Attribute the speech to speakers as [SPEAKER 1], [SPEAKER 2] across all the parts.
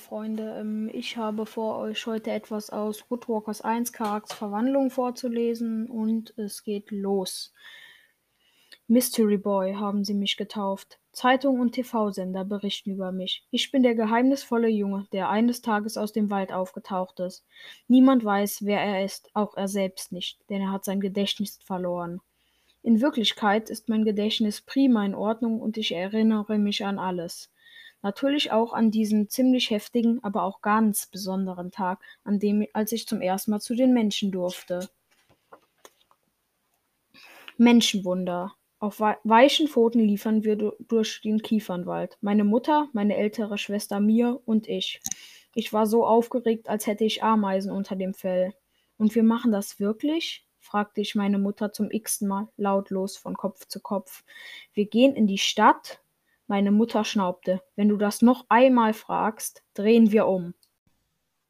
[SPEAKER 1] Freunde. Ähm, ich habe vor, euch heute etwas aus Woodwalkers 1 Karaks Verwandlung vorzulesen und es geht los. Mystery Boy haben sie mich getauft. Zeitung und TV-Sender berichten über mich. Ich bin der geheimnisvolle Junge, der eines Tages aus dem Wald aufgetaucht ist. Niemand weiß, wer er ist, auch er selbst nicht, denn er hat sein Gedächtnis verloren. In Wirklichkeit ist mein Gedächtnis prima in Ordnung und ich erinnere mich an alles. Natürlich auch an diesen ziemlich heftigen, aber auch ganz besonderen Tag, an dem als ich zum ersten Mal zu den Menschen durfte. Menschenwunder. Auf weichen Pfoten liefern wir durch den Kiefernwald. Meine Mutter, meine ältere Schwester Mir und ich. Ich war so aufgeregt, als hätte ich Ameisen unter dem Fell. Und wir machen das wirklich? fragte ich meine Mutter zum x-ten Mal lautlos von Kopf zu Kopf. Wir gehen in die Stadt? Meine Mutter schnaubte. Wenn du das noch einmal fragst, drehen wir um.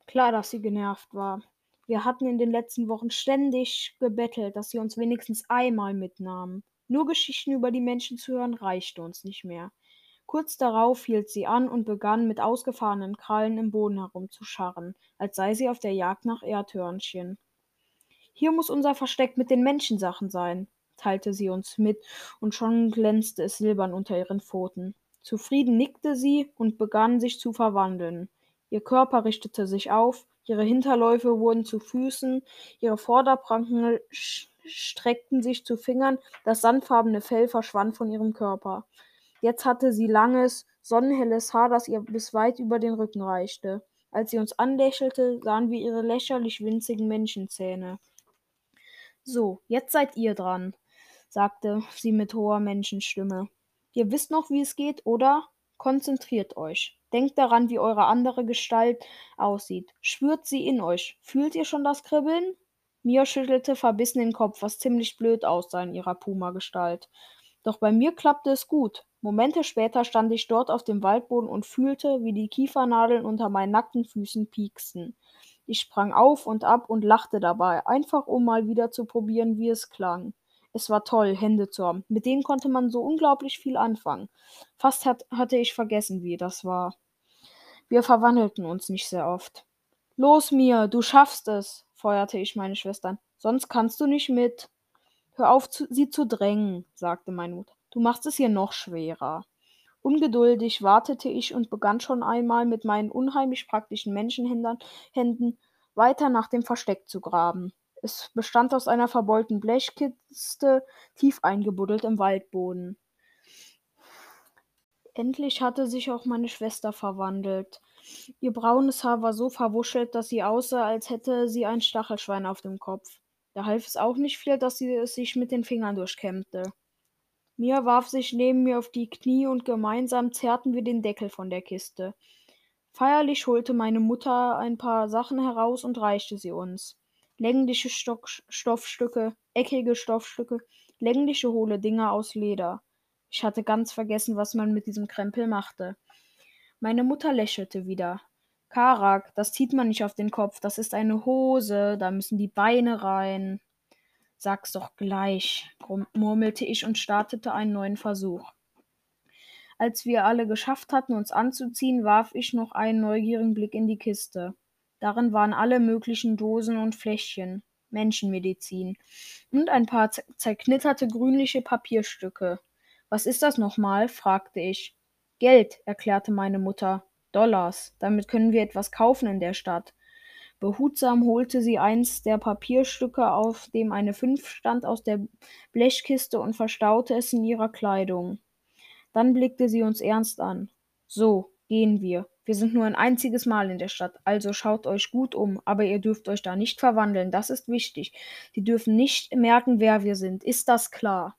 [SPEAKER 1] Klar, dass sie genervt war. Wir hatten in den letzten Wochen ständig gebettelt, dass sie uns wenigstens einmal mitnahmen. Nur Geschichten über die Menschen zu hören reichte uns nicht mehr. Kurz darauf hielt sie an und begann mit ausgefahrenen Krallen im Boden herumzuscharren, als sei sie auf der Jagd nach Erdhörnchen. Hier muss unser Versteck mit den Menschensachen sein, teilte sie uns mit, und schon glänzte es silbern unter ihren Pfoten. Zufrieden nickte sie und begann sich zu verwandeln. Ihr Körper richtete sich auf, ihre Hinterläufe wurden zu Füßen, ihre Vorderpranken streckten sich zu Fingern, das sandfarbene Fell verschwand von ihrem Körper. Jetzt hatte sie langes, sonnenhelles Haar, das ihr bis weit über den Rücken reichte. Als sie uns anlächelte, sahen wir ihre lächerlich winzigen Menschenzähne. So, jetzt seid ihr dran sagte sie mit hoher Menschenstimme. Ihr wisst noch, wie es geht, oder? Konzentriert euch. Denkt daran, wie eure andere Gestalt aussieht. Spürt sie in euch. Fühlt ihr schon das Kribbeln? Mia schüttelte verbissen den Kopf, was ziemlich blöd aussah in ihrer Puma-Gestalt. Doch bei mir klappte es gut. Momente später stand ich dort auf dem Waldboden und fühlte, wie die Kiefernadeln unter meinen nackten Füßen pieksten. Ich sprang auf und ab und lachte dabei, einfach um mal wieder zu probieren, wie es klang. Es war toll, Hände zu haben. Mit denen konnte man so unglaublich viel anfangen. Fast hat, hatte ich vergessen, wie das war. Wir verwandelten uns nicht sehr oft. Los, Mia, du schaffst es, feuerte ich meine Schwestern. Sonst kannst du nicht mit. Hör auf, zu, sie zu drängen, sagte meine Mutter. Du machst es hier noch schwerer. Ungeduldig wartete ich und begann schon einmal mit meinen unheimlich praktischen Menschenhänden weiter nach dem Versteck zu graben. Es bestand aus einer verbeulten Blechkiste, tief eingebuddelt im Waldboden. Endlich hatte sich auch meine Schwester verwandelt. Ihr braunes Haar war so verwuschelt, dass sie aussah, als hätte sie ein Stachelschwein auf dem Kopf. Da half es auch nicht viel, dass sie es sich mit den Fingern durchkämmte. Mia warf sich neben mir auf die Knie und gemeinsam zerrten wir den Deckel von der Kiste. Feierlich holte meine Mutter ein paar Sachen heraus und reichte sie uns längliche Stock Stoffstücke, eckige Stoffstücke, längliche hohle Dinger aus Leder. Ich hatte ganz vergessen, was man mit diesem Krempel machte. Meine Mutter lächelte wieder. Karak, das zieht man nicht auf den Kopf, das ist eine Hose, da müssen die Beine rein. Sag's doch gleich, murmelte ich und startete einen neuen Versuch. Als wir alle geschafft hatten, uns anzuziehen, warf ich noch einen neugierigen Blick in die Kiste. Darin waren alle möglichen Dosen und Fläschchen, Menschenmedizin, und ein paar zerknitterte grünliche Papierstücke. Was ist das nochmal? fragte ich. Geld, erklärte meine Mutter. Dollars. Damit können wir etwas kaufen in der Stadt. Behutsam holte sie eins der Papierstücke, auf dem eine Fünf stand, aus der Blechkiste und verstaute es in ihrer Kleidung. Dann blickte sie uns ernst an. So, gehen wir. Wir sind nur ein einziges Mal in der Stadt, also schaut euch gut um, aber ihr dürft euch da nicht verwandeln, das ist wichtig. Sie dürfen nicht merken, wer wir sind. Ist das klar?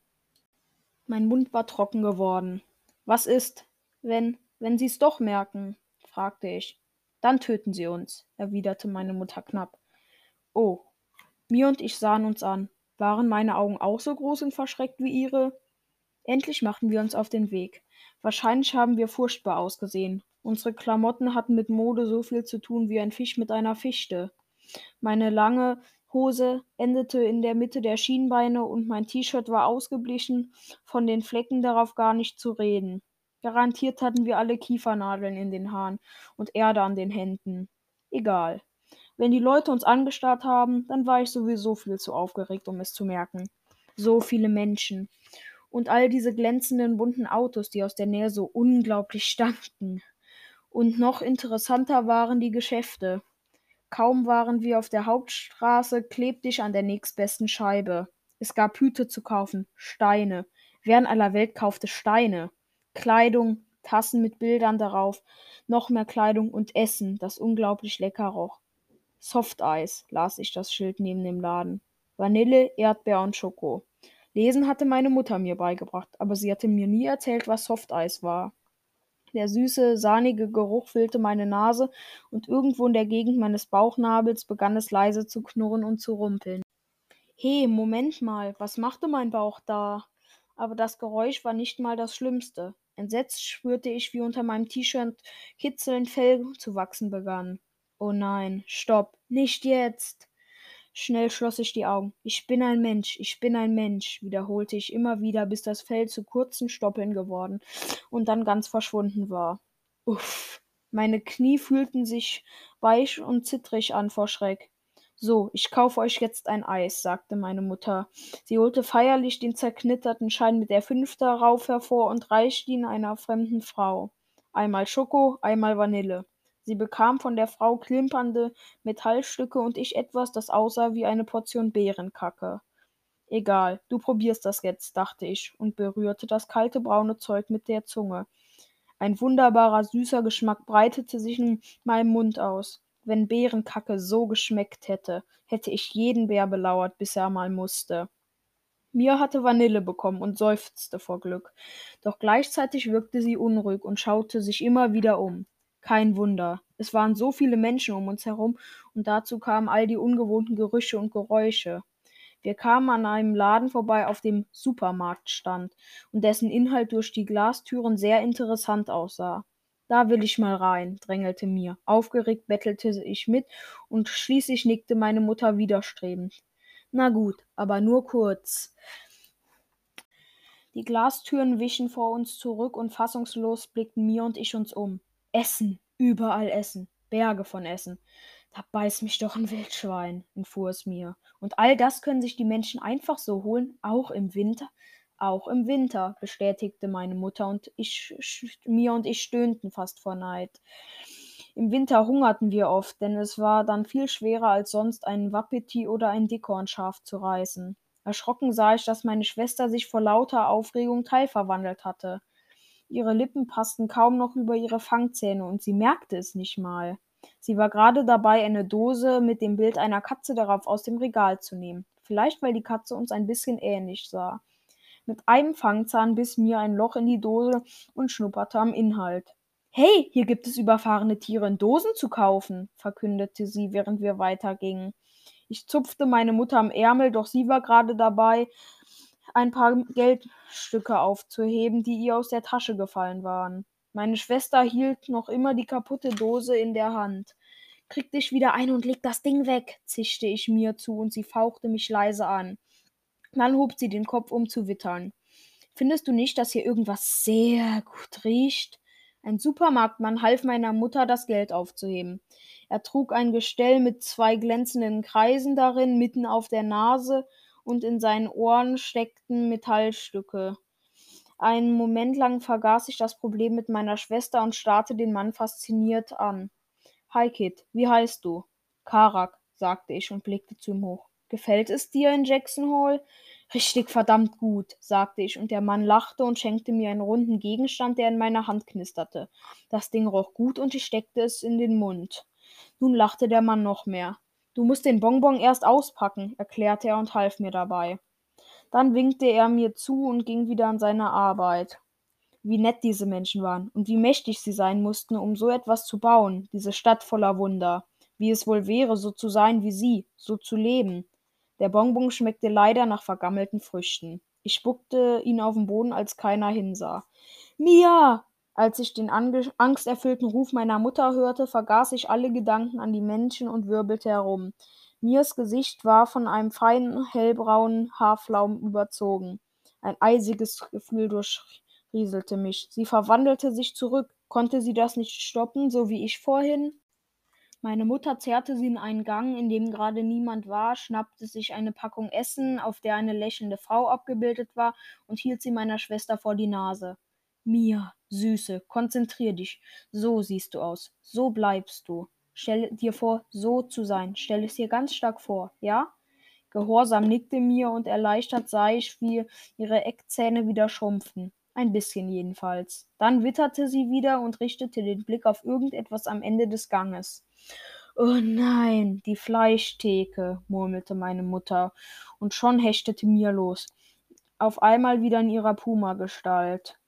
[SPEAKER 1] Mein Mund war trocken geworden. Was ist, wenn, wenn sie's doch merken? fragte ich. Dann töten sie uns, erwiderte meine Mutter knapp. Oh. Mir und ich sahen uns an. Waren meine Augen auch so groß und verschreckt wie ihre? Endlich machten wir uns auf den Weg. Wahrscheinlich haben wir furchtbar ausgesehen. Unsere Klamotten hatten mit Mode so viel zu tun wie ein Fisch mit einer Fichte. Meine lange Hose endete in der Mitte der Schienbeine und mein T-Shirt war ausgeblichen, von den Flecken darauf gar nicht zu reden. Garantiert hatten wir alle Kiefernadeln in den Haaren und Erde an den Händen. Egal. Wenn die Leute uns angestarrt haben, dann war ich sowieso viel zu aufgeregt, um es zu merken. So viele Menschen. Und all diese glänzenden bunten Autos, die aus der Nähe so unglaublich stanken. Und noch interessanter waren die Geschäfte. Kaum waren wir auf der Hauptstraße, klebte ich an der nächstbesten Scheibe. Es gab Hüte zu kaufen, Steine. Wer in aller Welt kaufte Steine? Kleidung, Tassen mit Bildern darauf, noch mehr Kleidung und Essen, das unglaublich lecker roch. Softeis, las ich das Schild neben dem Laden. Vanille, Erdbeer und Schoko. Lesen hatte meine Mutter mir beigebracht, aber sie hatte mir nie erzählt, was Softeis war. Der süße, sahnige Geruch füllte meine Nase, und irgendwo in der Gegend meines Bauchnabels begann es leise zu knurren und zu rumpeln. He, Moment mal, was machte mein Bauch da? Aber das Geräusch war nicht mal das Schlimmste. Entsetzt spürte ich, wie unter meinem T-Shirt kitzelnd Fell zu wachsen begann. Oh nein, stopp, nicht jetzt. Schnell schloss ich die Augen. Ich bin ein Mensch, ich bin ein Mensch, wiederholte ich immer wieder, bis das Fell zu kurzen Stoppeln geworden und dann ganz verschwunden war. Uff. Meine Knie fühlten sich weich und zittrig an vor Schreck. So, ich kaufe euch jetzt ein Eis, sagte meine Mutter. Sie holte feierlich den zerknitterten Schein mit der fünf darauf hervor und reichte ihn einer fremden Frau. Einmal Schoko, einmal Vanille. Sie bekam von der Frau klimpernde Metallstücke und ich etwas, das aussah wie eine Portion Bärenkacke. Egal, du probierst das jetzt, dachte ich und berührte das kalte braune Zeug mit der Zunge. Ein wunderbarer süßer Geschmack breitete sich in meinem Mund aus. Wenn Bärenkacke so geschmeckt hätte, hätte ich jeden Bär belauert, bis er mal musste. Mia hatte Vanille bekommen und seufzte vor Glück. Doch gleichzeitig wirkte sie unruhig und schaute sich immer wieder um. Kein Wunder. Es waren so viele Menschen um uns herum und dazu kamen all die ungewohnten Gerüche und Geräusche. Wir kamen an einem Laden vorbei, auf dem Supermarkt stand und dessen Inhalt durch die Glastüren sehr interessant aussah. Da will ich mal rein, drängelte mir. Aufgeregt bettelte ich mit und schließlich nickte meine Mutter widerstrebend. Na gut, aber nur kurz. Die Glastüren wichen vor uns zurück und fassungslos blickten mir und ich uns um. Essen, überall Essen, Berge von Essen. Da beißt mich doch ein Wildschwein, entfuhr es mir. Und all das können sich die Menschen einfach so holen, auch im Winter? Auch im Winter, bestätigte meine Mutter und ich, mir und ich stöhnten fast vor Neid. Im Winter hungerten wir oft, denn es war dann viel schwerer als sonst, einen Wapiti oder ein Dickhornschaf zu reißen. Erschrocken sah ich, dass meine Schwester sich vor lauter Aufregung teilverwandelt hatte. Ihre Lippen passten kaum noch über ihre Fangzähne und sie merkte es nicht mal. Sie war gerade dabei, eine Dose mit dem Bild einer Katze darauf aus dem Regal zu nehmen. Vielleicht, weil die Katze uns ein bisschen ähnlich sah. Mit einem Fangzahn biss mir ein Loch in die Dose und schnupperte am Inhalt. Hey, hier gibt es überfahrene Tiere in Dosen zu kaufen, verkündete sie, während wir weitergingen. Ich zupfte meine Mutter am Ärmel, doch sie war gerade dabei, ein paar Geldstücke aufzuheben, die ihr aus der Tasche gefallen waren. Meine Schwester hielt noch immer die kaputte Dose in der Hand. Krieg dich wieder ein und leg das Ding weg, zischte ich mir zu und sie fauchte mich leise an. Dann hob sie den Kopf, um zu wittern. Findest du nicht, dass hier irgendwas sehr gut riecht? Ein Supermarktmann half meiner Mutter, das Geld aufzuheben. Er trug ein Gestell mit zwei glänzenden Kreisen darin, mitten auf der Nase, und in seinen Ohren steckten Metallstücke. Einen Moment lang vergaß ich das Problem mit meiner Schwester und starrte den Mann fasziniert an. Hi Kid, wie heißt du? Karak, sagte ich und blickte zu ihm hoch. Gefällt es dir in Jackson Hall? Richtig verdammt gut, sagte ich, und der Mann lachte und schenkte mir einen runden Gegenstand, der in meiner Hand knisterte. Das Ding roch gut und ich steckte es in den Mund. Nun lachte der Mann noch mehr. Du musst den Bonbon erst auspacken, erklärte er und half mir dabei. Dann winkte er mir zu und ging wieder an seine Arbeit. Wie nett diese Menschen waren und wie mächtig sie sein mussten, um so etwas zu bauen, diese Stadt voller Wunder. Wie es wohl wäre, so zu sein wie sie, so zu leben. Der Bonbon schmeckte leider nach vergammelten Früchten. Ich spuckte ihn auf den Boden, als keiner hinsah. Mia! Als ich den angsterfüllten Ruf meiner Mutter hörte, vergaß ich alle Gedanken an die Menschen und wirbelte herum. Mirs Gesicht war von einem feinen, hellbraunen Haarflaum überzogen. Ein eisiges Gefühl rieselte mich. Sie verwandelte sich zurück. Konnte sie das nicht stoppen, so wie ich vorhin? Meine Mutter zerrte sie in einen Gang, in dem gerade niemand war, schnappte sich eine Packung Essen, auf der eine lächelnde Frau abgebildet war, und hielt sie meiner Schwester vor die Nase. Mia, Süße, konzentrier dich. So siehst du aus. So bleibst du. Stell dir vor, so zu sein. Stell es dir ganz stark vor, ja? Gehorsam nickte mir und erleichtert sah ich, wie ihre Eckzähne wieder schrumpften. Ein bisschen jedenfalls. Dann witterte sie wieder und richtete den Blick auf irgendetwas am Ende des Ganges. Oh nein, die Fleischtheke, murmelte meine Mutter, und schon hechtete mir los. Auf einmal wieder in ihrer Puma-Gestalt.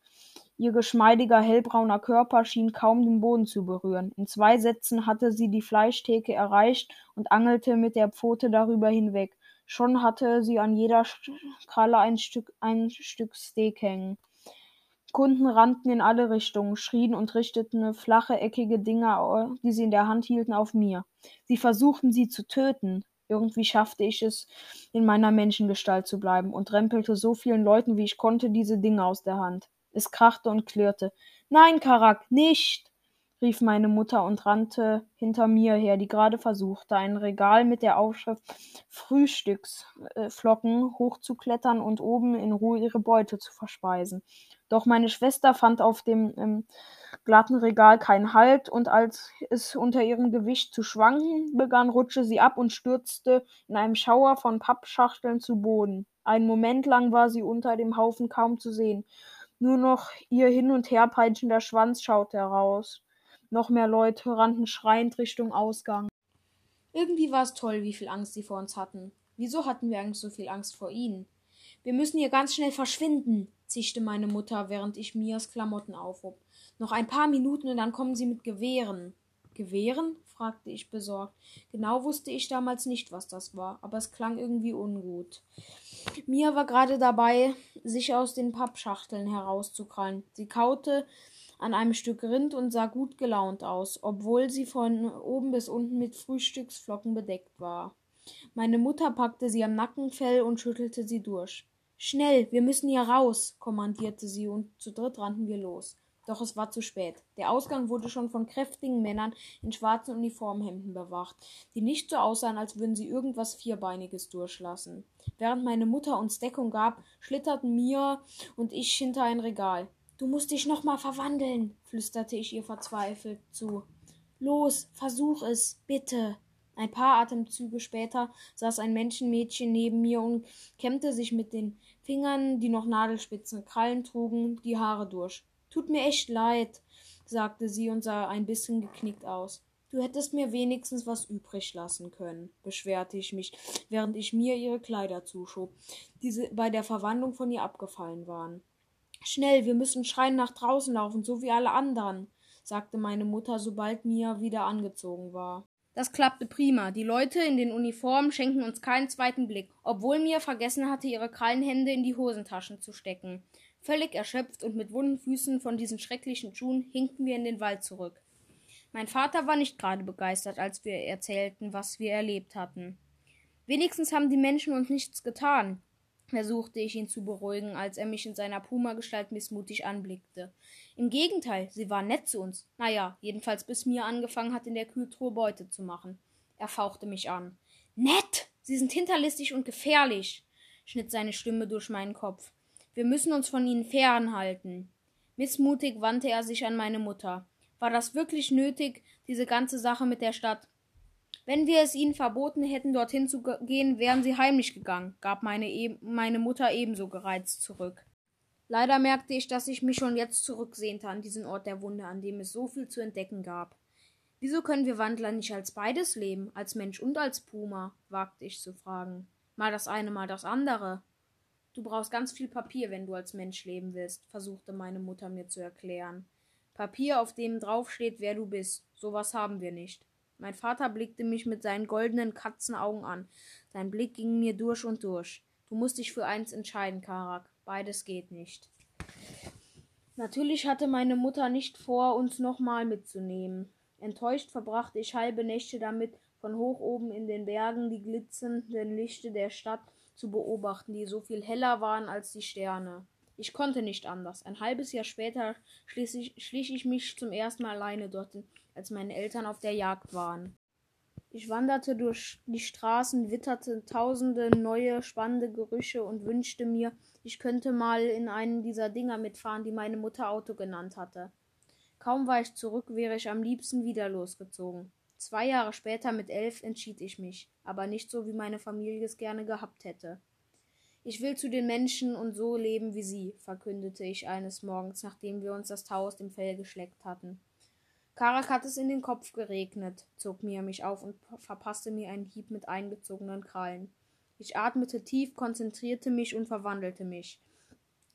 [SPEAKER 1] Ihr geschmeidiger hellbrauner Körper schien kaum den Boden zu berühren. In zwei Sätzen hatte sie die Fleischtheke erreicht und angelte mit der Pfote darüber hinweg. Schon hatte sie an jeder Kralle ein Stück, ein Stück Steak hängen. Kunden rannten in alle Richtungen, schrien und richteten flache, eckige Dinger, die sie in der Hand hielten, auf mir. Sie versuchten, sie zu töten. Irgendwie schaffte ich es, in meiner Menschengestalt zu bleiben und rempelte so vielen Leuten, wie ich konnte, diese Dinge aus der Hand. Es krachte und klirrte. Nein, Karak, nicht! rief meine Mutter und rannte hinter mir her, die gerade versuchte, ein Regal mit der Aufschrift Frühstücksflocken hochzuklettern und oben in Ruhe ihre Beute zu verspeisen. Doch meine Schwester fand auf dem ähm, glatten Regal keinen Halt, und als es unter ihrem Gewicht zu schwanken begann, rutschte sie ab und stürzte in einem Schauer von Pappschachteln zu Boden. Einen Moment lang war sie unter dem Haufen kaum zu sehen. Nur noch ihr hin und her peitschender Schwanz schaute heraus. Noch mehr Leute rannten schreiend Richtung Ausgang. Irgendwie war es toll, wie viel Angst sie vor uns hatten. Wieso hatten wir eigentlich so viel Angst vor ihnen? Wir müssen hier ganz schnell verschwinden, zischte meine Mutter, während ich Mias Klamotten aufhob. Noch ein paar Minuten und dann kommen sie mit Gewehren. Gewehren? fragte ich besorgt. Genau wusste ich damals nicht, was das war, aber es klang irgendwie ungut. Mia war gerade dabei, sich aus den Pappschachteln herauszukrallen. Sie kaute an einem Stück Rind und sah gut gelaunt aus, obwohl sie von oben bis unten mit Frühstücksflocken bedeckt war. Meine Mutter packte sie am Nackenfell und schüttelte sie durch. Schnell, wir müssen hier raus, kommandierte sie, und zu dritt rannten wir los. Doch es war zu spät. Der Ausgang wurde schon von kräftigen Männern in schwarzen Uniformhemden bewacht, die nicht so aussahen, als würden sie irgendwas Vierbeiniges durchlassen. Während meine Mutter uns Deckung gab, schlitterten Mia und ich hinter ein Regal. Du musst dich nochmal verwandeln, flüsterte ich ihr verzweifelt zu. Los, versuch es, bitte. Ein paar Atemzüge später saß ein Menschenmädchen neben mir und kämmte sich mit den Fingern, die noch nadelspitzen Krallen trugen, die Haare durch. Tut mir echt leid, sagte sie und sah ein bisschen geknickt aus. Du hättest mir wenigstens was übrig lassen können, beschwerte ich mich, während ich mir ihre Kleider zuschob, die bei der Verwandlung von ihr abgefallen waren. Schnell, wir müssen schreien nach draußen laufen, so wie alle anderen, sagte meine Mutter, sobald Mia wieder angezogen war. Das klappte prima. Die Leute in den Uniformen schenken uns keinen zweiten Blick, obwohl Mia vergessen hatte, ihre Krallenhände in die Hosentaschen zu stecken. Völlig erschöpft und mit wunden Füßen von diesen schrecklichen Schuhen hinkten wir in den Wald zurück. Mein Vater war nicht gerade begeistert, als wir erzählten, was wir erlebt hatten. Wenigstens haben die Menschen uns nichts getan, versuchte ich ihn zu beruhigen, als er mich in seiner Puma-Gestalt missmutig anblickte. Im Gegenteil, sie war nett zu uns. Naja, jedenfalls bis mir angefangen hat, in der Kühltruhe Beute zu machen. Er fauchte mich an. Nett! Sie sind hinterlistig und gefährlich, schnitt seine Stimme durch meinen Kopf. Wir müssen uns von ihnen fernhalten. Missmutig wandte er sich an meine Mutter. War das wirklich nötig, diese ganze Sache mit der Stadt? Wenn wir es ihnen verboten hätten, dorthin zu gehen, wären sie heimlich gegangen, gab meine, e meine Mutter ebenso gereizt zurück. Leider merkte ich, dass ich mich schon jetzt zurücksehnte an diesen Ort der Wunde, an dem es so viel zu entdecken gab. Wieso können wir Wandler nicht als beides leben, als Mensch und als Puma? wagte ich zu fragen. Mal das eine, mal das andere. Du brauchst ganz viel Papier, wenn du als Mensch leben willst, versuchte meine Mutter mir zu erklären. Papier, auf dem draufsteht, wer du bist. Sowas haben wir nicht. Mein Vater blickte mich mit seinen goldenen Katzenaugen an. Sein Blick ging mir durch und durch. Du musst dich für eins entscheiden, Karak. Beides geht nicht. Natürlich hatte meine Mutter nicht vor, uns nochmal mitzunehmen. Enttäuscht verbrachte ich halbe Nächte damit, von hoch oben in den Bergen die glitzernden Lichter der Stadt zu beobachten, die so viel heller waren als die Sterne. Ich konnte nicht anders. Ein halbes Jahr später schlich ich mich zum ersten Mal alleine dorthin, als meine Eltern auf der Jagd waren. Ich wanderte durch die Straßen, witterte tausende neue spannende Gerüche und wünschte mir, ich könnte mal in einen dieser Dinger mitfahren, die meine Mutter Auto genannt hatte. Kaum war ich zurück, wäre ich am liebsten wieder losgezogen. Zwei Jahre später mit elf entschied ich mich, aber nicht so, wie meine Familie es gerne gehabt hätte. Ich will zu den Menschen und so leben wie sie, verkündete ich eines Morgens, nachdem wir uns das Tau aus dem Fell geschleckt hatten. Karak hat es in den Kopf geregnet, zog Mia mich auf und verpasste mir einen Hieb mit eingezogenen Krallen. Ich atmete tief, konzentrierte mich und verwandelte mich.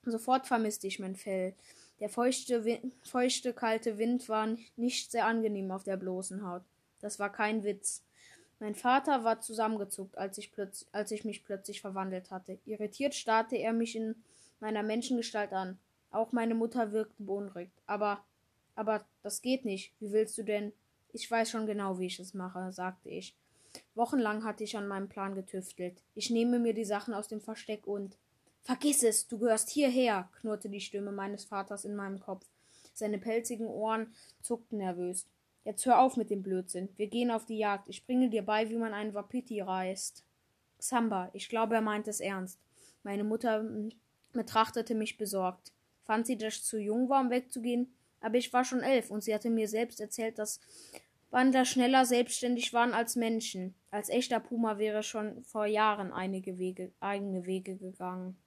[SPEAKER 1] Sofort vermisste ich mein Fell. Der feuchte, feuchte, kalte Wind war nicht sehr angenehm auf der bloßen Haut. Das war kein Witz. Mein Vater war zusammengezuckt, als ich, als ich mich plötzlich verwandelt hatte. Irritiert starrte er mich in meiner Menschengestalt an. Auch meine Mutter wirkte beunruhigt. Aber aber das geht nicht. Wie willst du denn? Ich weiß schon genau, wie ich es mache, sagte ich. Wochenlang hatte ich an meinem Plan getüftelt. Ich nehme mir die Sachen aus dem Versteck und. Vergiss es, du gehörst hierher, knurrte die Stimme meines Vaters in meinem Kopf. Seine pelzigen Ohren zuckten nervös. Jetzt hör auf mit dem Blödsinn. Wir gehen auf die Jagd. Ich bringe dir bei, wie man einen Wapiti reißt. Xamba, ich glaube, er meint es ernst. Meine Mutter betrachtete mich besorgt. Fand sie, dass ich zu jung war, um wegzugehen? Aber ich war schon elf und sie hatte mir selbst erzählt, dass Wander schneller selbstständig waren als Menschen. Als echter Puma wäre schon vor Jahren einige Wege, eigene Wege gegangen.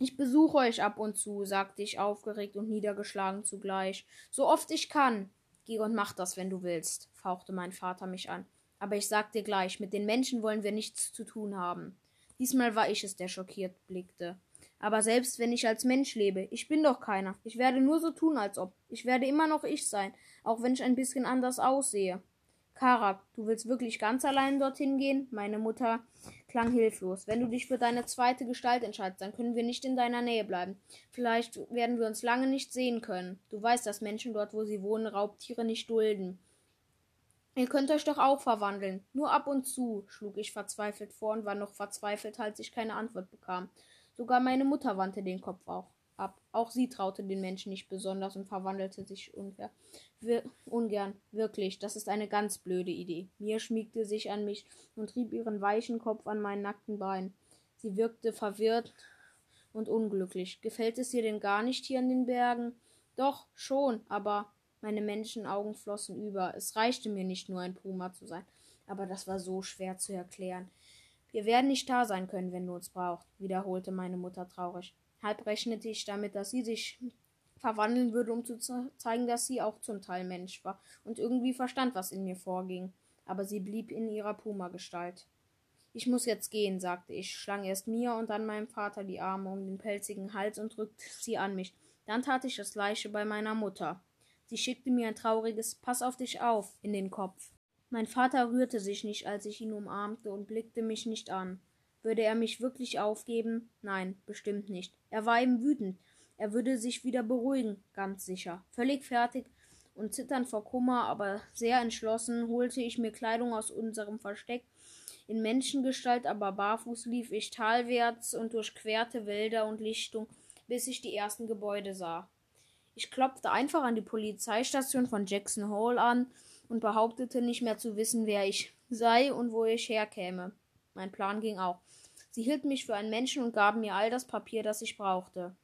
[SPEAKER 1] Ich besuche euch ab und zu, sagte ich aufgeregt und niedergeschlagen zugleich. So oft ich kann. Geh und mach das, wenn du willst, fauchte mein Vater mich an. Aber ich sag dir gleich, mit den Menschen wollen wir nichts zu tun haben. Diesmal war ich es, der schockiert blickte. Aber selbst wenn ich als Mensch lebe, ich bin doch keiner. Ich werde nur so tun, als ob. Ich werde immer noch ich sein, auch wenn ich ein bisschen anders aussehe. Karak, du willst wirklich ganz allein dorthin gehen? Meine Mutter klang hilflos. Wenn du dich für deine zweite Gestalt entscheidest, dann können wir nicht in deiner Nähe bleiben. Vielleicht werden wir uns lange nicht sehen können. Du weißt, dass Menschen dort, wo sie wohnen, Raubtiere nicht dulden. Ihr könnt euch doch auch verwandeln. Nur ab und zu, schlug ich verzweifelt vor und war noch verzweifelt, als ich keine Antwort bekam. Sogar meine Mutter wandte den Kopf auch ab. Auch sie traute den Menschen nicht besonders und verwandelte sich ungern. Wir, ungern. Wirklich, das ist eine ganz blöde Idee. Mir schmiegte sich an mich und rieb ihren weichen Kopf an meinen nackten Bein. Sie wirkte verwirrt und unglücklich. Gefällt es dir denn gar nicht hier in den Bergen? Doch, schon, aber meine Menschenaugen flossen über. Es reichte mir nicht nur ein Puma zu sein. Aber das war so schwer zu erklären. Wir werden nicht da sein können, wenn du uns brauchst, wiederholte meine Mutter traurig. Halb rechnete ich damit, dass sie sich verwandeln würde, um zu zeigen, dass sie auch zum Teil Mensch war und irgendwie verstand, was in mir vorging. Aber sie blieb in ihrer Puma-Gestalt. Ich muss jetzt gehen, sagte ich, schlang erst mir und dann meinem Vater die Arme um den pelzigen Hals und drückte sie an mich. Dann tat ich das gleiche bei meiner Mutter. Sie schickte mir ein trauriges Pass auf dich auf in den Kopf. Mein Vater rührte sich nicht, als ich ihn umarmte und blickte mich nicht an. Würde er mich wirklich aufgeben? Nein, bestimmt nicht. Er war eben wütend. Er würde sich wieder beruhigen, ganz sicher. Völlig fertig und zitternd vor Kummer, aber sehr entschlossen, holte ich mir Kleidung aus unserem Versteck. In Menschengestalt, aber barfuß lief ich talwärts und durchquerte Wälder und Lichtung, bis ich die ersten Gebäude sah. Ich klopfte einfach an die Polizeistation von Jackson Hall an und behauptete nicht mehr zu wissen, wer ich sei und wo ich herkäme. Mein Plan ging auch. Sie hielten mich für einen Menschen und gaben mir all das Papier, das ich brauchte.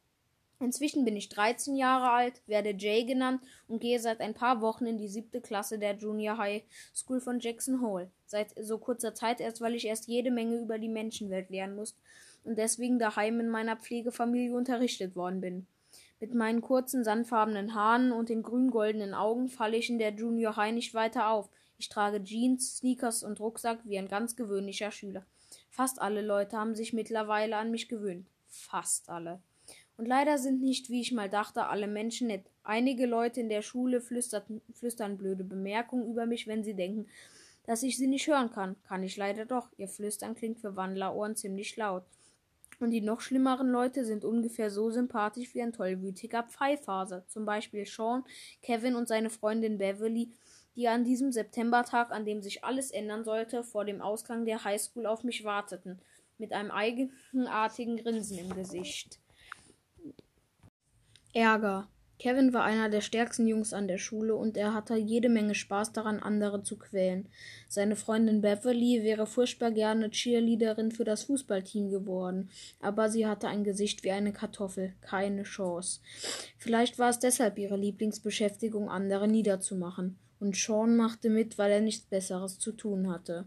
[SPEAKER 1] Inzwischen bin ich 13 Jahre alt, werde Jay genannt und gehe seit ein paar Wochen in die siebte Klasse der Junior High School von Jackson Hole. Seit so kurzer Zeit erst, weil ich erst jede Menge über die Menschenwelt lernen muss und deswegen daheim in meiner Pflegefamilie unterrichtet worden bin. Mit meinen kurzen, sandfarbenen Haaren und den grün-goldenen Augen falle ich in der Junior High nicht weiter auf. Ich trage Jeans, Sneakers und Rucksack wie ein ganz gewöhnlicher Schüler. Fast alle Leute haben sich mittlerweile an mich gewöhnt. Fast alle. Und leider sind nicht, wie ich mal dachte, alle Menschen nett. Einige Leute in der Schule flüstern blöde Bemerkungen über mich, wenn sie denken, dass ich sie nicht hören kann. Kann ich leider doch. Ihr Flüstern klingt für Wandlerohren ziemlich laut. Und die noch schlimmeren Leute sind ungefähr so sympathisch wie ein tollwütiger Pfeifhase. Zum Beispiel Sean, Kevin und seine Freundin Beverly, die an diesem Septembertag, an dem sich alles ändern sollte, vor dem Ausgang der Highschool auf mich warteten, mit einem eigenartigen Grinsen im Gesicht. Ärger. Kevin war einer der stärksten Jungs an der Schule und er hatte jede Menge Spaß daran, andere zu quälen. Seine Freundin Beverly wäre furchtbar gerne Cheerleaderin für das Fußballteam geworden, aber sie hatte ein Gesicht wie eine Kartoffel, keine Chance. Vielleicht war es deshalb ihre Lieblingsbeschäftigung, andere niederzumachen. Und Sean machte mit, weil er nichts Besseres zu tun hatte.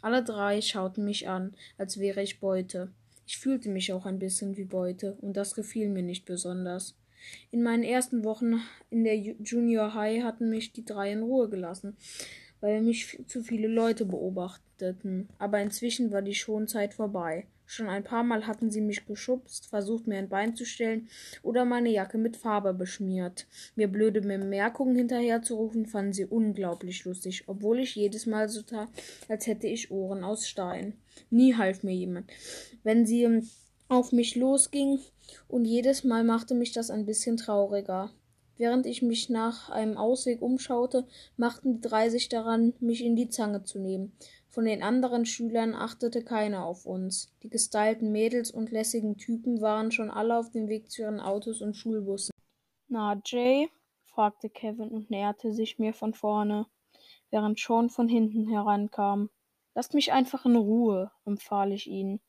[SPEAKER 1] Alle drei schauten mich an, als wäre ich Beute. Ich fühlte mich auch ein bisschen wie Beute, und das gefiel mir nicht besonders. In meinen ersten Wochen in der Junior High hatten mich die drei in Ruhe gelassen, weil mich zu viele Leute beobachteten. Aber inzwischen war die Schonzeit vorbei. Schon ein paar Mal hatten sie mich geschubst, versucht mir ein Bein zu stellen oder meine Jacke mit Farbe beschmiert. Mir blöde Bemerkungen hinterherzurufen, fanden sie unglaublich lustig, obwohl ich jedes Mal so tat, als hätte ich Ohren aus Stein. Nie half mir jemand. Wenn sie auf mich losging, und jedes Mal machte mich das ein bisschen trauriger. Während ich mich nach einem Ausweg umschaute, machten die drei sich daran, mich in die Zange zu nehmen. Von den anderen Schülern achtete keiner auf uns. Die gestylten Mädels und lässigen Typen waren schon alle auf dem Weg zu ihren Autos und Schulbussen. Na, Jay? fragte Kevin und näherte sich mir von vorne, während Sean von hinten herankam. Lasst mich einfach in Ruhe, empfahl ich ihn.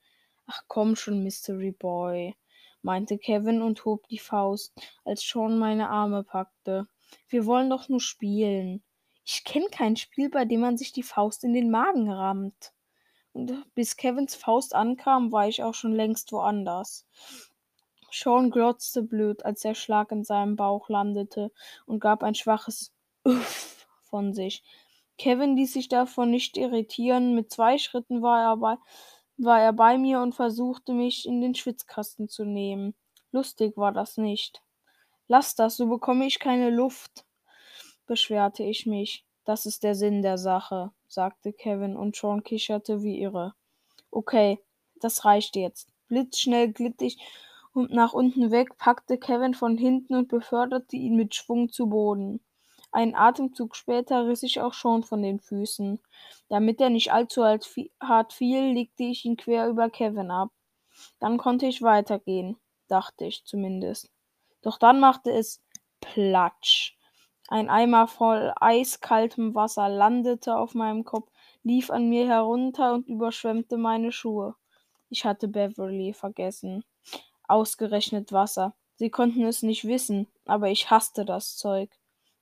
[SPEAKER 1] Ach komm schon, Mystery Boy meinte Kevin und hob die Faust, als Sean meine Arme packte. Wir wollen doch nur spielen. Ich kenne kein Spiel, bei dem man sich die Faust in den Magen rammt. Und bis Kevins Faust ankam, war ich auch schon längst woanders. Sean glotzte blöd, als der Schlag in seinem Bauch landete und gab ein schwaches Uff von sich. Kevin ließ sich davon nicht irritieren. Mit zwei Schritten war er bei war er bei mir und versuchte mich in den Schwitzkasten zu nehmen. Lustig war das nicht. Lass das, so bekomme ich keine Luft, beschwerte ich mich. Das ist der Sinn der Sache, sagte Kevin und Sean kicherte wie irre. Okay, das reicht jetzt. Blitzschnell glitt ich nach unten weg, packte Kevin von hinten und beförderte ihn mit Schwung zu Boden. Einen Atemzug später riss ich auch schon von den Füßen. Damit er nicht allzu hart fiel, legte ich ihn quer über Kevin ab. Dann konnte ich weitergehen, dachte ich zumindest. Doch dann machte es Platsch. Ein Eimer voll eiskaltem Wasser landete auf meinem Kopf, lief an mir herunter und überschwemmte meine Schuhe. Ich hatte Beverly vergessen. Ausgerechnet Wasser. Sie konnten es nicht wissen, aber ich hasste das Zeug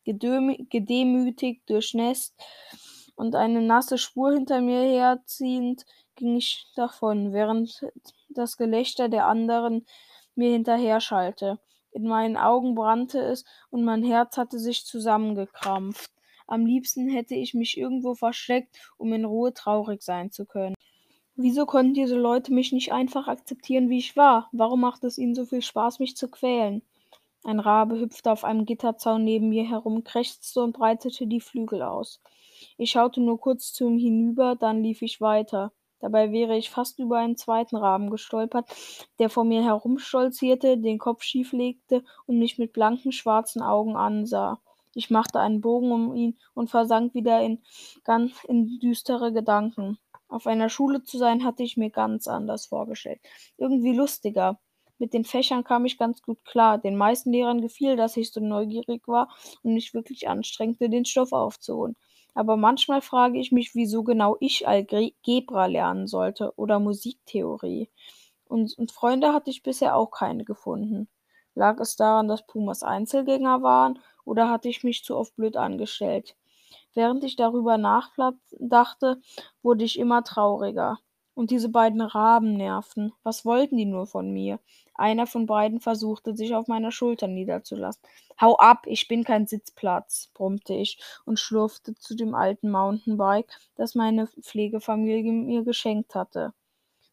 [SPEAKER 1] gedemütigt, durchnässt und eine nasse Spur hinter mir herziehend, ging ich davon, während das Gelächter der anderen mir hinterher schallte. In meinen Augen brannte es und mein Herz hatte sich zusammengekrampft. Am liebsten hätte ich mich irgendwo versteckt, um in Ruhe traurig sein zu können. Wieso konnten diese Leute mich nicht einfach akzeptieren, wie ich war? Warum macht es ihnen so viel Spaß, mich zu quälen? Ein Rabe hüpfte auf einem Gitterzaun neben mir herum, krächzte und breitete die Flügel aus. Ich schaute nur kurz zu ihm hinüber, dann lief ich weiter. Dabei wäre ich fast über einen zweiten Raben gestolpert, der vor mir herumstolzierte, den Kopf schief legte und mich mit blanken schwarzen Augen ansah. Ich machte einen Bogen um ihn und versank wieder in, ganz in düstere Gedanken. Auf einer Schule zu sein, hatte ich mir ganz anders vorgestellt. Irgendwie lustiger. Mit den Fächern kam ich ganz gut klar. Den meisten Lehrern gefiel, dass ich so neugierig war und mich wirklich anstrengte, den Stoff aufzuholen. Aber manchmal frage ich mich, wieso genau ich Algebra lernen sollte oder Musiktheorie. Und, und Freunde hatte ich bisher auch keine gefunden. Lag es daran, dass Pumas Einzelgänger waren oder hatte ich mich zu oft blöd angestellt? Während ich darüber nachdachte, wurde ich immer trauriger. Und diese beiden Raben nervten. Was wollten die nur von mir? Einer von beiden versuchte, sich auf meiner Schulter niederzulassen. Hau ab, ich bin kein Sitzplatz, brummte ich und schlurfte zu dem alten Mountainbike, das meine Pflegefamilie mir geschenkt hatte.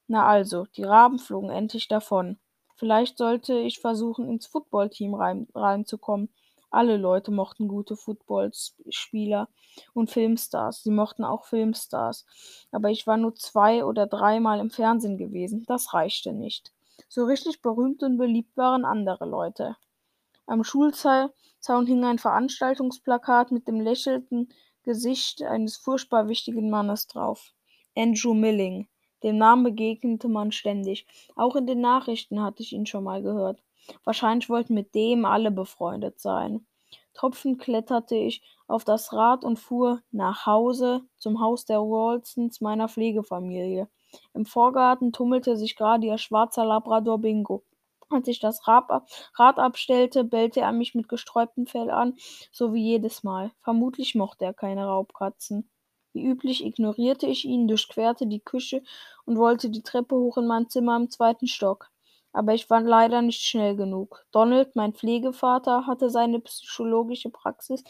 [SPEAKER 1] Na also, die Raben flogen endlich davon. Vielleicht sollte ich versuchen, ins Footballteam rein, reinzukommen. Alle Leute mochten gute Footballspieler und Filmstars. Sie mochten auch Filmstars. Aber ich war nur zwei oder dreimal im Fernsehen gewesen. Das reichte nicht. So richtig berühmt und beliebt waren andere Leute. Am Schulzaun hing ein Veranstaltungsplakat mit dem lächelnden Gesicht eines furchtbar wichtigen Mannes drauf. Andrew Milling. Dem Namen begegnete man ständig. Auch in den Nachrichten hatte ich ihn schon mal gehört. Wahrscheinlich wollten mit dem alle befreundet sein. Tropfend kletterte ich auf das Rad und fuhr nach Hause zum Haus der Ralstons, meiner Pflegefamilie. Im Vorgarten tummelte sich gerade ihr schwarzer Labrador Bingo. Als ich das Rad, abstellte, bellte er mich mit gesträubtem Fell an, so wie jedes Mal. Vermutlich mochte er keine Raubkatzen. Wie üblich ignorierte ich ihn, durchquerte die Küche und wollte die Treppe hoch in mein Zimmer im zweiten Stock. Aber ich war leider nicht schnell genug. Donald, mein Pflegevater, hatte seine psychologische Praxis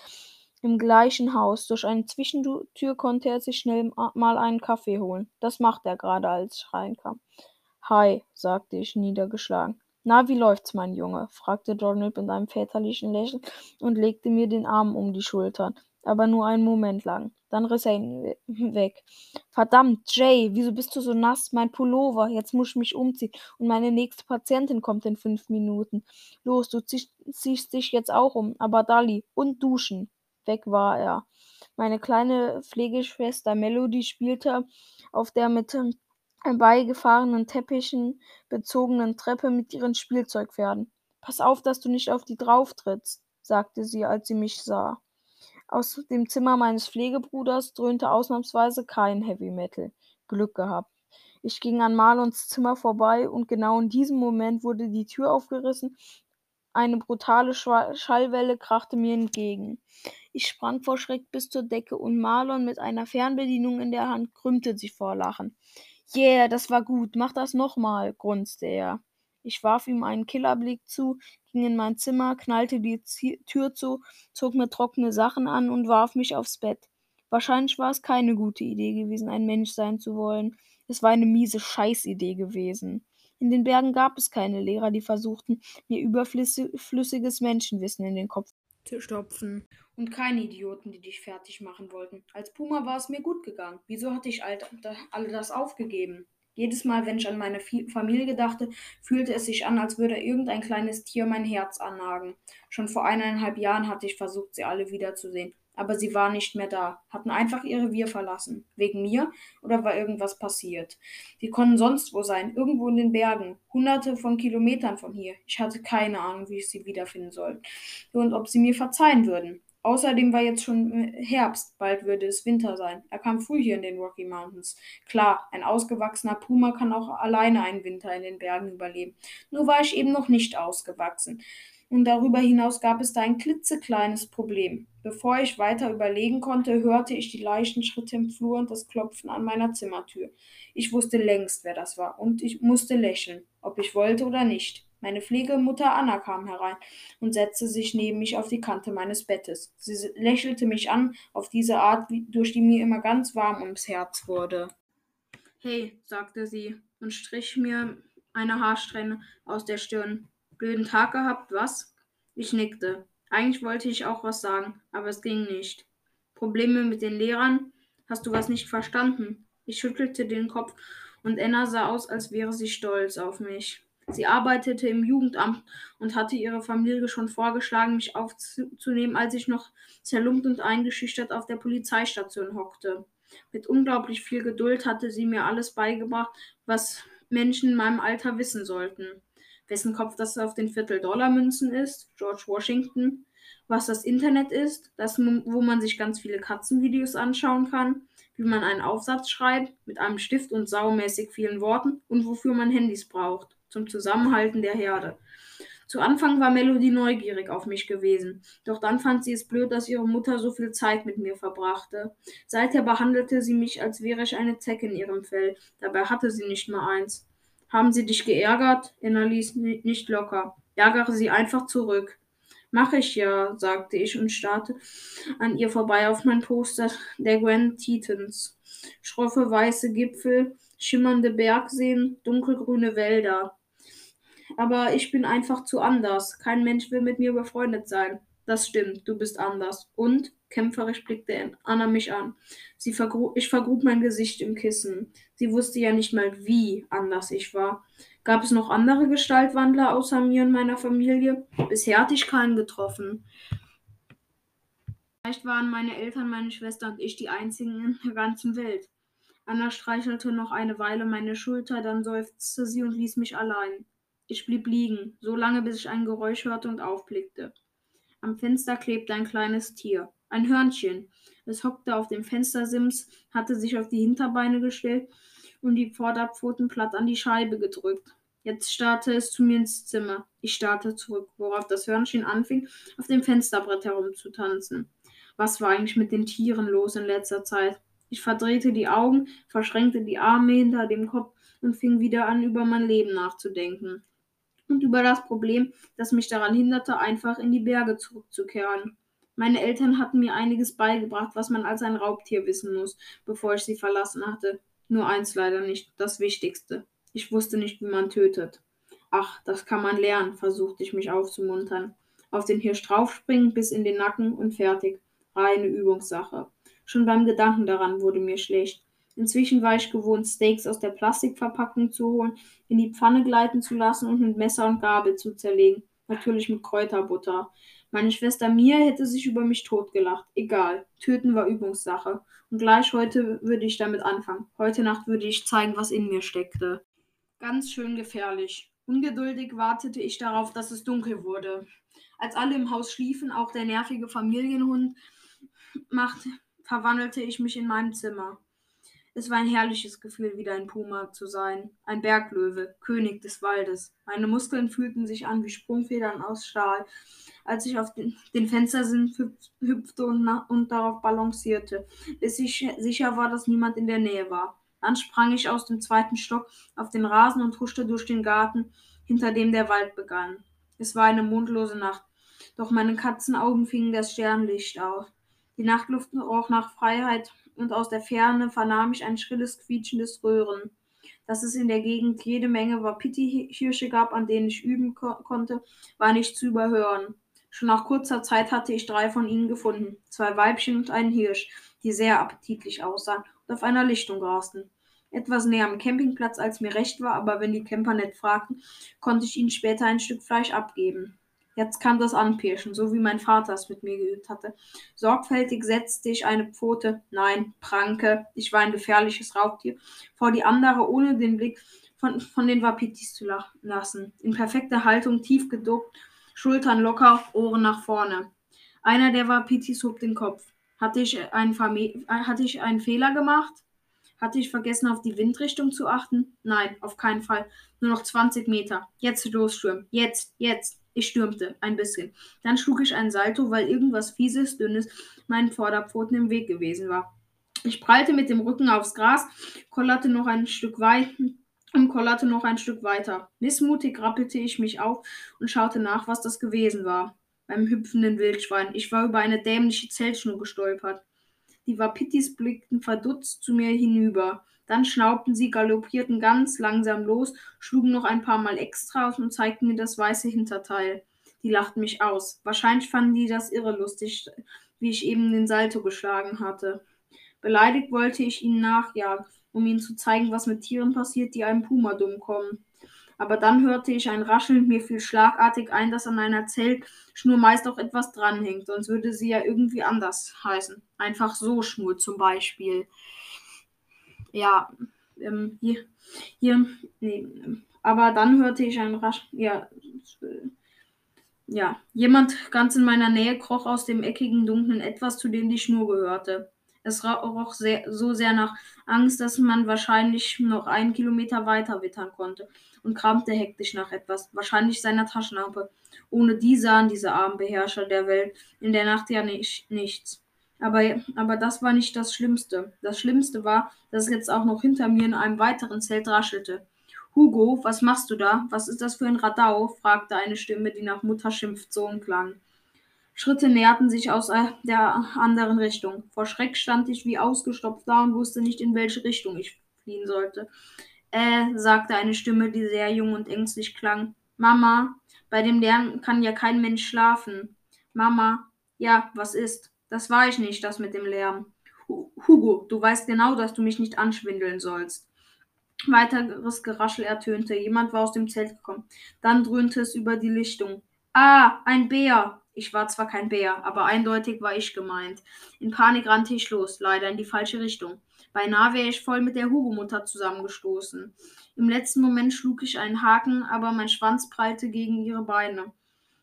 [SPEAKER 1] im gleichen Haus. Durch eine Zwischentür konnte er sich schnell mal einen Kaffee holen. Das machte er gerade, als ich reinkam. Hi, sagte ich niedergeschlagen. Na, wie läuft's, mein Junge? fragte Donald mit einem väterlichen Lächeln und legte mir den Arm um die Schultern, aber nur einen Moment lang. Dann riss er ihn weg. Verdammt, Jay, wieso bist du so nass? Mein Pullover, jetzt muss ich mich umziehen und meine nächste Patientin kommt in fünf Minuten. Los, du ziehst dich jetzt auch um, aber Dali, und duschen. Weg war er. Meine kleine Pflegeschwester Melody spielte auf der mit beigefahrenen Teppichen bezogenen Treppe mit ihren Spielzeugpferden. Pass auf, dass du nicht auf die drauftrittst, sagte sie, als sie mich sah. Aus dem Zimmer meines Pflegebruders dröhnte ausnahmsweise kein Heavy Metal. Glück gehabt. Ich ging an Marlons Zimmer vorbei und genau in diesem Moment wurde die Tür aufgerissen. Eine brutale Schallwelle krachte mir entgegen. Ich sprang vor Schreck bis zur Decke und Marlon mit einer Fernbedienung in der Hand krümmte sich vor Lachen. Yeah, das war gut, mach das nochmal, grunzte er. Ich warf ihm einen Killerblick zu, ging in mein Zimmer, knallte die Tür zu, zog mir trockene Sachen an und warf mich aufs Bett. Wahrscheinlich war es keine gute Idee gewesen, ein Mensch sein zu wollen. Es war eine miese Scheißidee gewesen. In den Bergen gab es keine Lehrer, die versuchten, mir überflüssiges Menschenwissen in den Kopf zu stopfen. Und keine Idioten, die dich fertig machen wollten. Als Puma war es mir gut gegangen. Wieso hatte ich all, all das aufgegeben? Jedes Mal, wenn ich an meine Familie dachte, fühlte es sich an, als würde irgendein kleines Tier mein Herz annagen. Schon vor eineinhalb Jahren hatte ich versucht, sie alle wiederzusehen aber sie war nicht mehr da, hatten einfach ihr Revier verlassen. Wegen mir oder war irgendwas passiert? Die konnten sonst wo sein, irgendwo in den Bergen, hunderte von Kilometern von hier. Ich hatte keine Ahnung, wie ich sie wiederfinden sollte und ob sie mir verzeihen würden. Außerdem war jetzt schon Herbst, bald würde es Winter sein. Er kam früh hier in den Rocky Mountains. Klar, ein ausgewachsener Puma kann auch alleine einen Winter in den Bergen überleben. Nur war ich eben noch nicht ausgewachsen und darüber hinaus gab es da ein klitzekleines Problem. Bevor ich weiter überlegen konnte, hörte ich die leichten Schritte im Flur und das Klopfen an meiner Zimmertür. Ich wusste längst, wer das war, und ich musste lächeln, ob ich wollte oder nicht. Meine Pflegemutter Anna kam herein und setzte sich neben mich auf die Kante meines Bettes. Sie lächelte mich an auf diese Art, durch die mir immer ganz warm ums Herz wurde. Hey, sagte sie und strich mir eine Haarsträhne aus der Stirn. Blöden Tag gehabt, was? Ich nickte. Eigentlich wollte ich auch was sagen, aber es ging nicht. Probleme mit den Lehrern? Hast du was nicht verstanden? Ich schüttelte den Kopf und Anna sah aus, als wäre sie stolz auf mich. Sie arbeitete im Jugendamt und hatte ihrer Familie schon vorgeschlagen, mich aufzunehmen, als ich noch zerlumpt und eingeschüchtert auf der Polizeistation hockte. Mit unglaublich viel Geduld hatte sie mir alles beigebracht, was Menschen in meinem Alter wissen sollten wessen Kopf das auf den Viertel-Dollar-Münzen ist, George Washington, was das Internet ist, das, wo man sich ganz viele Katzenvideos anschauen kann, wie man einen Aufsatz schreibt mit einem Stift und saumäßig vielen Worten und wofür man Handys braucht, zum Zusammenhalten der Herde. Zu Anfang war Melody neugierig auf mich gewesen, doch dann fand sie es blöd, dass ihre Mutter so viel Zeit mit mir verbrachte. Seither behandelte sie mich, als wäre ich eine Zecke in ihrem Fell, dabei hatte sie nicht mal eins. Haben sie dich geärgert? Inna ließ nicht locker. Ärgere sie einfach zurück. Mach ich ja, sagte ich und starrte an ihr vorbei auf mein Poster der Grand Tetons. Schroffe weiße Gipfel, schimmernde Bergseen, dunkelgrüne Wälder. Aber ich bin einfach zu anders. Kein Mensch will mit mir befreundet sein. Das stimmt, du bist anders. Und? Kämpferisch blickte Anna mich an. Vergrub, ich vergrub mein Gesicht im Kissen. Sie wusste ja nicht mal, wie anders ich war. Gab es noch andere Gestaltwandler außer mir und meiner Familie? Bisher hatte ich keinen getroffen. Vielleicht waren meine Eltern, meine Schwester und ich die einzigen in der ganzen Welt. Anna streichelte noch eine Weile meine Schulter, dann seufzte sie und ließ mich allein. Ich blieb liegen, so lange bis ich ein Geräusch hörte und aufblickte. Am Fenster klebte ein kleines Tier, ein Hörnchen. Es hockte auf dem Fenstersims, hatte sich auf die Hinterbeine gestellt und die Vorderpfoten platt an die Scheibe gedrückt. Jetzt starrte es zu mir ins Zimmer. Ich starrte zurück, worauf das Hörnchen anfing, auf dem Fensterbrett herumzutanzen. Was war eigentlich mit den Tieren los in letzter Zeit? Ich verdrehte die Augen, verschränkte die Arme hinter dem Kopf und fing wieder an, über mein Leben nachzudenken. Und über das Problem, das mich daran hinderte, einfach in die Berge zurückzukehren. Meine Eltern hatten mir einiges beigebracht, was man als ein Raubtier wissen muss, bevor ich sie verlassen hatte. Nur eins leider nicht, das Wichtigste. Ich wusste nicht, wie man tötet. Ach, das kann man lernen, versuchte ich mich aufzumuntern. Auf den Hirsch draufspringen, bis in den Nacken und fertig. Reine Übungssache. Schon beim Gedanken daran wurde mir schlecht. Inzwischen war ich gewohnt, Steaks aus der Plastikverpackung zu holen, in die Pfanne gleiten zu lassen und mit Messer und Gabel zu zerlegen. Natürlich mit Kräuterbutter. Meine Schwester Mia hätte sich über mich totgelacht. Egal. Töten war Übungssache. Und gleich heute würde ich damit anfangen. Heute Nacht würde ich zeigen, was in mir steckte. Ganz schön gefährlich. Ungeduldig wartete ich darauf, dass es dunkel wurde. Als alle im Haus schliefen, auch der nervige Familienhund, machte, verwandelte ich mich in meinem Zimmer. Es war ein herrliches Gefühl, wieder ein Puma zu sein. Ein Berglöwe, König des Waldes. Meine Muskeln fühlten sich an wie Sprungfedern aus Stahl, als ich auf den, den Fenstersinn hüpfte und, und darauf balancierte, bis ich sicher war, dass niemand in der Nähe war. Dann sprang ich aus dem zweiten Stock auf den Rasen und huschte durch den Garten, hinter dem der Wald begann. Es war eine mondlose Nacht, doch meine Katzenaugen fingen das Sternlicht auf. Die Nachtluft roch nach Freiheit und aus der Ferne vernahm ich ein schrilles, quietschendes Röhren. Dass es in der Gegend jede Menge Wapiti-Hirsche gab, an denen ich üben ko konnte, war nicht zu überhören. Schon nach kurzer Zeit hatte ich drei von ihnen gefunden, zwei Weibchen und einen Hirsch, die sehr appetitlich aussahen und auf einer Lichtung grasten. Etwas näher am Campingplatz, als mir recht war, aber wenn die Camper nett fragten, konnte ich ihnen später ein Stück Fleisch abgeben. Jetzt kam das Anpirschen, so wie mein Vater es mit mir geübt hatte. Sorgfältig setzte ich eine Pfote, nein, Pranke, ich war ein gefährliches Raubtier, vor die andere, ohne den Blick von, von den Wapitis zu lassen. In perfekter Haltung, tief geduckt, Schultern locker, Ohren nach vorne. Einer der Wapitis hob den Kopf. Hatte ich, einen hatte ich einen Fehler gemacht? Hatte ich vergessen, auf die Windrichtung zu achten? Nein, auf keinen Fall. Nur noch 20 Meter. Jetzt losstürmen. Jetzt, jetzt. Ich stürmte ein bisschen. Dann schlug ich ein Salto, weil irgendwas Fieses, Dünnes meinen Vorderpfoten im Weg gewesen war. Ich prallte mit dem Rücken aufs Gras, kollerte noch ein Stück weit und kollerte noch ein Stück weiter. Missmutig rappelte ich mich auf und schaute nach, was das gewesen war. Beim hüpfenden Wildschwein. Ich war über eine dämliche Zeltschnur gestolpert. Die Wapitis blickten verdutzt zu mir hinüber. Dann schnaubten sie, galoppierten ganz langsam los, schlugen noch ein paar Mal extra aus und zeigten mir das weiße Hinterteil. Die lachten mich aus. Wahrscheinlich fanden die das irre lustig, wie ich eben den Salto geschlagen hatte. Beleidigt wollte ich ihnen nachjagen, um ihnen zu zeigen, was mit Tieren passiert, die einem Puma dumm kommen. Aber dann hörte ich ein Rascheln, mir fiel schlagartig ein, dass an einer Zeltschnur meist auch etwas dranhängt, sonst würde sie ja irgendwie anders heißen. Einfach so Schnur zum Beispiel ja, ähm, hier, hier, nee, aber dann hörte ich ein rasch, ja, ja, jemand ganz in meiner Nähe kroch aus dem eckigen, dunklen Etwas, zu dem die Schnur gehörte. Es roch sehr, so sehr nach Angst, dass man wahrscheinlich noch einen Kilometer weiter wittern konnte und kramte hektisch nach etwas, wahrscheinlich seiner Taschenlampe. Ohne die sahen diese armen Beherrscher der Welt in der Nacht ja nicht, nichts. Aber, aber das war nicht das Schlimmste. Das Schlimmste war, dass es jetzt auch noch hinter mir in einem weiteren Zelt raschelte. Hugo, was machst du da? Was ist das für ein Radau? fragte eine Stimme, die nach Mutter schimpft Sohn klang. Schritte näherten sich aus der anderen Richtung. Vor Schreck stand ich wie ausgestopft da und wusste nicht, in welche Richtung ich fliehen sollte. Äh, sagte eine Stimme, die sehr jung und ängstlich klang. Mama, bei dem Lernen kann ja kein Mensch schlafen. Mama, ja, was ist? Das war ich nicht, das mit dem Lärm. Hugo, du weißt genau, dass du mich nicht anschwindeln sollst. Weiteres Geraschel ertönte. Jemand war aus dem Zelt gekommen. Dann dröhnte es über die Lichtung. Ah, ein Bär! Ich war zwar kein Bär, aber eindeutig war ich gemeint. In Panik rannte ich los, leider in die falsche Richtung.
[SPEAKER 2] Beinahe wäre ich voll mit der Hugo-Mutter zusammengestoßen. Im letzten Moment schlug ich einen Haken, aber mein Schwanz prallte gegen ihre Beine.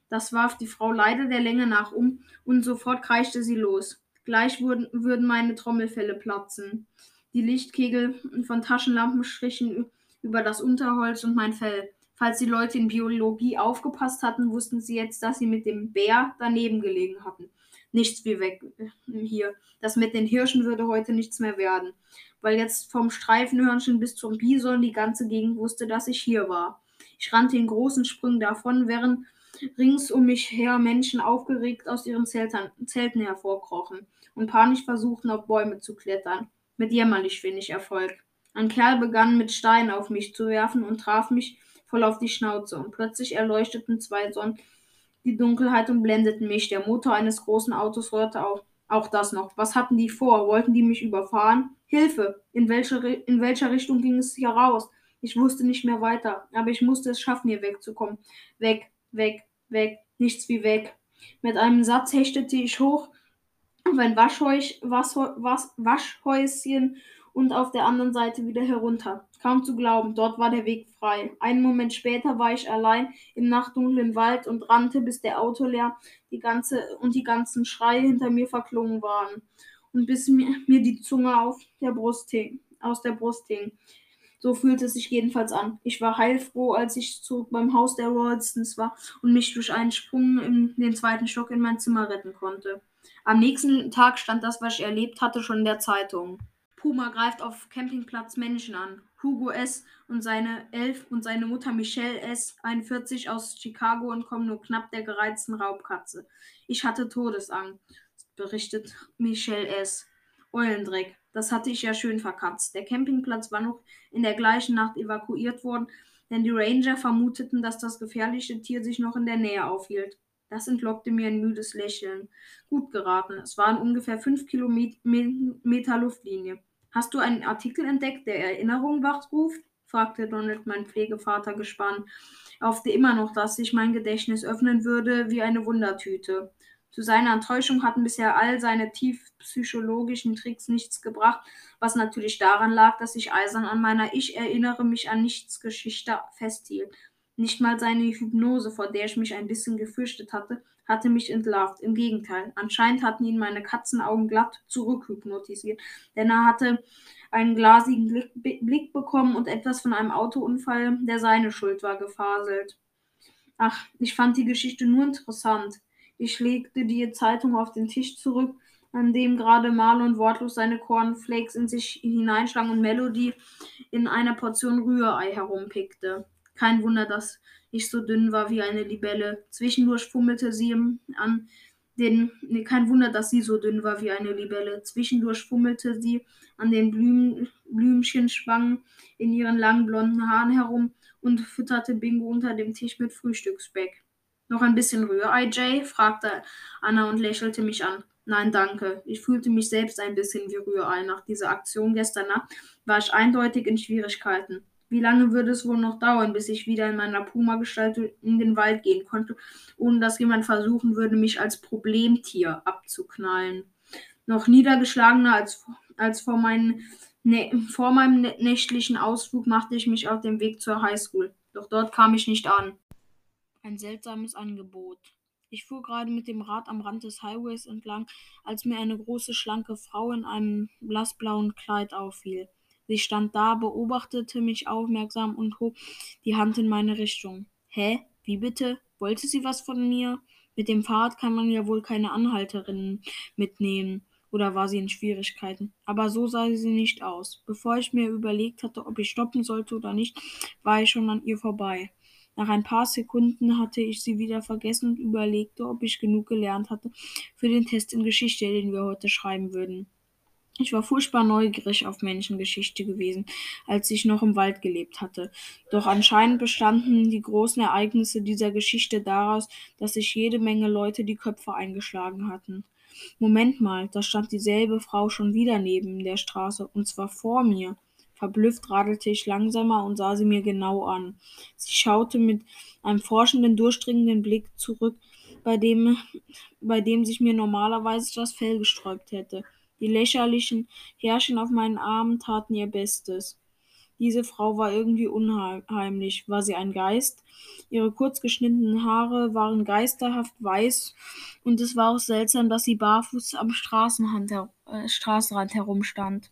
[SPEAKER 2] Das warf die Frau leider der Länge nach um, und sofort kreischte sie los. Gleich wurden, würden meine Trommelfelle platzen. Die Lichtkegel von Taschenlampen strichen über das Unterholz und mein Fell. Falls die Leute in Biologie aufgepasst hatten, wussten sie jetzt, dass sie mit dem Bär daneben gelegen hatten. Nichts wie weg hier. Das mit den Hirschen würde heute nichts mehr werden. Weil jetzt vom Streifenhörnchen bis zum Bison die ganze Gegend wusste, dass ich hier war. Ich rannte in großen Sprüngen davon, während rings um mich her Menschen aufgeregt aus ihren Zeltern, Zelten hervorkrochen und panisch versuchten, auf Bäume zu klettern. Mit jämmerlich wenig Erfolg. Ein Kerl begann mit Steinen auf mich zu werfen und traf mich voll auf die Schnauze, und plötzlich erleuchteten zwei Sonnen die Dunkelheit und blendeten mich. Der Motor eines großen Autos rührte auf. Auch das noch. Was hatten die vor? Wollten die mich überfahren? Hilfe! In welche, in welcher Richtung ging es hier raus? Ich wusste nicht mehr weiter, aber ich musste es schaffen, hier wegzukommen. Weg, weg, weg, nichts wie weg. Mit einem Satz hechtete ich hoch auf ein Waschhäus, was, was, Waschhäuschen und auf der anderen Seite wieder herunter. Kaum zu glauben, dort war der Weg frei. Einen Moment später war ich allein im nachtdunklen Wald und rannte, bis der Autolärm die ganze, und die ganzen Schreie hinter mir verklungen waren. Und bis mir, mir die Zunge auf der Brust hing, aus der Brust hing. So fühlte es sich jedenfalls an. Ich war heilfroh, als ich zurück beim Haus der Rollstons war und mich durch einen Sprung in den zweiten Stock in mein Zimmer retten konnte. Am nächsten Tag stand das, was ich erlebt hatte, schon in der Zeitung. Puma greift auf Campingplatz Menschen an. Hugo S. und seine Elf und seine Mutter Michelle S. 41 aus Chicago und kommen nur knapp der gereizten Raubkatze. Ich hatte Todesangst, berichtet Michelle S. Eulendreck. Das hatte ich ja schön verkatzt. Der Campingplatz war noch in der gleichen Nacht evakuiert worden, denn die Ranger vermuteten, dass das gefährliche Tier sich noch in der Nähe aufhielt. Das entlockte mir ein müdes Lächeln. Gut geraten. Es waren ungefähr fünf Kilometer Luftlinie. Hast du einen Artikel entdeckt, der Erinnerung wachruft? fragte Donald mein Pflegevater gespannt. Er hoffte immer noch, dass sich mein Gedächtnis öffnen würde wie eine Wundertüte. Zu seiner Enttäuschung hatten bisher all seine tief psychologischen Tricks nichts gebracht, was natürlich daran lag, dass ich eisern an meiner Ich erinnere mich an nichts Geschichte festhielt. Nicht mal seine Hypnose, vor der ich mich ein bisschen gefürchtet hatte, hatte mich entlarvt. Im Gegenteil, anscheinend hatten ihn meine Katzenaugen glatt zurückhypnotisiert, denn er hatte einen glasigen Blick bekommen und etwas von einem Autounfall, der seine Schuld war, gefaselt. Ach, ich fand die Geschichte nur interessant. Ich legte die Zeitung auf den Tisch zurück, an dem gerade Marlon wortlos seine Cornflakes in sich hineinschlang und Melody in einer Portion Rührei herumpickte. Kein Wunder, dass ich so dünn war wie eine Libelle. Zwischendurch fummelte sie an den. Nee, kein Wunder, dass sie so dünn war wie eine Libelle. Zwischendurch fummelte sie an den Blüm, Blümchenschwangen in ihren langen blonden Haaren herum und fütterte Bingo unter dem Tisch mit Frühstücksspeck. Noch ein bisschen Rührei, Jay? fragte Anna und lächelte mich an. Nein, danke. Ich fühlte mich selbst ein bisschen wie Rührei. Nach dieser Aktion gestern Nacht war ich eindeutig in Schwierigkeiten. Wie lange würde es wohl noch dauern, bis ich wieder in meiner Puma-Gestalt in den Wald gehen konnte, ohne dass jemand versuchen würde, mich als Problemtier abzuknallen? Noch niedergeschlagener als, als vor, meinen, ne, vor meinem nächtlichen Ausflug machte ich mich auf den Weg zur Highschool. Doch dort kam ich nicht an. Ein seltsames Angebot. Ich fuhr gerade mit dem Rad am Rand des Highways entlang, als mir eine große, schlanke Frau in einem blassblauen Kleid auffiel. Sie stand da, beobachtete mich aufmerksam und hob die Hand in meine Richtung. Hä? Wie bitte? Wollte sie was von mir? Mit dem Fahrrad kann man ja wohl keine Anhalterinnen mitnehmen. Oder war sie in Schwierigkeiten? Aber so sah sie nicht aus. Bevor ich mir überlegt hatte, ob ich stoppen sollte oder nicht, war ich schon an ihr vorbei. Nach ein paar Sekunden hatte ich sie wieder vergessen und überlegte, ob ich genug gelernt hatte für den Test in Geschichte, den wir heute schreiben würden. Ich war furchtbar neugierig auf Menschengeschichte gewesen, als ich noch im Wald gelebt hatte. Doch anscheinend bestanden die großen Ereignisse dieser Geschichte daraus, dass sich jede Menge Leute die Köpfe eingeschlagen hatten. Moment mal, da stand dieselbe Frau schon wieder neben der Straße, und zwar vor mir. Verblüfft radelte ich langsamer und sah sie mir genau an. Sie schaute mit einem forschenden, durchdringenden Blick zurück, bei dem, bei dem sich mir normalerweise das Fell gesträubt hätte.
[SPEAKER 1] Die lächerlichen Härchen auf meinen Armen taten ihr Bestes. Diese Frau war irgendwie unheimlich. War sie ein Geist? Ihre kurz geschnittenen Haare waren geisterhaft weiß und es war auch seltsam, dass sie barfuß am Straßenrand, äh, Straßenrand herumstand.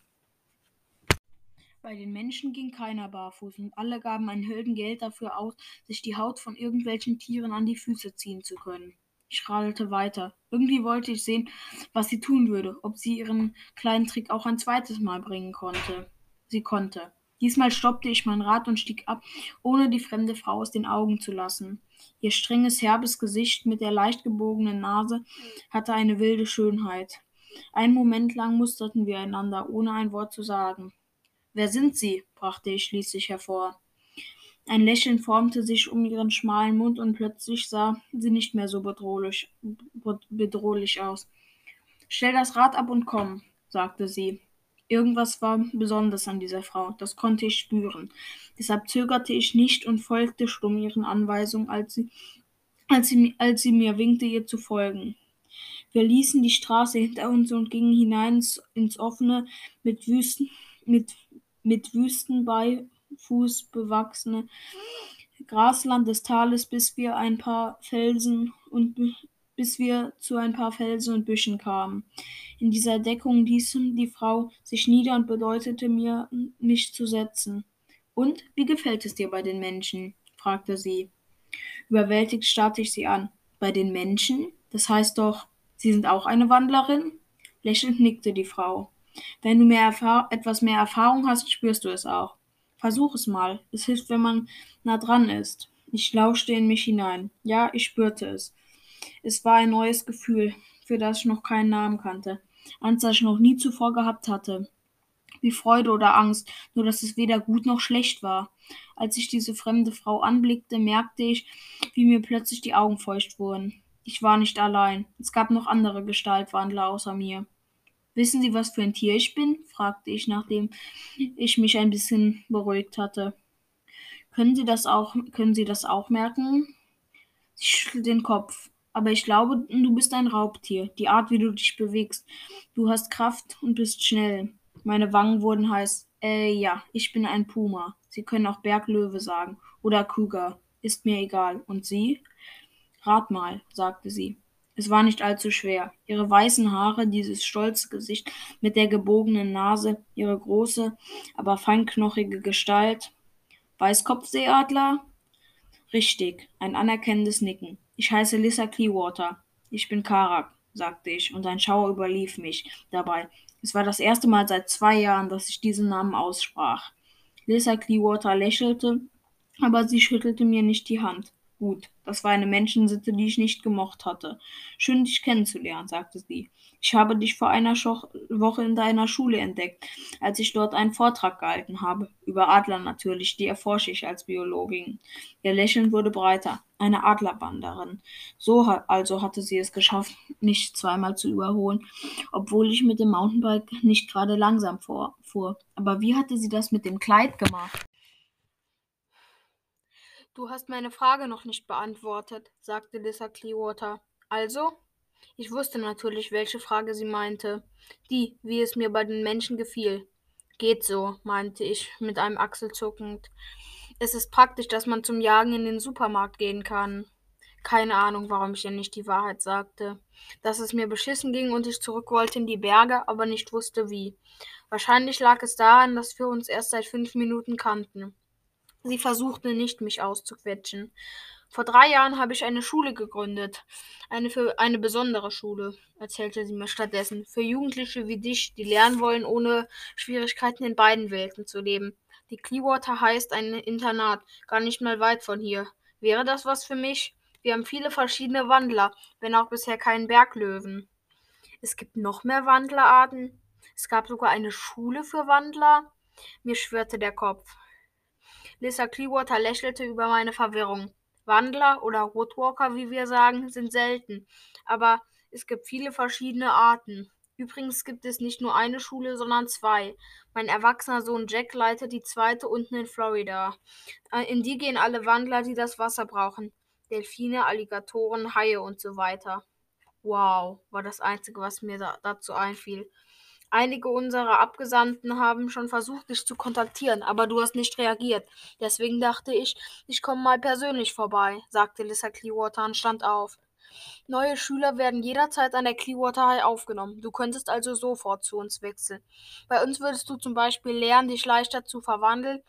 [SPEAKER 1] Bei den Menschen ging keiner barfuß und alle gaben ein Heldengeld dafür aus, sich die Haut von irgendwelchen Tieren an die Füße ziehen zu können. Ich radelte weiter. Irgendwie wollte ich sehen, was sie tun würde, ob sie ihren kleinen Trick auch ein zweites Mal bringen konnte. Sie konnte. Diesmal stoppte ich mein Rad und stieg ab, ohne die fremde Frau aus den Augen zu lassen. Ihr strenges, herbes Gesicht mit der leicht gebogenen Nase hatte eine wilde Schönheit. Einen Moment lang musterten wir einander, ohne ein Wort zu sagen. Wer sind Sie? brachte ich schließlich hervor. Ein Lächeln formte sich um ihren schmalen Mund und plötzlich sah sie nicht mehr so bedrohlich, bedrohlich aus. Stell das Rad ab und komm, sagte sie. Irgendwas war besonders an dieser Frau, das konnte ich spüren. Deshalb zögerte ich nicht und folgte stumm ihren Anweisungen, als sie, als sie, als sie mir winkte, ihr zu folgen. Wir ließen die Straße hinter uns und gingen hinein ins offene, mit Wüsten, mit, mit Wüstenbeifuß bewachsene Grasland des Tales, bis wir ein paar Felsen und bis wir zu ein paar Felsen und Büschen kamen. In dieser Deckung ließ die Frau sich nieder und bedeutete mir, mich zu setzen. Und wie gefällt es dir bei den Menschen? fragte sie. Überwältigt starrte ich sie an. Bei den Menschen? Das heißt doch, Sie sind auch eine Wandlerin? Lächelnd nickte die Frau. Wenn du mehr etwas mehr Erfahrung hast, spürst du es auch. Versuch es mal. Es hilft, wenn man nah dran ist. Ich lauschte in mich hinein. Ja, ich spürte es. Es war ein neues Gefühl, für das ich noch keinen Namen kannte, eins, das ich noch nie zuvor gehabt hatte. Wie Freude oder Angst, nur dass es weder gut noch schlecht war. Als ich diese fremde Frau anblickte, merkte ich, wie mir plötzlich die Augen feucht wurden. Ich war nicht allein. Es gab noch andere Gestaltwandler außer mir. Wissen Sie, was für ein Tier ich bin? fragte ich, nachdem ich mich ein bisschen beruhigt hatte. Können Sie das auch, können Sie das auch merken? Sie schüttelte den Kopf. Aber ich glaube, du bist ein Raubtier. Die Art, wie du dich bewegst. Du hast Kraft und bist schnell. Meine Wangen wurden heiß. Äh, ja, ich bin ein Puma. Sie können auch Berglöwe sagen. Oder Cougar. Ist mir egal. Und Sie? Rat mal, sagte sie. Es war nicht allzu schwer. Ihre weißen Haare, dieses stolze Gesicht mit der gebogenen Nase, ihre große, aber feinknochige Gestalt. Weißkopfseeadler? Richtig, ein anerkennendes Nicken. Ich heiße Lissa Clearwater. Ich bin Karak, sagte ich, und ein Schauer überlief mich dabei. Es war das erste Mal seit zwei Jahren, dass ich diesen Namen aussprach. Lissa Clearwater lächelte, aber sie schüttelte mir nicht die Hand. Gut, das war eine Menschensitte, die ich nicht gemocht hatte. Schön, dich kennenzulernen, sagte sie. Ich habe dich vor einer Woche in deiner Schule entdeckt, als ich dort einen Vortrag gehalten habe. Über Adler natürlich, die erforsche ich als Biologin. Ihr Lächeln wurde breiter. Eine Adlerwanderin. So also hatte sie es geschafft, mich zweimal zu überholen, obwohl ich mit dem Mountainbike nicht gerade langsam fuhr. Aber wie hatte sie das mit dem Kleid gemacht?
[SPEAKER 2] Du hast meine Frage noch nicht beantwortet, sagte Lissa Clearwater. Also? Ich wusste natürlich, welche Frage sie meinte. Die, wie es mir bei den Menschen gefiel. Geht so, meinte ich mit einem Achselzuckend. Es ist praktisch, dass man zum Jagen in den Supermarkt gehen kann. Keine Ahnung, warum ich ihr nicht die Wahrheit sagte. Dass es mir beschissen ging und ich zurück wollte in die Berge, aber nicht wusste wie. Wahrscheinlich lag es daran, dass wir uns erst seit fünf Minuten kannten. Sie versuchte nicht, mich auszuquetschen. Vor drei Jahren habe ich eine Schule gegründet. Eine für eine besondere Schule, erzählte sie mir stattdessen. Für Jugendliche wie dich, die lernen wollen, ohne Schwierigkeiten in beiden Welten zu leben. Die Clearwater heißt ein Internat, gar nicht mal weit von hier. Wäre das was für mich? Wir haben viele verschiedene Wandler, wenn auch bisher keinen Berglöwen. Es gibt noch mehr Wandlerarten. Es gab sogar eine Schule für Wandler. Mir schwirrte der Kopf. Lisa Clearwater lächelte über meine Verwirrung. Wandler oder Roadwalker, wie wir sagen, sind selten, aber es gibt viele verschiedene Arten. Übrigens gibt es nicht nur eine Schule, sondern zwei. Mein erwachsener Sohn Jack leitet die zweite unten in Florida. Äh, in die gehen alle Wandler, die das Wasser brauchen. Delfine, Alligatoren, Haie und so weiter. Wow, war das Einzige, was mir da dazu einfiel.
[SPEAKER 1] Einige unserer Abgesandten haben schon versucht, dich zu kontaktieren, aber du hast nicht reagiert. Deswegen dachte ich, ich komme mal persönlich vorbei, sagte Lissa Clearwater und stand auf. Neue Schüler werden jederzeit an der Clearwater High aufgenommen. Du könntest also sofort zu uns wechseln. Bei uns würdest du zum Beispiel lernen, dich leichter zu verwandeln.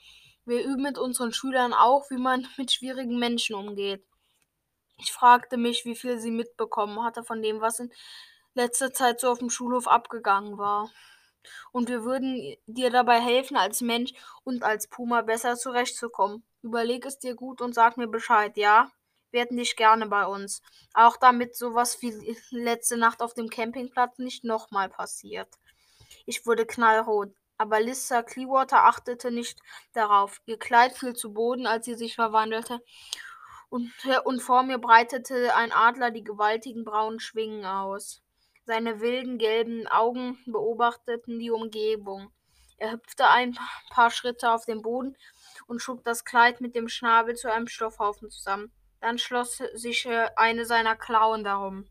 [SPEAKER 1] Wir üben mit unseren Schülern auch, wie man mit schwierigen Menschen umgeht. Ich fragte mich, wie viel sie mitbekommen hatte von dem, was in letzter Zeit so auf dem Schulhof abgegangen war. Und wir würden dir dabei helfen, als Mensch und als Puma besser zurechtzukommen. Überleg es dir gut und sag mir Bescheid, ja? Wir hätten dich gerne bei uns. Auch damit sowas wie letzte Nacht auf dem Campingplatz nicht nochmal passiert. Ich wurde knallrot. Aber Lissa Clearwater achtete nicht darauf. Ihr Kleid fiel zu Boden, als sie sich verwandelte, und, und vor mir breitete ein Adler die gewaltigen braunen Schwingen aus. Seine wilden gelben Augen beobachteten die Umgebung. Er hüpfte ein paar Schritte auf den Boden und schob das Kleid mit dem Schnabel zu einem Stoffhaufen zusammen. Dann schloss sich äh, eine seiner Klauen darum.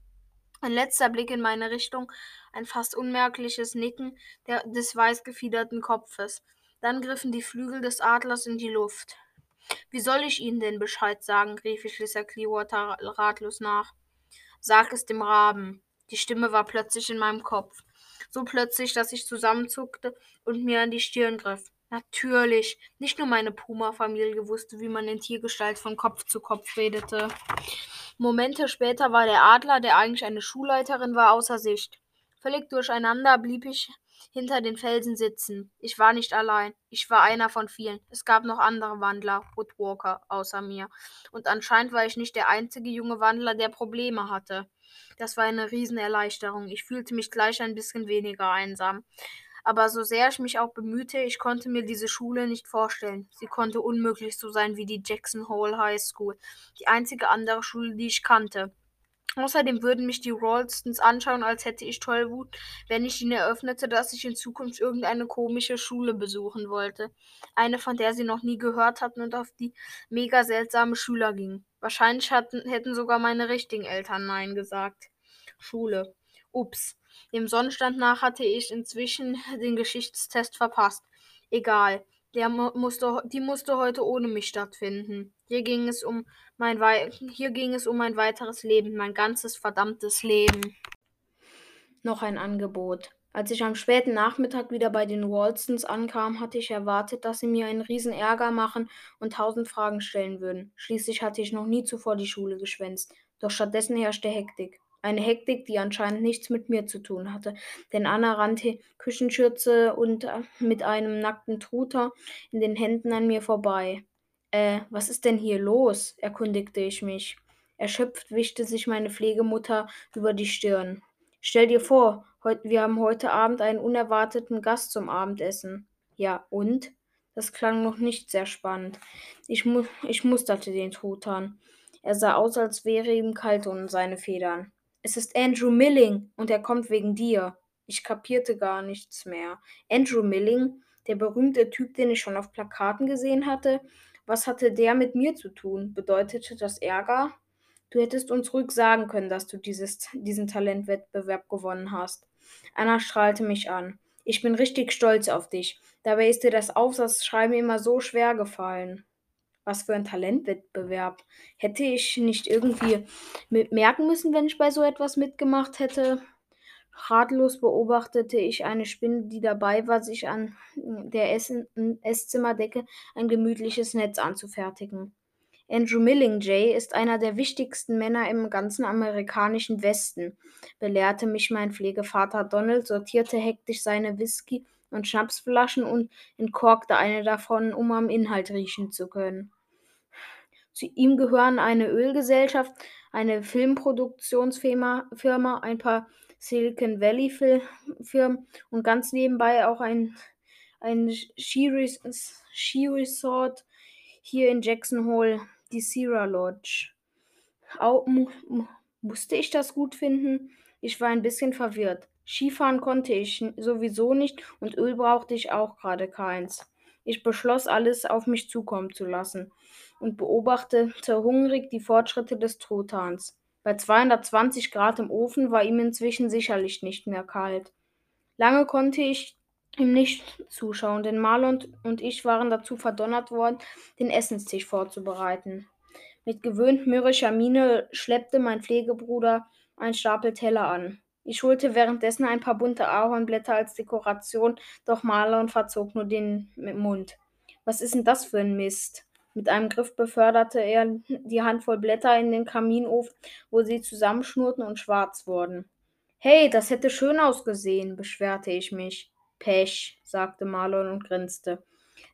[SPEAKER 1] Ein letzter Blick in meine Richtung, ein fast unmerkliches Nicken der, des weißgefiederten Kopfes. Dann griffen die Flügel des Adlers in die Luft. Wie soll ich Ihnen denn Bescheid sagen? rief ich Lisa Clearwater ratlos nach. Sag es dem Raben. Die Stimme war plötzlich in meinem Kopf. So plötzlich, dass ich zusammenzuckte und mir an die Stirn griff. Natürlich. Nicht nur meine Puma-Familie wusste, wie man in Tiergestalt von Kopf zu Kopf redete. Momente später war der Adler, der eigentlich eine Schulleiterin war, außer Sicht. Völlig durcheinander blieb ich hinter den Felsen sitzen. Ich war nicht allein. Ich war einer von vielen. Es gab noch andere Wandler, Woodwalker, außer mir. Und anscheinend war ich nicht der einzige junge Wandler, der Probleme hatte. Das war eine Riesenerleichterung. Ich fühlte mich gleich ein bisschen weniger einsam. Aber so sehr ich mich auch bemühte, ich konnte mir diese Schule nicht vorstellen. Sie konnte unmöglich so sein wie die Jackson Hole High School, die einzige andere Schule, die ich kannte. Außerdem würden mich die Ralstons anschauen, als hätte ich Tollwut, wenn ich ihnen eröffnete, dass ich in Zukunft irgendeine komische Schule besuchen wollte. Eine, von der sie noch nie gehört hatten und auf die mega seltsame Schüler gingen. Wahrscheinlich hatten, hätten sogar meine richtigen Eltern Nein gesagt. Schule. Ups. Dem Sonnenstand nach hatte ich inzwischen den Geschichtstest verpasst. Egal. Der musste, die musste heute ohne mich stattfinden. Hier ging es um mein hier ging es um mein weiteres Leben, mein ganzes verdammtes Leben. Noch ein Angebot. Als ich am späten Nachmittag wieder bei den Walstons ankam, hatte ich erwartet, dass sie mir einen riesen Ärger machen und tausend Fragen stellen würden. Schließlich hatte ich noch nie zuvor die Schule geschwänzt. Doch stattdessen herrschte Hektik. Eine Hektik, die anscheinend nichts mit mir zu tun hatte, denn Anna rannte Küchenschürze und äh, mit einem nackten Truter in den Händen an mir vorbei. Äh, was ist denn hier los? erkundigte ich mich. Erschöpft wischte sich meine Pflegemutter über die Stirn. Stell dir vor, wir haben heute Abend einen unerwarteten Gast zum Abendessen. Ja, und? Das klang noch nicht sehr spannend. Ich, mu ich musterte den Truthahn. Er sah aus, als wäre ihm kalt um seine Federn. Es ist Andrew Milling und er kommt wegen dir. Ich kapierte gar nichts mehr. Andrew Milling, der berühmte Typ, den ich schon auf Plakaten gesehen hatte. Was hatte der mit mir zu tun? Bedeutete das Ärger? Du hättest uns ruhig sagen können, dass du dieses, diesen Talentwettbewerb gewonnen hast. Anna strahlte mich an. Ich bin richtig stolz auf dich. Dabei ist dir das Aufsatzschreiben immer so schwer gefallen. Was für ein Talentwettbewerb. Hätte ich nicht irgendwie merken müssen, wenn ich bei so etwas mitgemacht hätte? Ratlos beobachtete ich eine Spinne, die dabei war, sich an der Esszimmerdecke ein gemütliches Netz anzufertigen. Andrew Millingjay ist einer der wichtigsten Männer im ganzen amerikanischen Westen, belehrte mich mein Pflegevater Donald, sortierte hektisch seine Whisky- und Schnapsflaschen und entkorkte eine davon, um am Inhalt riechen zu können. Zu ihm gehören eine Ölgesellschaft, eine Filmproduktionsfirma, ein paar Silicon Valley Firmen und ganz nebenbei auch ein, ein Skiresort hier in Jackson Hole, die Sierra Lodge. Auch, mu musste ich das gut finden? Ich war ein bisschen verwirrt. Skifahren konnte ich sowieso nicht und Öl brauchte ich auch gerade keins. Ich beschloss, alles auf mich zukommen zu lassen und beobachtete hungrig die Fortschritte des Truthahns. Bei 220 Grad im Ofen war ihm inzwischen sicherlich nicht mehr kalt. Lange konnte ich ihm nicht zuschauen, denn Marlon und ich waren dazu verdonnert worden, den Essenstisch vorzubereiten. Mit gewöhnt mürrischer Miene schleppte mein Pflegebruder ein Stapel Teller an. Ich holte währenddessen ein paar bunte Ahornblätter als Dekoration, doch Marlon verzog nur den Mund. Was ist denn das für ein Mist? Mit einem Griff beförderte er die Handvoll Blätter in den Kaminofen, wo sie zusammenschnurrten und schwarz wurden. Hey, das hätte schön ausgesehen, beschwerte ich mich. Pech, sagte Marlon und grinste.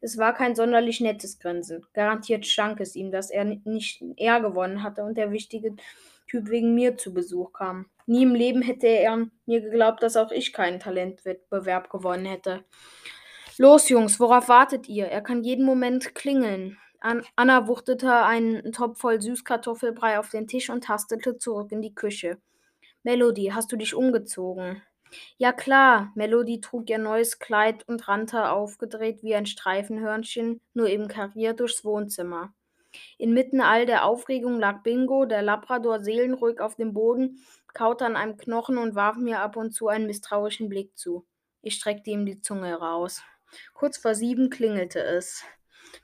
[SPEAKER 1] Es war kein sonderlich nettes Grinsen. Garantiert stank es ihm, dass er nicht er gewonnen hatte und der wichtige Typ wegen mir zu Besuch kam. Nie im Leben hätte er mir geglaubt, dass auch ich keinen Talentwettbewerb gewonnen hätte. Los, Jungs, worauf wartet ihr? Er kann jeden Moment klingeln. Anna wuchtete einen Topf voll Süßkartoffelbrei auf den Tisch und tastete zurück in die Küche. Melody, hast du dich umgezogen? Ja klar, Melody trug ihr neues Kleid und rannte aufgedreht wie ein Streifenhörnchen, nur eben kariert durchs Wohnzimmer. Inmitten all der Aufregung lag Bingo, der Labrador, seelenruhig auf dem Boden, kaute an einem Knochen und warf mir ab und zu einen misstrauischen Blick zu. Ich streckte ihm die Zunge raus. Kurz vor sieben klingelte es.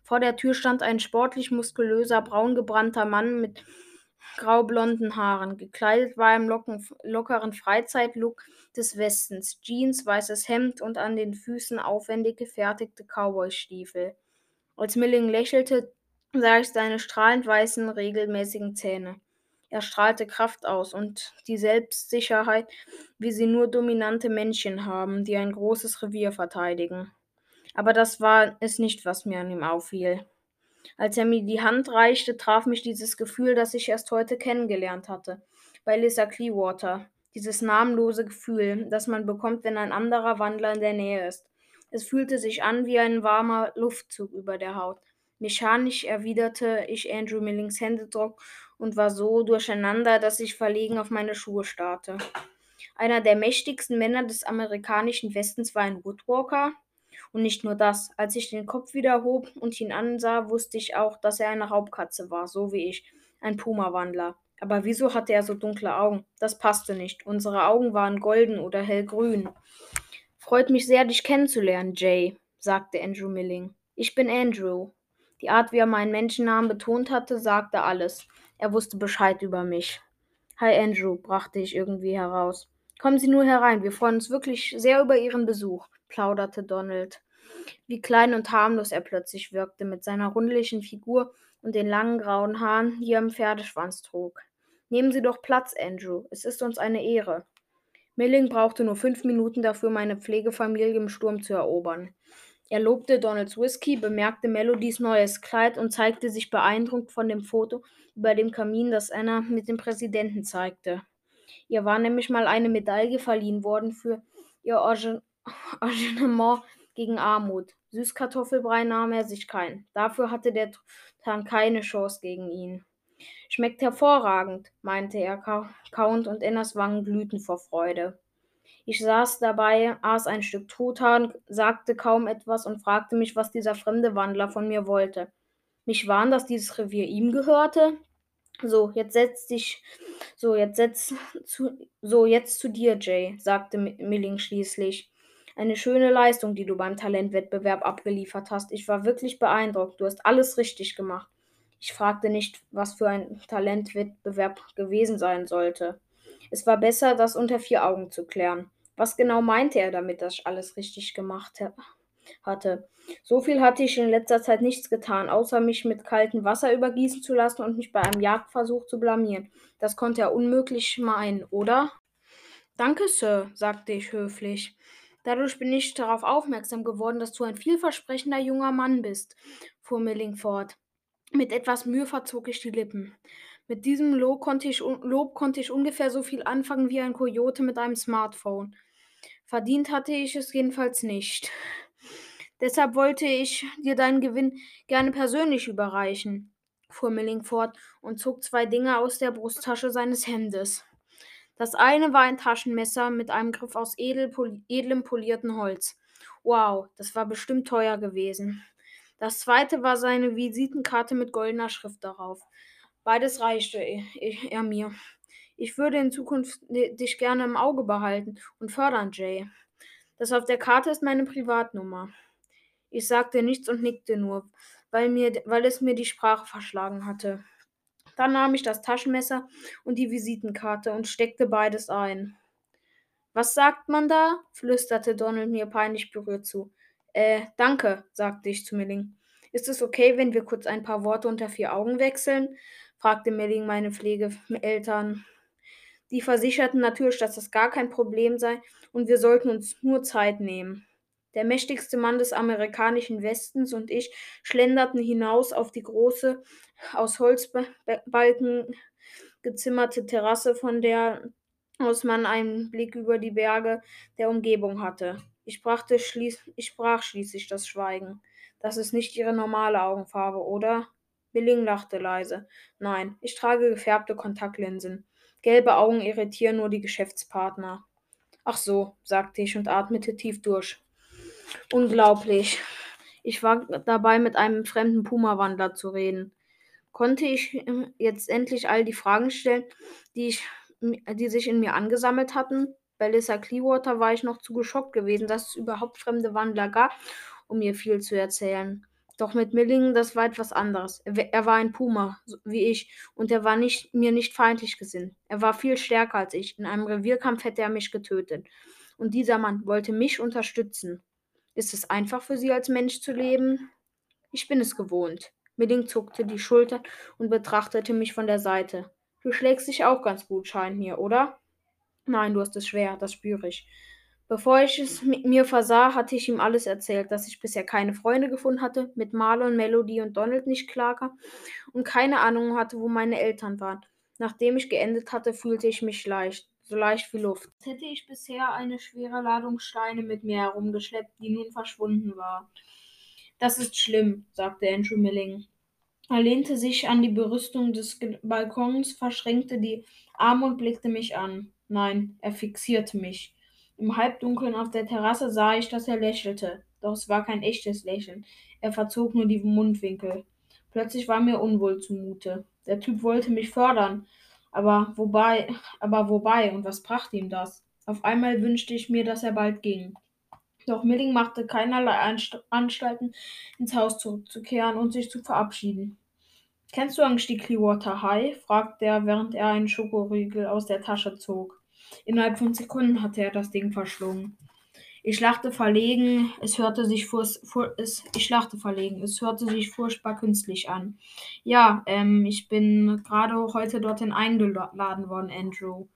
[SPEAKER 1] Vor der Tür stand ein sportlich muskulöser, braungebrannter Mann mit graublonden Haaren. Gekleidet war im locken, lockeren Freizeitlook des Westens. Jeans, weißes Hemd und an den Füßen aufwendig gefertigte Cowboystiefel. Als Milling lächelte, sah ich seine strahlend weißen, regelmäßigen Zähne. Er strahlte Kraft aus und die Selbstsicherheit, wie sie nur dominante Männchen haben, die ein großes Revier verteidigen. Aber das war es nicht, was mir an ihm auffiel. Als er mir die Hand reichte, traf mich dieses Gefühl, das ich erst heute kennengelernt hatte, bei Lisa Clearwater. Dieses namenlose Gefühl, das man bekommt, wenn ein anderer Wandler in der Nähe ist. Es fühlte sich an wie ein warmer Luftzug über der Haut. Mechanisch erwiderte ich Andrew Millings Händedruck und war so durcheinander, dass ich verlegen auf meine Schuhe starrte. Einer der mächtigsten Männer des amerikanischen Westens war ein Woodwalker, und nicht nur das, als ich den Kopf wieder hob und ihn ansah, wusste ich auch, dass er eine Raubkatze war, so wie ich, ein Puma-Wandler. Aber wieso hatte er so dunkle Augen? Das passte nicht. Unsere Augen waren golden oder hellgrün. Freut mich sehr, dich kennenzulernen, Jay, sagte Andrew Milling. Ich bin Andrew. Die Art, wie er meinen Menschennamen betont hatte, sagte alles. Er wusste Bescheid über mich. Hi Andrew, brachte ich irgendwie heraus. Kommen Sie nur herein, wir freuen uns wirklich sehr über Ihren Besuch plauderte Donald. Wie klein und harmlos er plötzlich wirkte mit seiner rundlichen Figur und den langen grauen Haaren, die er im Pferdeschwanz trug. Nehmen Sie doch Platz, Andrew. Es ist uns eine Ehre. Milling brauchte nur fünf Minuten dafür, meine Pflegefamilie im Sturm zu erobern. Er lobte Donalds Whisky, bemerkte Melodies neues Kleid und zeigte sich beeindruckt von dem Foto über dem Kamin, das Anna mit dem Präsidenten zeigte. Ihr war nämlich mal eine Medaille verliehen worden für ihr Engagement gegen Armut. Süßkartoffelbrei nahm er sich keinen. Dafür hatte der Truthahn keine Chance gegen ihn. Schmeckt hervorragend, meinte er kauend und Ennas Wangen glühten vor Freude. Ich saß dabei, aß ein Stück Truthahn, sagte kaum etwas und fragte mich, was dieser fremde Wandler von mir wollte. Mich warn, dass dieses Revier ihm gehörte? So, jetzt setz dich. So, jetzt setz zu. So, jetzt zu dir, Jay, sagte Milling schließlich. Eine schöne Leistung, die du beim Talentwettbewerb abgeliefert hast. Ich war wirklich beeindruckt. Du hast alles richtig gemacht. Ich fragte nicht, was für ein Talentwettbewerb gewesen sein sollte. Es war besser, das unter vier Augen zu klären. Was genau meinte er damit, dass ich alles richtig gemacht hatte? So viel hatte ich in letzter Zeit nichts getan, außer mich mit kaltem Wasser übergießen zu lassen und mich bei einem Jagdversuch zu blamieren. Das konnte er unmöglich meinen, oder? Danke, Sir, sagte ich höflich. Dadurch bin ich darauf aufmerksam geworden, dass du ein vielversprechender junger Mann bist, fuhr Milling fort. Mit etwas Mühe verzog ich die Lippen. Mit diesem Lob konnte, ich, Lob konnte ich ungefähr so viel anfangen wie ein Kojote mit einem Smartphone. Verdient hatte ich es jedenfalls nicht. Deshalb wollte ich dir deinen Gewinn gerne persönlich überreichen, fuhr Milling fort und zog zwei Dinge aus der Brusttasche seines Hemdes. Das eine war ein Taschenmesser mit einem Griff aus edel, edlem polierten Holz. Wow, das war bestimmt teuer gewesen. Das zweite war seine Visitenkarte mit goldener Schrift darauf. Beides reichte er mir. Ich würde in Zukunft dich gerne im Auge behalten und fördern, Jay. Das auf der Karte ist meine Privatnummer. Ich sagte nichts und nickte nur, weil, mir, weil es mir die Sprache verschlagen hatte. Dann nahm ich das Taschenmesser und die Visitenkarte und steckte beides ein. Was sagt man da? flüsterte Donald mir peinlich berührt zu. Äh, danke, sagte ich zu Milling. Ist es okay, wenn wir kurz ein paar Worte unter vier Augen wechseln? fragte Milling meine Pflegeeltern. Die versicherten natürlich, dass das gar kein Problem sei und wir sollten uns nur Zeit nehmen. Der mächtigste Mann des amerikanischen Westens und ich schlenderten hinaus auf die große, aus Holzbalken gezimmerte Terrasse, von der aus man einen Blick über die Berge der Umgebung hatte. Ich, schließ ich sprach schließlich das Schweigen. Das ist nicht Ihre normale Augenfarbe, oder? Billing lachte leise. Nein, ich trage gefärbte Kontaktlinsen. Gelbe Augen irritieren nur die Geschäftspartner. Ach so, sagte ich und atmete tief durch. Unglaublich. Ich war dabei, mit einem fremden Puma-Wandler zu reden. Konnte ich jetzt endlich all die Fragen stellen, die, ich, die sich in mir angesammelt hatten? Bei Lissa Clearwater war ich noch zu geschockt gewesen, dass es überhaupt fremde Wandler gab, um mir viel zu erzählen. Doch mit Millingen, das war etwas anderes. Er, war ein Puma, wie ich, und er war nicht, mir nicht feindlich gesinnt. Er war viel stärker als ich. In einem Revierkampf hätte er mich getötet. Und dieser Mann wollte mich unterstützen. Ist es einfach für Sie als Mensch zu leben? Ich bin es gewohnt. Milling zuckte die Schultern und betrachtete mich von der Seite. Du schlägst dich auch ganz gut, scheint mir, oder? Nein, du hast es schwer, das spüre ich. Bevor ich es mit mir versah, hatte ich ihm alles erzählt, dass ich bisher keine Freunde gefunden hatte, mit Marlon, Melody und Donald nicht klarkam und keine Ahnung hatte, wo meine Eltern waren. Nachdem ich geendet hatte, fühlte ich mich leicht, so leicht wie Luft. Als hätte ich bisher eine schwere Ladung Steine mit mir herumgeschleppt, die nun verschwunden war. Das ist schlimm, sagte Andrew Milling. Er lehnte sich an die Berüstung des Balkons, verschränkte die Arme und blickte mich an. Nein, er fixierte mich. Im Halbdunkeln auf der Terrasse sah ich, dass er lächelte, doch es war kein echtes Lächeln. Er verzog nur die Mundwinkel. Plötzlich war mir unwohl zumute. Der Typ wollte mich fördern, aber wobei, aber wobei und was brachte ihm das? Auf einmal wünschte ich mir, dass er bald ging. Doch Milling machte keinerlei Anstalten, ins Haus zurückzukehren und sich zu verabschieden. Kennst du eigentlich die Clearwater High? fragte er, während er einen Schokoriegel aus der Tasche zog. Innerhalb von Sekunden hatte er das Ding verschlungen. Ich lachte verlegen, es hörte sich furz, fur, es, ich lachte verlegen, es hörte sich furchtbar künstlich an. Ja, ähm, ich bin gerade heute dorthin eingeladen worden, Andrew.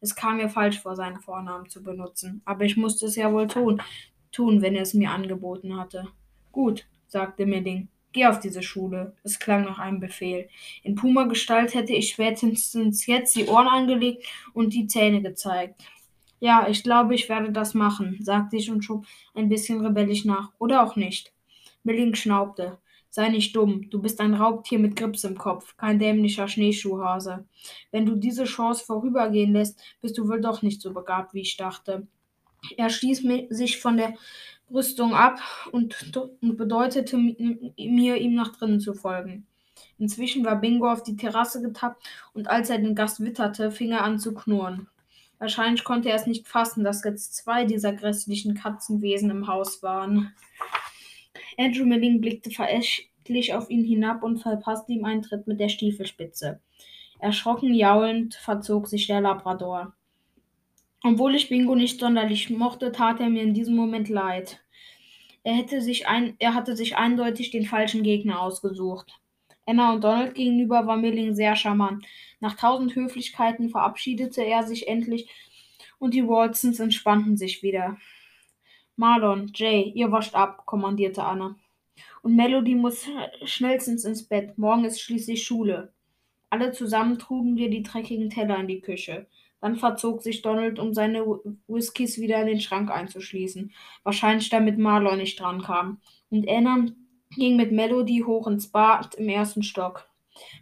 [SPEAKER 1] Es kam mir falsch vor, seinen Vornamen zu benutzen, aber ich musste es ja wohl tun, tun, wenn er es mir angeboten hatte. Gut, sagte Milling. Geh auf diese Schule. Es klang nach einem Befehl. In Puma-Gestalt hätte ich spätestens jetzt die Ohren angelegt und die Zähne gezeigt. Ja, ich glaube, ich werde das machen, sagte ich und schob ein bisschen rebellisch nach. Oder auch nicht. Milling schnaubte. Sei nicht dumm, du bist ein Raubtier mit Grips im Kopf, kein dämlicher Schneeschuhhase. Wenn du diese Chance vorübergehen lässt, bist du wohl doch nicht so begabt, wie ich dachte. Er stieß sich von der Rüstung ab und, und bedeutete mir, ihm nach drinnen zu folgen. Inzwischen war Bingo auf die Terrasse getappt und als er den Gast witterte, fing er an zu knurren. Wahrscheinlich konnte er es nicht fassen, dass jetzt zwei dieser grässlichen Katzenwesen im Haus waren. Andrew Milling blickte verächtlich auf ihn hinab und verpasste ihm einen Tritt mit der Stiefelspitze. Erschrocken jaulend verzog sich der Labrador. Obwohl ich Bingo nicht sonderlich mochte, tat er mir in diesem Moment leid. Er, hätte sich ein, er hatte sich eindeutig den falschen Gegner ausgesucht. Anna und Donald gegenüber war Milling sehr charmant. Nach tausend Höflichkeiten verabschiedete er sich endlich und die Walsons entspannten sich wieder. Marlon, Jay, ihr wascht ab, kommandierte Anna. Und Melody muss schnellstens ins Bett. Morgen ist schließlich Schule. Alle zusammen trugen wir die dreckigen Teller in die Küche. Dann verzog sich Donald, um seine Whiskys wieder in den Schrank einzuschließen, wahrscheinlich damit Marlon nicht drankam. Und Anna ging mit Melody hoch ins Bad im ersten Stock.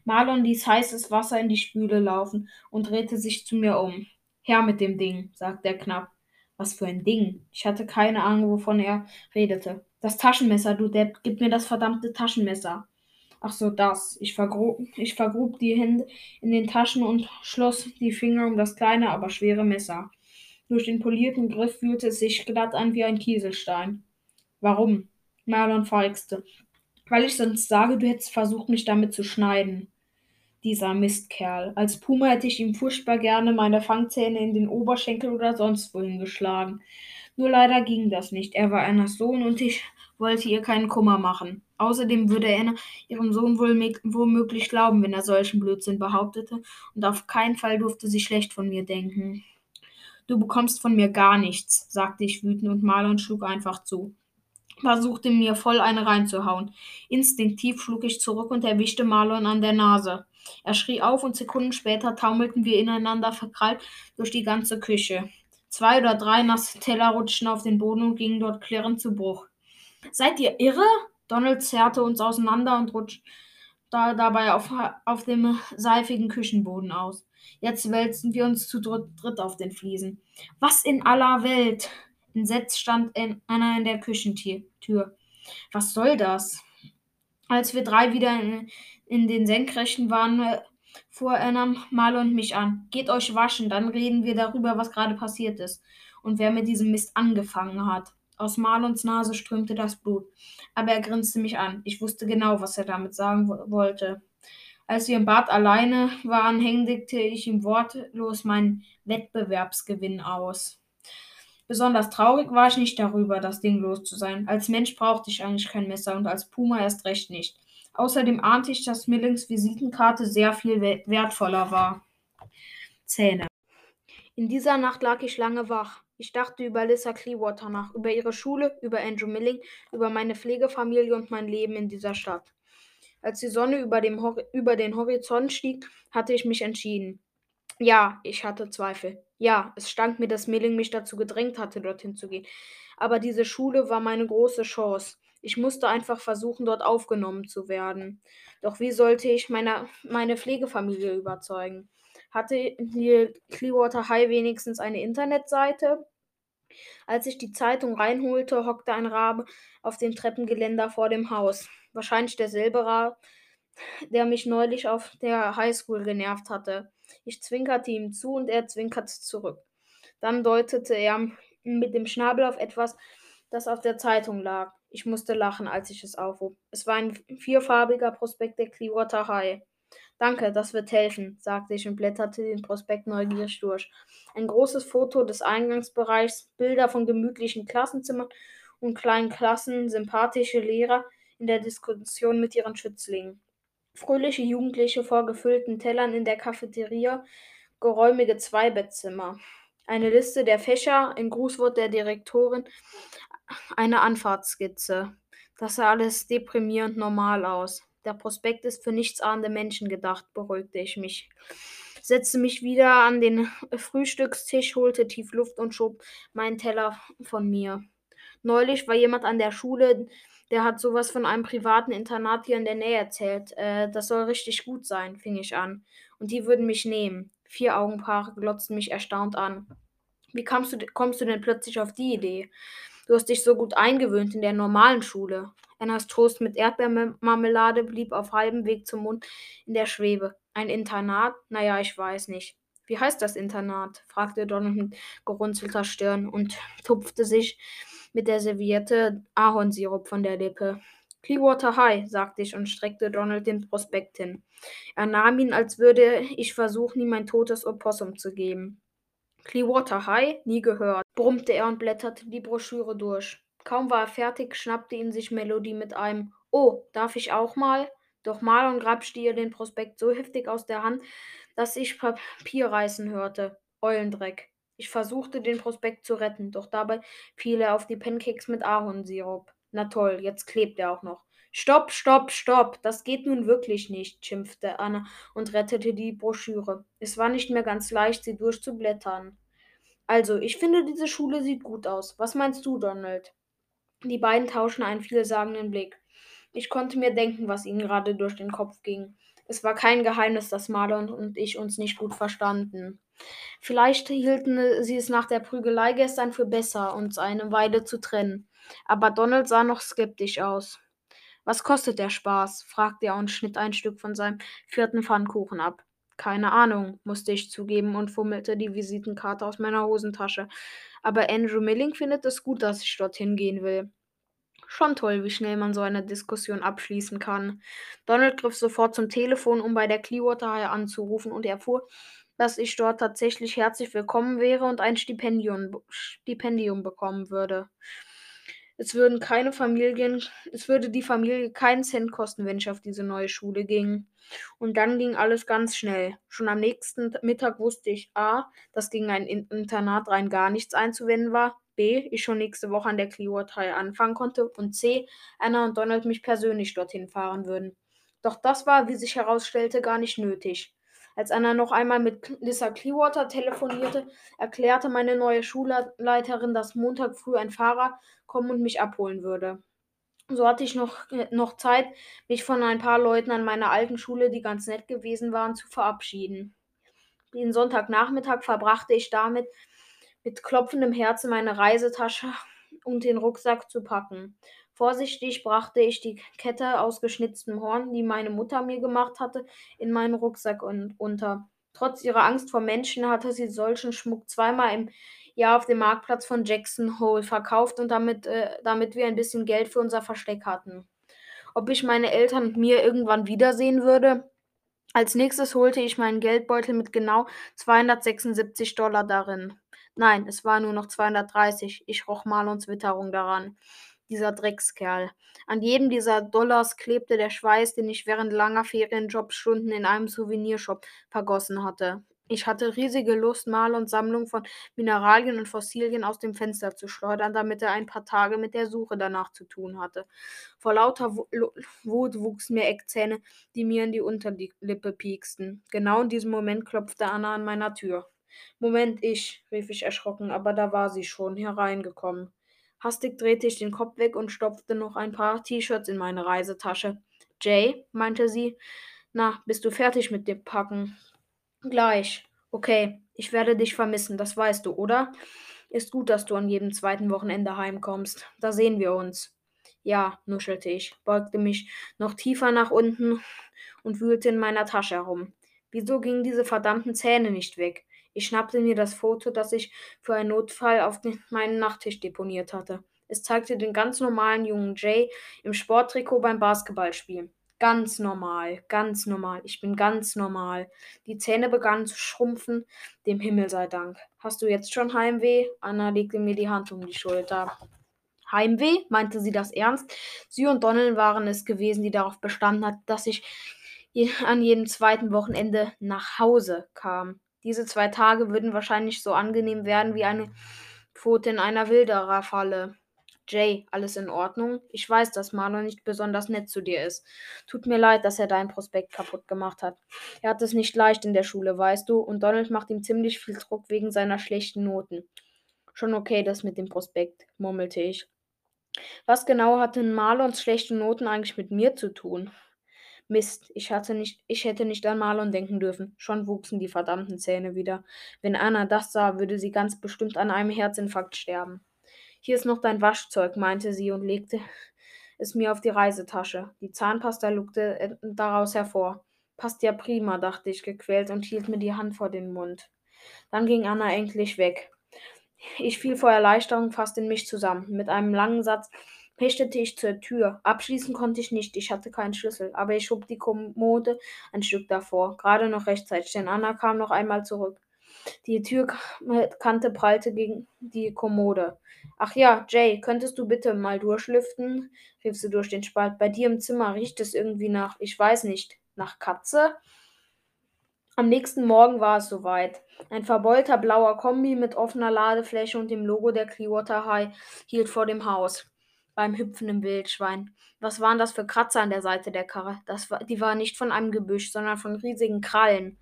[SPEAKER 1] Marlon ließ heißes Wasser in die Spüle laufen und drehte sich zu mir um. Her mit dem Ding, sagte er knapp. Was für ein Ding? Ich hatte keine Ahnung, wovon er redete. Das Taschenmesser, du Depp, gib mir das verdammte Taschenmesser. Ach so, das. Ich vergrub, ich vergrub die Hände in den Taschen und schloss die Finger um das kleine, aber schwere Messer.
[SPEAKER 2] Durch den polierten Griff fühlte es sich glatt an wie ein Kieselstein. Warum? Marlon feixte. Weil ich sonst sage, du hättest versucht, mich damit zu schneiden. Dieser Mistkerl. Als Puma hätte ich ihm furchtbar gerne meine Fangzähne in den Oberschenkel oder sonst wohin geschlagen. Nur leider ging das nicht. Er war Annas Sohn und ich wollte ihr keinen Kummer machen. Außerdem würde Anna ihrem Sohn wohl womöglich glauben, wenn er solchen Blödsinn behauptete, und auf keinen Fall durfte sie schlecht von mir denken. Du bekommst von mir gar nichts, sagte ich wütend und Marlon schlug einfach zu versuchte mir voll eine reinzuhauen. Instinktiv schlug ich zurück und erwischte Marlon an der Nase. Er schrie auf und Sekunden später taumelten wir ineinander verkrallt durch die ganze Küche. Zwei oder drei nasse Teller rutschten auf den Boden und gingen dort klirrend zu Bruch. Seid ihr irre? Donald zerrte uns auseinander und rutschte dabei auf, auf dem seifigen Küchenboden aus. Jetzt wälzten wir uns zu dritt auf den Fliesen. Was in aller Welt? Entsetzt stand einer in der Küchentür. Was soll das? Als wir drei wieder in, in den Senkrechten waren, fuhr er Marlon und mich an. Geht euch waschen, dann reden wir darüber, was gerade passiert ist und wer mit diesem Mist angefangen hat. Aus Marlons Nase strömte das Blut, aber er grinste mich an. Ich wusste genau, was er damit sagen wollte. Als wir im Bad alleine waren, händigte ich ihm wortlos meinen Wettbewerbsgewinn aus. Besonders traurig war ich nicht darüber, das Ding los zu sein. Als Mensch brauchte ich eigentlich kein Messer und als Puma erst recht nicht. Außerdem ahnte ich, dass Millings Visitenkarte sehr viel wertvoller war. Zähne. In dieser Nacht lag ich lange wach. Ich dachte über Lissa Clearwater nach, über ihre Schule, über Andrew Milling, über meine Pflegefamilie und mein Leben in dieser Stadt. Als die Sonne über, über den Horizont stieg, hatte ich mich entschieden. Ja, ich hatte Zweifel. Ja, es stank mir, dass Milling mich dazu gedrängt hatte, dorthin zu gehen. Aber diese Schule war meine große Chance. Ich musste einfach versuchen, dort aufgenommen zu werden. Doch wie sollte ich meine, meine Pflegefamilie überzeugen? Hatte die Clearwater High wenigstens eine Internetseite? Als ich die Zeitung reinholte, hockte ein Rabe auf dem Treppengeländer vor dem Haus. Wahrscheinlich derselbe Rabe, der mich neulich auf der Highschool genervt hatte. Ich zwinkerte ihm zu und er zwinkerte zurück. Dann deutete er mit dem Schnabel auf etwas, das auf der Zeitung lag. Ich musste lachen, als ich es aufhob. Es war ein vierfarbiger Prospekt der Clearwater High. Danke, das wird helfen, sagte ich und blätterte den Prospekt neugierig durch. Ein großes Foto des Eingangsbereichs, Bilder von gemütlichen Klassenzimmern und kleinen Klassen, sympathische Lehrer in der Diskussion mit ihren Schützlingen. Fröhliche Jugendliche vor gefüllten Tellern in der Cafeteria, geräumige Zweibettzimmer. Eine Liste der Fächer, ein Grußwort der Direktorin, eine Anfahrtskizze. Das sah alles deprimierend normal aus. Der Prospekt ist für nichtsahnende Menschen gedacht, beruhigte ich mich. Setzte mich wieder an den Frühstückstisch, holte tief Luft und schob meinen Teller von mir. Neulich war jemand an der Schule, der hat sowas von einem privaten Internat hier in der Nähe erzählt. Äh, das soll richtig gut sein, fing ich an. Und die würden mich nehmen. Vier Augenpaare glotzten mich erstaunt an. Wie du, kommst du denn plötzlich auf die Idee? Du hast dich so gut eingewöhnt in der normalen Schule. Annas Toast mit Erdbeermarmelade blieb auf halbem Weg zum Mund in der Schwebe. Ein Internat? Naja, ich weiß nicht. Wie heißt das Internat? fragte Donald mit gerunzelter Stirn und tupfte sich mit der Serviette Ahornsirup von der Lippe. Clearwater High, sagte ich und streckte Donald den Prospekt hin. Er nahm ihn, als würde ich versuchen, ihm ein totes Opossum zu geben. Clearwater High? Nie gehört, brummte er und blätterte die Broschüre durch. Kaum war er fertig, schnappte ihn sich Melody mit einem Oh, darf ich auch mal? Doch Marlon grapschte ihr den Prospekt so heftig aus der Hand, dass ich Papier reißen hörte. Eulendreck. Ich versuchte, den Prospekt zu retten, doch dabei fiel er auf die Pancakes mit Ahornsirup. Na toll, jetzt klebt er auch noch. Stopp, stopp, stopp, das geht nun wirklich nicht, schimpfte Anna und rettete die Broschüre. Es war nicht mehr ganz leicht, sie durchzublättern. Also, ich finde, diese Schule sieht gut aus. Was meinst du, Donald? Die beiden tauschen einen vielsagenden Blick. Ich konnte mir denken, was ihnen gerade durch den Kopf ging. Es war kein Geheimnis, dass Marlon und ich uns nicht gut verstanden. Vielleicht hielten sie es nach der Prügelei gestern für besser, uns eine Weile zu trennen. Aber Donald sah noch skeptisch aus. Was kostet der Spaß? fragte er und schnitt ein Stück von seinem vierten Pfannkuchen ab.
[SPEAKER 1] Keine Ahnung, musste ich zugeben und fummelte die Visitenkarte aus meiner Hosentasche. Aber Andrew Milling findet es gut, dass ich dorthin gehen will. Schon toll, wie schnell man so eine Diskussion abschließen kann. Donald griff sofort zum Telefon, um bei der Clearwater High anzurufen und erfuhr, dass ich dort tatsächlich herzlich willkommen wäre und ein Stipendium, Stipendium bekommen würde. Es würden keine Familien, es würde die Familie keinen Cent kosten, wenn ich auf diese neue Schule ging. Und dann ging alles ganz schnell. Schon am nächsten Mittag wusste ich A, dass gegen ein Internat rein gar nichts einzuwenden war. B, ich schon nächste Woche an der High anfangen konnte und C, Anna und Donald mich persönlich dorthin fahren würden. Doch das war, wie sich herausstellte, gar nicht nötig. Als Anna noch einmal mit Lisa Clearwater telefonierte, erklärte meine neue Schulleiterin, dass Montag früh ein Fahrer kommen und mich abholen würde. So hatte ich noch, noch Zeit, mich von ein paar Leuten an meiner alten Schule, die ganz nett gewesen waren, zu verabschieden. Den Sonntagnachmittag verbrachte ich damit, mit klopfendem Herzen meine Reisetasche und den Rucksack zu packen. Vorsichtig brachte ich die Kette aus geschnitztem Horn, die meine Mutter mir gemacht hatte, in meinen Rucksack un unter. Trotz ihrer Angst vor Menschen hatte sie solchen Schmuck zweimal im Jahr auf dem Marktplatz von Jackson Hole verkauft und damit, äh, damit wir ein bisschen Geld für unser Versteck hatten. Ob ich meine Eltern und mir irgendwann wiedersehen würde? Als nächstes holte ich meinen Geldbeutel mit genau 276 Dollar darin. Nein, es war nur noch 230. Ich roch Marlons Witterung daran. Dieser Dreckskerl. An jedem dieser Dollars klebte der Schweiß, den ich während langer Ferienjobstunden in einem Souvenirshop vergossen hatte. Ich hatte riesige Lust, Marlons Sammlung von Mineralien und Fossilien aus dem Fenster zu schleudern, damit er ein paar Tage mit der Suche danach zu tun hatte. Vor lauter Wut wuchsen mir Eckzähne, die mir in die Unterlippe pieksten. Genau in diesem Moment klopfte Anna an meiner Tür. Moment, ich, rief ich erschrocken, aber da war sie schon hereingekommen. Hastig drehte ich den Kopf weg und stopfte noch ein paar T-Shirts in meine Reisetasche. Jay, meinte sie, na, bist du fertig mit dem Packen? Gleich. Okay, ich werde dich vermissen, das weißt du, oder? Ist gut, dass du an jedem zweiten Wochenende heimkommst. Da sehen wir uns. Ja, nuschelte ich, beugte mich noch tiefer nach unten und wühlte in meiner Tasche herum. Wieso gingen diese verdammten Zähne nicht weg? Ich schnappte mir das Foto, das ich für einen Notfall auf den, meinen Nachttisch deponiert hatte. Es zeigte den ganz normalen jungen Jay im Sporttrikot beim Basketballspielen. Ganz normal, ganz normal. Ich bin ganz normal. Die Zähne begannen zu schrumpfen, dem Himmel sei Dank. Hast du jetzt schon Heimweh? Anna legte mir die Hand um die Schulter. Heimweh? meinte sie das ernst? Sie und Donald waren es gewesen, die darauf bestanden hat, dass ich an jedem zweiten Wochenende nach Hause kam. Diese zwei Tage würden wahrscheinlich so angenehm werden wie eine Pfote in einer Wildererfalle. Jay, alles in Ordnung? Ich weiß, dass Marlon nicht besonders nett zu dir ist. Tut mir leid, dass er dein Prospekt kaputt gemacht hat. Er hat es nicht leicht in der Schule, weißt du, und Donald macht ihm ziemlich viel Druck wegen seiner schlechten Noten. Schon okay, das mit dem Prospekt, murmelte ich. Was genau hatten Marlons schlechte Noten eigentlich mit mir zu tun? Mist, ich, hatte nicht, ich hätte nicht an Marlon denken dürfen. Schon wuchsen die verdammten Zähne wieder. Wenn Anna das sah, würde sie ganz bestimmt an einem Herzinfarkt sterben. Hier ist noch dein Waschzeug, meinte sie und legte es mir auf die Reisetasche. Die Zahnpasta lugte äh, daraus hervor. Passt ja prima, dachte ich gequält und hielt mir die Hand vor den Mund. Dann ging Anna endlich weg. Ich fiel vor Erleichterung fast in mich zusammen. Mit einem langen Satz hechtete ich zur Tür. Abschließen konnte ich nicht, ich hatte keinen Schlüssel, aber ich schob die Kommode ein Stück davor, gerade noch rechtzeitig, denn Anna kam noch einmal zurück. Die Türkante prallte gegen die Kommode. Ach ja, Jay, könntest du bitte mal durchlüften? rief sie durch den Spalt. Bei dir im Zimmer riecht es irgendwie nach, ich weiß nicht, nach Katze? Am nächsten Morgen war es soweit. Ein verbeulter blauer Kombi mit offener Ladefläche und dem Logo der Clearwater High hielt vor dem Haus beim hüpfenden Wildschwein. Was waren das für Kratzer an der Seite der Karre? Das war, die war nicht von einem Gebüsch, sondern von riesigen Krallen.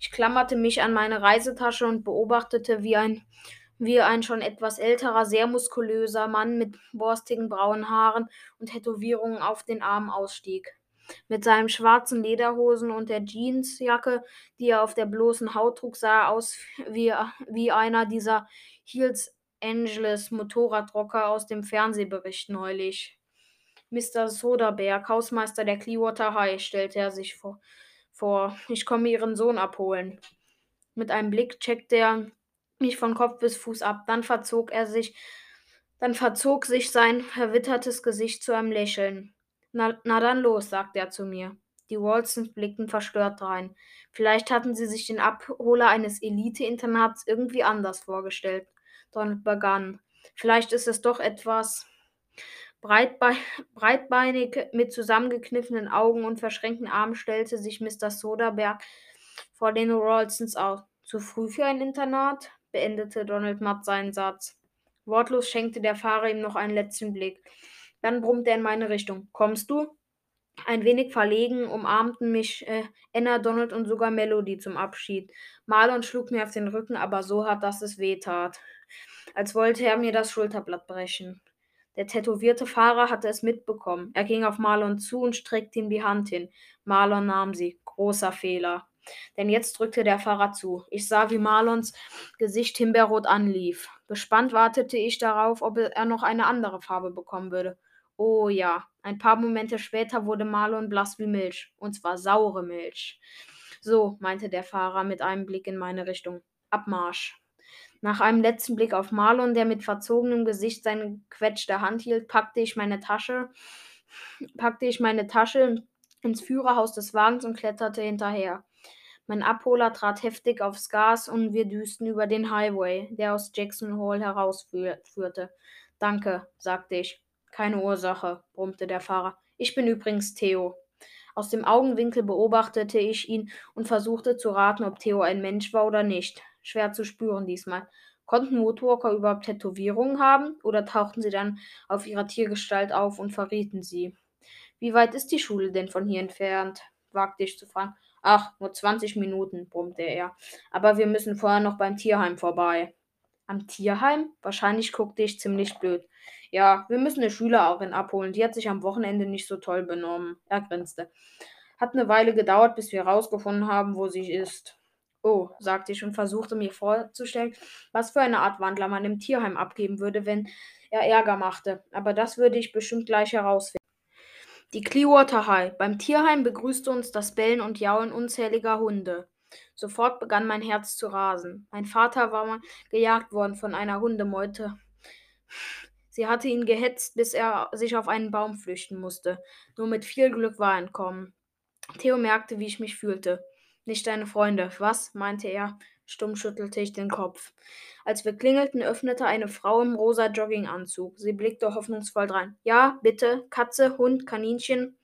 [SPEAKER 1] Ich klammerte mich an meine Reisetasche und beobachtete, wie ein, wie ein schon etwas älterer, sehr muskulöser Mann mit borstigen braunen Haaren und Tätowierungen auf den Armen ausstieg. Mit seinen schwarzen Lederhosen und der Jeansjacke, die er auf der bloßen Haut trug, sah er aus wie, wie einer dieser Heels Angeles Motorradrocker aus dem Fernsehbericht neulich. Mr. Soderberg, Hausmeister der Clearwater High, stellte er sich vor, vor. Ich komme Ihren Sohn abholen. Mit einem Blick checkte er mich von Kopf bis Fuß ab. Dann verzog er sich, dann verzog sich sein verwittertes Gesicht zu einem Lächeln. Na, na dann los, sagte er zu mir. Die Walsons blickten verstört rein. Vielleicht hatten sie sich den Abholer eines Elite-Internats irgendwie anders vorgestellt. Donald begann. Vielleicht ist es doch etwas breitbe breitbeinig mit zusammengekniffenen Augen und verschränkten Armen stellte sich Mr. Soderberg vor den Rawlsons auf. Zu früh für ein Internat? beendete Donald matt seinen Satz. Wortlos schenkte der Fahrer ihm noch einen letzten Blick. Dann brummte er in meine Richtung. Kommst du? Ein wenig verlegen umarmten mich äh, Anna, Donald und sogar Melody zum Abschied. Marlon schlug mir auf den Rücken, aber so hart, dass es weh tat. Als wollte er mir das Schulterblatt brechen. Der tätowierte Fahrer hatte es mitbekommen. Er ging auf Marlon zu und streckte ihm die Hand hin. Marlon nahm sie. Großer Fehler. Denn jetzt drückte der Fahrer zu. Ich sah, wie Marlons Gesicht himbeerrot anlief. Gespannt wartete ich darauf, ob er noch eine andere Farbe bekommen würde. Oh ja, ein paar Momente später wurde Marlon blass wie Milch, und zwar saure Milch. So, meinte der Fahrer mit einem Blick in meine Richtung. Abmarsch. Nach einem letzten Blick auf Marlon, der mit verzogenem Gesicht seine gequetschte Hand hielt, packte ich meine Tasche, packte ich meine Tasche ins Führerhaus des Wagens und kletterte hinterher. Mein Abholer trat heftig aufs Gas und wir düsten über den Highway, der aus Jackson Hall herausführte. Danke, sagte ich. Keine Ursache, brummte der Fahrer. Ich bin übrigens Theo. Aus dem Augenwinkel beobachtete ich ihn und versuchte zu raten, ob Theo ein Mensch war oder nicht. Schwer zu spüren diesmal. Konnten Woodwalker überhaupt Tätowierungen haben oder tauchten sie dann auf ihrer Tiergestalt auf und verrieten sie? Wie weit ist die Schule denn von hier entfernt? wagte ich zu fragen. Ach, nur 20 Minuten, brummte er. Aber wir müssen vorher noch beim Tierheim vorbei. Am Tierheim? Wahrscheinlich guckte ich ziemlich blöd. Ja, wir müssen eine Schülerin abholen. Die hat sich am Wochenende nicht so toll benommen. Er grinste. Hat eine Weile gedauert, bis wir herausgefunden haben, wo sie ist. Oh, sagte ich und versuchte mir vorzustellen, was für eine Art Wandler man im Tierheim abgeben würde, wenn er Ärger machte. Aber das würde ich bestimmt gleich herausfinden. Die Clearwater High. Beim Tierheim begrüßte uns das Bellen und Jauen unzähliger Hunde. Sofort begann mein Herz zu rasen. Mein Vater war mal gejagt worden von einer Hundemeute. Sie hatte ihn gehetzt, bis er sich auf einen Baum flüchten musste. Nur mit viel Glück war er entkommen. Theo merkte, wie ich mich fühlte. Nicht deine Freunde, was? meinte er. Stumm schüttelte ich den Kopf. Als wir klingelten, öffnete eine Frau im rosa Jogginganzug. Sie blickte hoffnungsvoll drein. Ja, bitte, Katze, Hund, Kaninchen,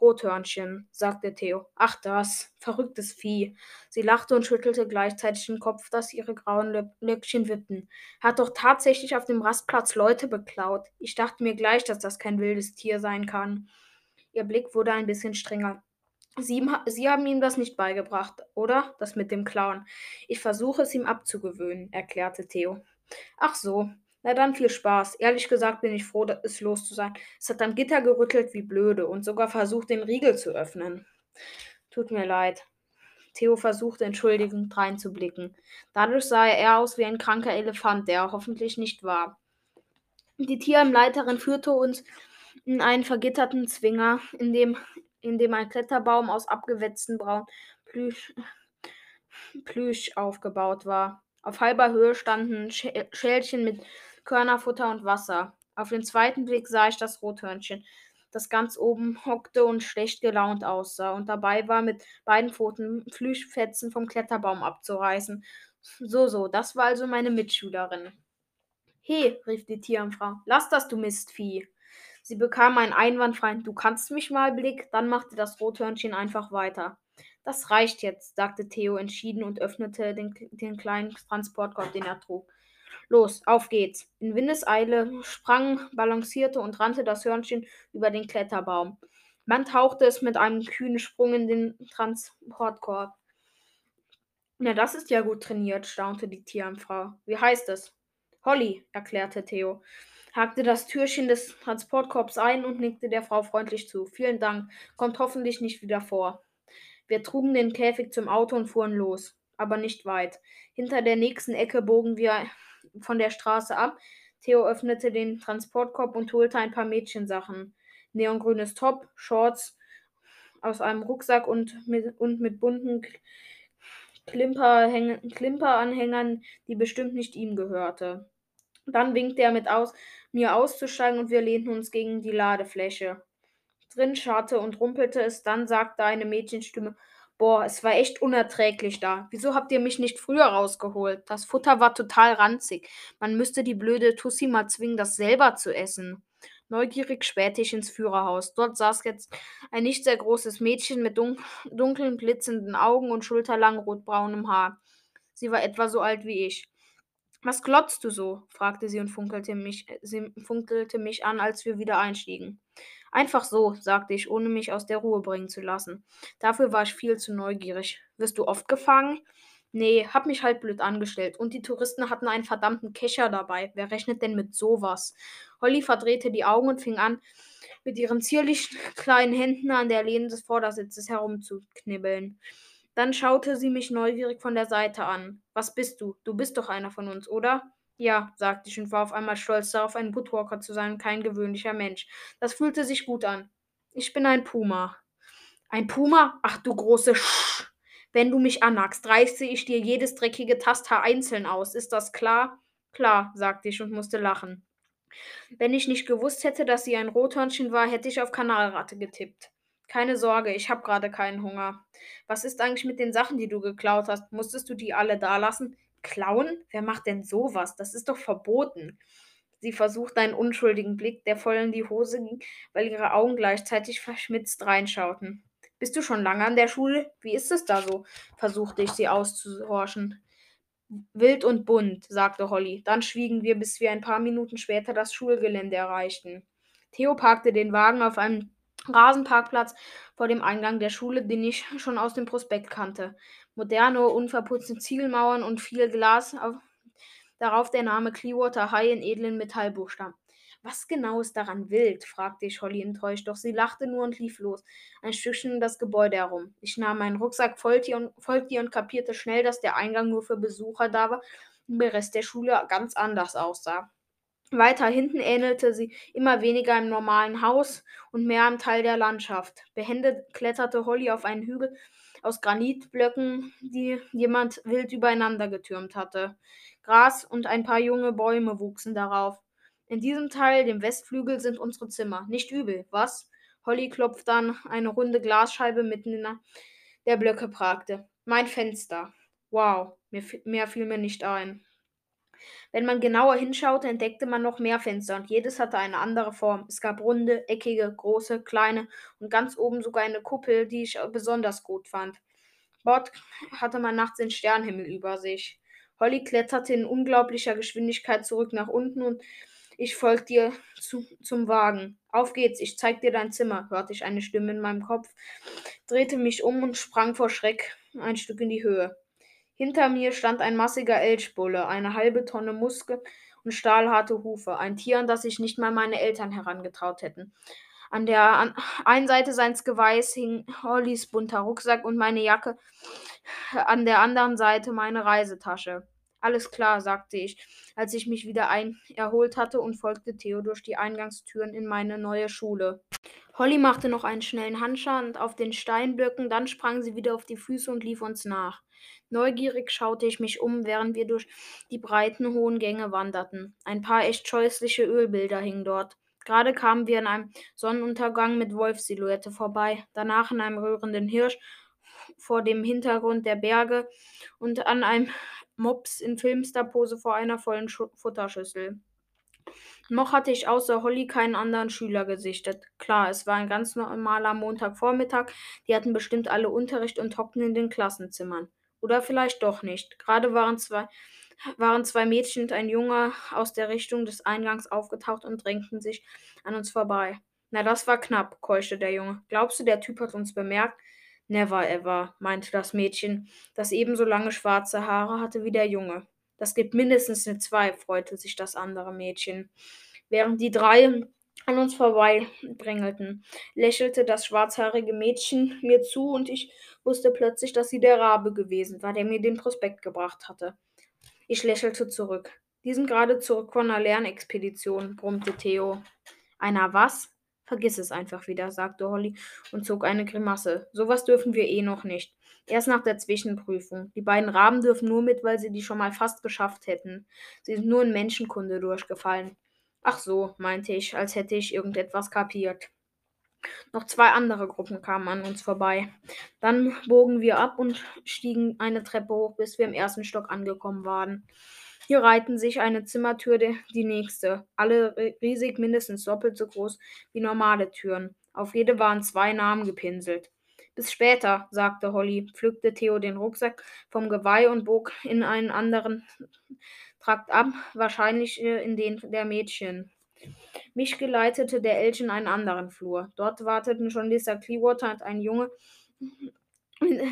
[SPEAKER 1] Rothörnchen, sagte Theo. Ach das, verrücktes Vieh. Sie lachte und schüttelte gleichzeitig den Kopf, dass ihre grauen Löckchen wippten. Hat doch tatsächlich auf dem Rastplatz Leute beklaut. Ich dachte mir gleich, dass das kein wildes Tier sein kann. Ihr Blick wurde ein bisschen strenger. Sie, Sie haben ihm das nicht beigebracht, oder? Das mit dem Clown. Ich versuche es ihm abzugewöhnen, erklärte Theo. Ach so. Na dann viel Spaß. Ehrlich gesagt bin ich froh, es los zu sein. Es hat am Gitter gerüttelt wie blöde und sogar versucht, den Riegel zu öffnen. Tut mir leid. Theo versuchte entschuldigend reinzublicken. Dadurch sah er aus wie ein kranker Elefant, der er hoffentlich nicht war. Die Tierheimleiterin führte uns in einen vergitterten Zwinger, in dem in dem ein Kletterbaum aus abgewetzten braunen Plüsch, Plüsch aufgebaut war. Auf halber Höhe standen Schälchen mit Körnerfutter und Wasser. Auf den zweiten Blick sah ich das Rothörnchen, das ganz oben hockte und schlecht gelaunt aussah und dabei war, mit beiden Pfoten Plüschfetzen vom Kletterbaum abzureißen. So, so, das war also meine Mitschülerin. He, rief die Tierfrau, lass das, du Mistvieh. Sie bekam einen einwandfreien Du kannst mich mal Blick, dann machte das Rothörnchen einfach weiter. Das reicht jetzt, sagte Theo entschieden und öffnete den, den kleinen Transportkorb, den er trug. Los, auf geht's. In Windeseile sprang, balancierte und rannte das Hörnchen über den Kletterbaum. Man tauchte es mit einem kühnen Sprung in den Transportkorb. Na, das ist ja gut trainiert, staunte die Tierfrau. Wie heißt es? Holly, erklärte Theo hakte das Türchen des Transportkorbs ein und nickte der Frau freundlich zu. Vielen Dank, kommt hoffentlich nicht wieder vor. Wir trugen den Käfig zum Auto und fuhren los, aber nicht weit. Hinter der nächsten Ecke bogen wir von der Straße ab. Theo öffnete den Transportkorb und holte ein paar Mädchensachen. Neongrünes Top, Shorts,
[SPEAKER 2] aus einem Rucksack und mit, und mit bunten Klimperanhängern, die bestimmt nicht ihm gehörte. Dann winkte er mit aus, mir auszusteigen und wir lehnten uns gegen die Ladefläche. Drin scharrte und rumpelte es, dann sagte eine Mädchenstimme, Boah, es war echt unerträglich da. Wieso habt ihr mich nicht früher rausgeholt? Das Futter war total ranzig. Man müsste die blöde Tussi mal zwingen, das selber zu essen. Neugierig spähte ich ins Führerhaus. Dort saß jetzt ein nicht sehr großes Mädchen mit dun dunklen, blitzenden Augen und schulterlang rotbraunem Haar. Sie war etwa so alt wie ich. Was glotzt du so? fragte sie und funkelte mich, sie funkelte mich an, als wir wieder einstiegen. Einfach so, sagte ich, ohne mich aus der Ruhe bringen zu lassen. Dafür war ich viel zu neugierig. Wirst du oft gefangen? Nee, hab mich halt blöd angestellt. Und die Touristen hatten einen verdammten Kescher dabei. Wer rechnet denn mit sowas? Holly verdrehte die Augen und fing an, mit ihren zierlichen kleinen Händen an der Lehne des Vordersitzes herumzuknibbeln. Dann schaute sie mich neugierig von der Seite an. Was bist du? Du bist doch einer von uns, oder? Ja, sagte ich und war auf einmal stolz darauf, ein Woodwalker zu sein und kein gewöhnlicher Mensch. Das fühlte sich gut an. Ich bin ein Puma. Ein Puma? Ach du große Sch. Wenn du mich annackst, reiße ich dir jedes dreckige Tasthaar einzeln aus. Ist das klar? Klar, sagte ich und musste lachen. Wenn ich nicht gewusst hätte, dass sie ein Rothörnchen war, hätte ich auf Kanalratte getippt. Keine Sorge, ich habe gerade keinen Hunger. Was ist eigentlich mit den Sachen, die du geklaut hast? Musstest du die alle da lassen? Klauen? Wer macht denn sowas? Das ist doch verboten. Sie versucht einen unschuldigen Blick, der voll in die Hose ging, weil ihre Augen gleichzeitig verschmitzt reinschauten. Bist du schon lange an der Schule? Wie ist es da so? versuchte ich sie auszuhorchen. Wild und bunt, sagte Holly. Dann schwiegen wir, bis wir ein paar Minuten später das Schulgelände erreichten. Theo parkte den Wagen auf einem Rasenparkplatz vor dem Eingang der Schule, den ich schon aus dem Prospekt kannte. Moderne, unverputzte Ziegelmauern und viel Glas, auf, darauf der Name Clearwater High in edlen Metallbuchstaben. Was genau ist daran wild? fragte ich Holly enttäuscht, doch sie lachte nur und lief los, ein Stückchen um das Gebäude herum. Ich nahm meinen Rucksack, folgte und, folgte und kapierte schnell, dass der Eingang nur für Besucher da war und der Rest der Schule ganz anders aussah. Weiter hinten ähnelte sie immer weniger einem normalen Haus und mehr einem Teil der Landschaft. Behende kletterte Holly auf einen Hügel aus Granitblöcken, die jemand wild übereinander getürmt hatte. Gras und ein paar junge Bäume wuchsen darauf. In diesem Teil, dem Westflügel, sind unsere Zimmer. Nicht übel, was? Holly klopfte an eine runde Glasscheibe mitten in der Blöcke pragte. Mein Fenster. Wow, mehr fiel mir nicht ein. Wenn man genauer hinschaute, entdeckte man noch mehr Fenster und jedes hatte eine andere Form. Es gab runde, eckige, große, kleine und ganz oben sogar eine Kuppel, die ich besonders gut fand. Dort hatte man nachts den Sternhimmel über sich. Holly kletterte in unglaublicher Geschwindigkeit zurück nach unten und ich folgte ihr zu, zum Wagen. Auf geht's, ich zeig dir dein Zimmer, hörte ich eine Stimme in meinem Kopf, drehte mich um und sprang vor Schreck ein Stück in die Höhe. Hinter mir stand ein massiger Elchbulle, eine halbe Tonne Muskeln und stahlharte Hufe, ein Tier, an das sich nicht mal meine Eltern herangetraut hätten. An der einen Seite seines Geweihs hing Hollys bunter Rucksack und meine Jacke, an der anderen Seite meine Reisetasche. Alles klar, sagte ich, als ich mich wieder ein erholt hatte und folgte Theo durch die Eingangstüren in meine neue Schule. Holly machte noch einen schnellen Handstand auf den Steinblöcken, dann sprang sie wieder auf die Füße und lief uns nach. Neugierig schaute ich mich um, während wir durch die breiten, hohen Gänge wanderten. Ein paar echt scheußliche Ölbilder hingen dort. Gerade kamen wir an einem Sonnenuntergang mit Wolfsilhouette vorbei, danach in einem rührenden Hirsch vor dem Hintergrund der Berge und an einem Mops in Filmstar-Pose vor einer vollen Schu Futterschüssel. Noch hatte ich außer Holly keinen anderen Schüler gesichtet. Klar, es war ein ganz normaler Montagvormittag, die hatten bestimmt alle Unterricht und hockten in den Klassenzimmern. Oder vielleicht doch nicht. Gerade waren zwei, waren zwei Mädchen und ein Junge aus der Richtung des Eingangs aufgetaucht und drängten sich an uns vorbei. Na, das war knapp, keuchte der Junge. Glaubst du, der Typ hat uns bemerkt? Never ever, meinte das Mädchen, das ebenso lange schwarze Haare hatte wie der Junge. Das gibt mindestens eine zwei, freute sich das andere Mädchen. Während die drei an uns vorbeidrängelten, lächelte das schwarzhaarige Mädchen mir zu und ich wusste plötzlich, dass sie der Rabe gewesen war, der mir den Prospekt gebracht hatte. Ich lächelte zurück. Die sind gerade zurück von einer Lernexpedition, brummte Theo. Einer was?
[SPEAKER 1] Vergiss es einfach wieder, sagte Holly und zog eine Grimasse. Sowas dürfen wir eh noch nicht. Erst nach der Zwischenprüfung. Die beiden Raben dürfen nur mit, weil sie die schon mal fast geschafft hätten. Sie sind nur in Menschenkunde durchgefallen. Ach so, meinte ich, als hätte ich irgendetwas kapiert. Noch zwei andere Gruppen kamen an uns vorbei. Dann bogen wir ab und stiegen eine Treppe hoch, bis wir im ersten Stock angekommen waren. Hier reihten sich eine Zimmertür die nächste, alle riesig mindestens doppelt so groß wie normale Türen. Auf jede waren zwei Namen gepinselt. Bis später, sagte Holly, pflückte Theo den Rucksack vom Geweih und bog in einen anderen Trakt ab, wahrscheinlich äh, in den der Mädchen. Mich geleitete der Elch in einen anderen Flur. Dort warteten schon Lisa Clearwater und ein Junge,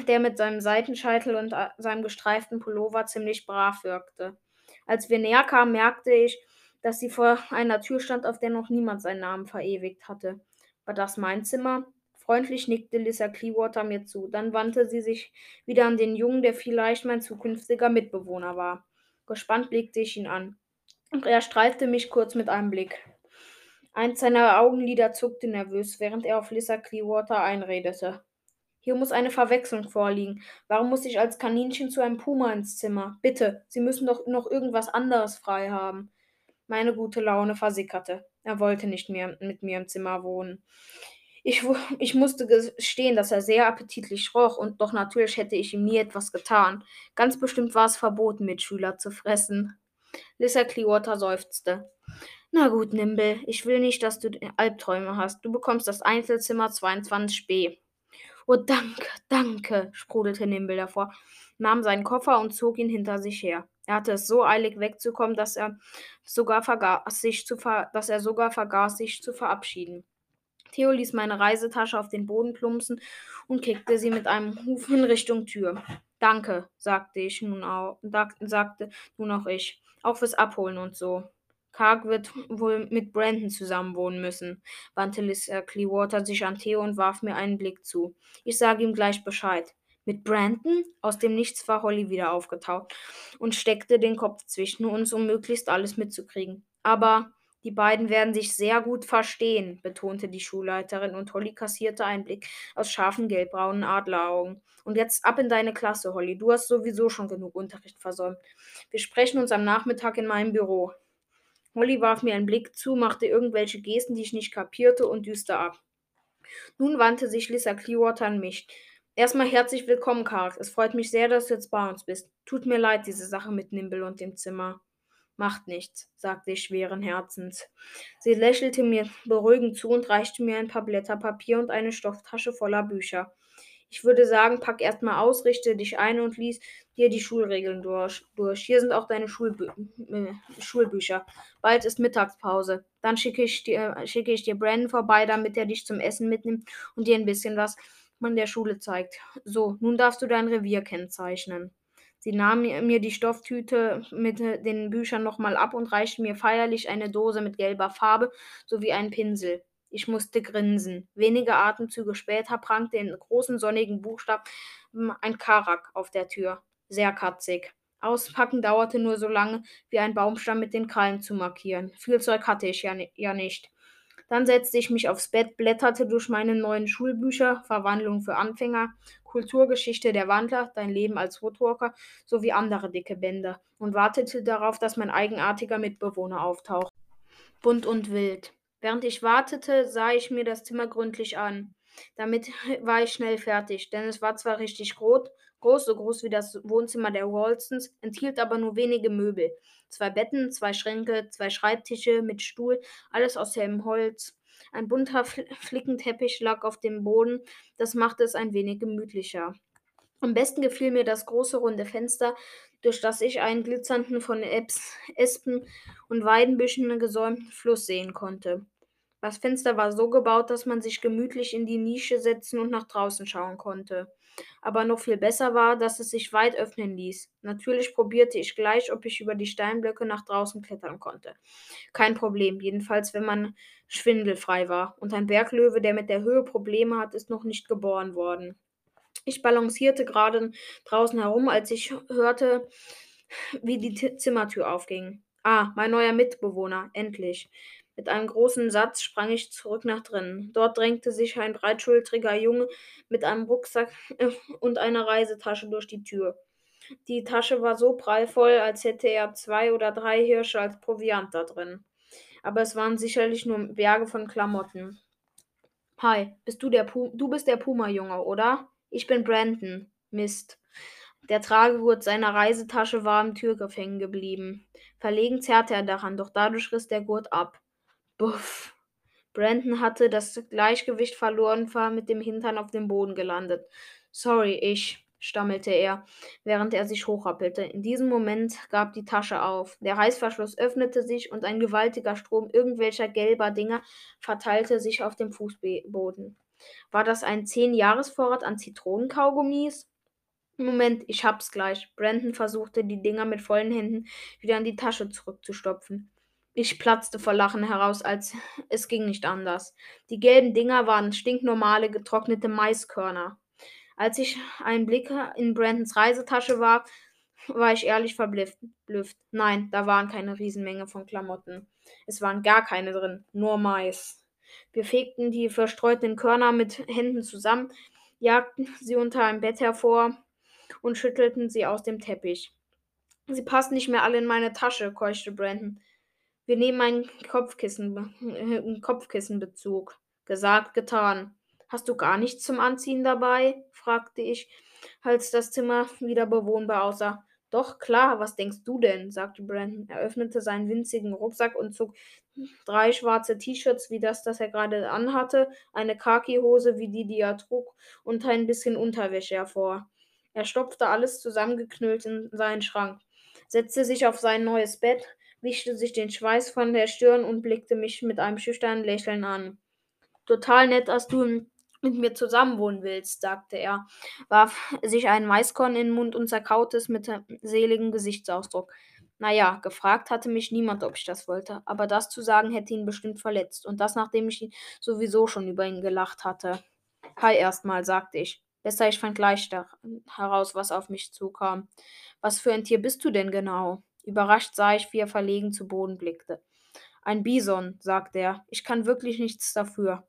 [SPEAKER 1] der mit seinem Seitenscheitel und äh, seinem gestreiften Pullover ziemlich brav wirkte. Als wir näher kamen, merkte ich, dass sie vor einer Tür stand, auf der noch niemand seinen Namen verewigt hatte. War das mein Zimmer? Freundlich nickte Lisa Clearwater mir zu. Dann wandte sie sich wieder an den Jungen, der vielleicht mein zukünftiger Mitbewohner war. Gespannt blickte ich ihn an. Und er streifte mich kurz mit einem Blick. Eins seiner Augenlider zuckte nervös, während er auf Lisa Clearwater einredete. Hier muss eine Verwechslung vorliegen. Warum muss ich als Kaninchen zu einem Puma ins Zimmer? Bitte, Sie müssen doch noch irgendwas anderes frei haben. Meine gute Laune versickerte. Er wollte nicht mehr mit mir im Zimmer wohnen. Ich, ich musste gestehen, dass er sehr appetitlich roch, und doch natürlich hätte ich ihm nie etwas getan. Ganz bestimmt war es verboten, Mitschüler zu fressen. Lissa Clearwater seufzte. Na gut, Nimble, ich will nicht, dass du Albträume hast. Du bekommst das Einzelzimmer 22b. Oh, danke, danke, sprudelte Nimble davor, nahm seinen Koffer und zog ihn hinter sich her. Er hatte es so eilig wegzukommen, dass er sogar vergaß, sich zu, ver dass er sogar vergaß, sich zu verabschieden. Theo ließ meine Reisetasche auf den Boden plumpsen und kickte sie mit einem Huf in Richtung Tür. Danke, sagte ich nun auch, sagte nun auch ich. Auch fürs Abholen und so. Karg wird wohl mit Brandon zusammenwohnen müssen, wandte Lisa Clearwater sich an Theo und warf mir einen Blick zu. Ich sage ihm gleich Bescheid. Mit Brandon? Aus dem Nichts war Holly wieder aufgetaucht und steckte den Kopf zwischen uns, um möglichst alles mitzukriegen. Aber die beiden werden sich sehr gut verstehen, betonte die Schulleiterin und Holly kassierte einen Blick aus scharfen gelbbraunen Adleraugen. Und jetzt ab in deine Klasse, Holly. Du hast sowieso schon genug Unterricht versäumt. Wir sprechen uns am Nachmittag in meinem Büro. Holly warf mir einen Blick zu, machte irgendwelche Gesten, die ich nicht kapierte, und düste ab. Nun wandte sich Lisa Clearwater an mich. Erstmal herzlich willkommen, Karl. Es freut mich sehr, dass du jetzt bei uns bist. Tut mir leid, diese Sache mit Nimble und dem Zimmer. Macht nichts, sagte ich schweren Herzens. Sie lächelte mir beruhigend zu und reichte mir ein paar Blätter Papier und eine Stofftasche voller Bücher. Ich würde sagen, pack erstmal aus, richte dich ein und lies dir die Schulregeln durch. durch. Hier sind auch deine Schulbü äh, Schulbücher. Bald ist Mittagspause. Dann schicke ich, dir, schicke ich dir Brandon vorbei, damit er dich zum Essen mitnimmt und dir ein bisschen was von der Schule zeigt. So, nun darfst du dein Revier kennzeichnen. Sie nahm mir die Stofftüte mit den Büchern nochmal ab und reichte mir feierlich eine Dose mit gelber Farbe sowie einen Pinsel. Ich musste grinsen. Wenige Atemzüge später prangte in großen sonnigen Buchstaben ein Karak auf der Tür. Sehr katzig. Auspacken dauerte nur so lange, wie ein Baumstamm mit den Krallen zu markieren. Viel Zeug hatte ich ja, ja nicht. Dann setzte ich mich aufs Bett, blätterte durch meine neuen Schulbücher, Verwandlung für Anfänger, Kulturgeschichte der Wandler, Dein Leben als Woodwalker sowie andere dicke Bände und wartete darauf, dass mein eigenartiger Mitbewohner auftaucht. Bunt und wild. Während ich wartete, sah ich mir das Zimmer gründlich an. Damit war ich schnell fertig, denn es war zwar richtig groß, groß, so groß wie das Wohnzimmer der Walstons, enthielt aber nur wenige Möbel. Zwei Betten, zwei Schränke, zwei Schreibtische mit Stuhl, alles aus hellem Holz. Ein bunter Flickenteppich lag auf dem Boden, das machte es ein wenig gemütlicher. Am besten gefiel mir das große runde Fenster, durch das ich einen glitzernden von Espen und Weidenbüschen gesäumten Fluss sehen konnte. Das Fenster war so gebaut, dass man sich gemütlich in die Nische setzen und nach draußen schauen konnte. Aber noch viel besser war, dass es sich weit öffnen ließ. Natürlich probierte ich gleich, ob ich über die Steinblöcke nach draußen klettern konnte. Kein Problem, jedenfalls wenn man schwindelfrei war. Und ein Berglöwe, der mit der Höhe Probleme hat, ist noch nicht geboren worden. Ich balancierte gerade draußen herum, als ich hörte, wie die Zimmertür aufging. Ah, mein neuer Mitbewohner, endlich.
[SPEAKER 2] Mit einem großen Satz sprang ich zurück nach drinnen. Dort drängte sich ein breitschultriger Junge mit einem Rucksack und einer Reisetasche durch die Tür. Die Tasche war so prallvoll, als hätte er zwei oder drei Hirsche als Proviant da drin. Aber es waren sicherlich nur Berge von Klamotten. Hi, bist du der Pu du bist der Puma-Junge, oder? Ich bin Brandon. Mist. Der Tragegurt seiner Reisetasche war am Türgriff hängen geblieben. Verlegen zerrte er daran, doch dadurch riss der Gurt ab. Buff. Brandon hatte das Gleichgewicht verloren war mit dem Hintern auf dem Boden gelandet. Sorry, ich, stammelte er, während er sich hochrappelte. In diesem Moment gab die Tasche auf. Der Reißverschluss öffnete sich und ein gewaltiger Strom irgendwelcher gelber Dinger verteilte sich auf dem Fußboden. War das ein Zehn-Jahres-Vorrat an Zitronenkaugummis? Moment, ich hab's gleich. Brandon versuchte, die Dinger mit vollen Händen wieder in die Tasche zurückzustopfen. Ich platzte vor Lachen heraus, als es ging nicht anders. Die gelben Dinger waren stinknormale getrocknete Maiskörner. Als ich einen Blick in Brandons Reisetasche warf, war ich ehrlich verblüfft. Nein, da waren keine Riesenmenge von Klamotten. Es waren gar keine drin, nur Mais. Wir fegten die verstreuten Körner mit Händen zusammen, jagten sie unter einem Bett hervor und schüttelten sie aus dem Teppich. Sie passen nicht mehr alle in meine Tasche, keuchte Brandon. Wir nehmen einen Kopfkissen, äh, Kopfkissenbezug. Gesagt, getan. Hast du gar nichts zum Anziehen dabei? fragte ich, als das Zimmer wieder bewohnbar aussah. Doch, klar, was denkst du denn? sagte Brandon. Er öffnete seinen winzigen Rucksack und zog drei schwarze T-Shirts wie das, das er gerade anhatte, eine Khaki-Hose wie die, die er trug, und ein bisschen Unterwäsche hervor. Er stopfte alles zusammengeknüllt in seinen Schrank, setzte sich auf sein neues Bett, wischte sich den Schweiß von der Stirn und blickte mich mit einem schüchternen Lächeln an. Total nett, dass du mit mir zusammenwohnen willst, sagte er, warf sich einen Maiskorn in den Mund und zerkaute es mit einem seligen Gesichtsausdruck. Naja, gefragt hatte mich niemand, ob ich das wollte, aber das zu sagen hätte ihn bestimmt verletzt, und das nachdem ich sowieso schon über ihn gelacht hatte. Hi erstmal, sagte ich. Besser, ich fand gleich heraus, was auf mich zukam. Was für ein Tier bist du denn genau? Überrascht sah ich, wie er verlegen zu Boden blickte. Ein Bison, sagte er. Ich kann wirklich nichts dafür.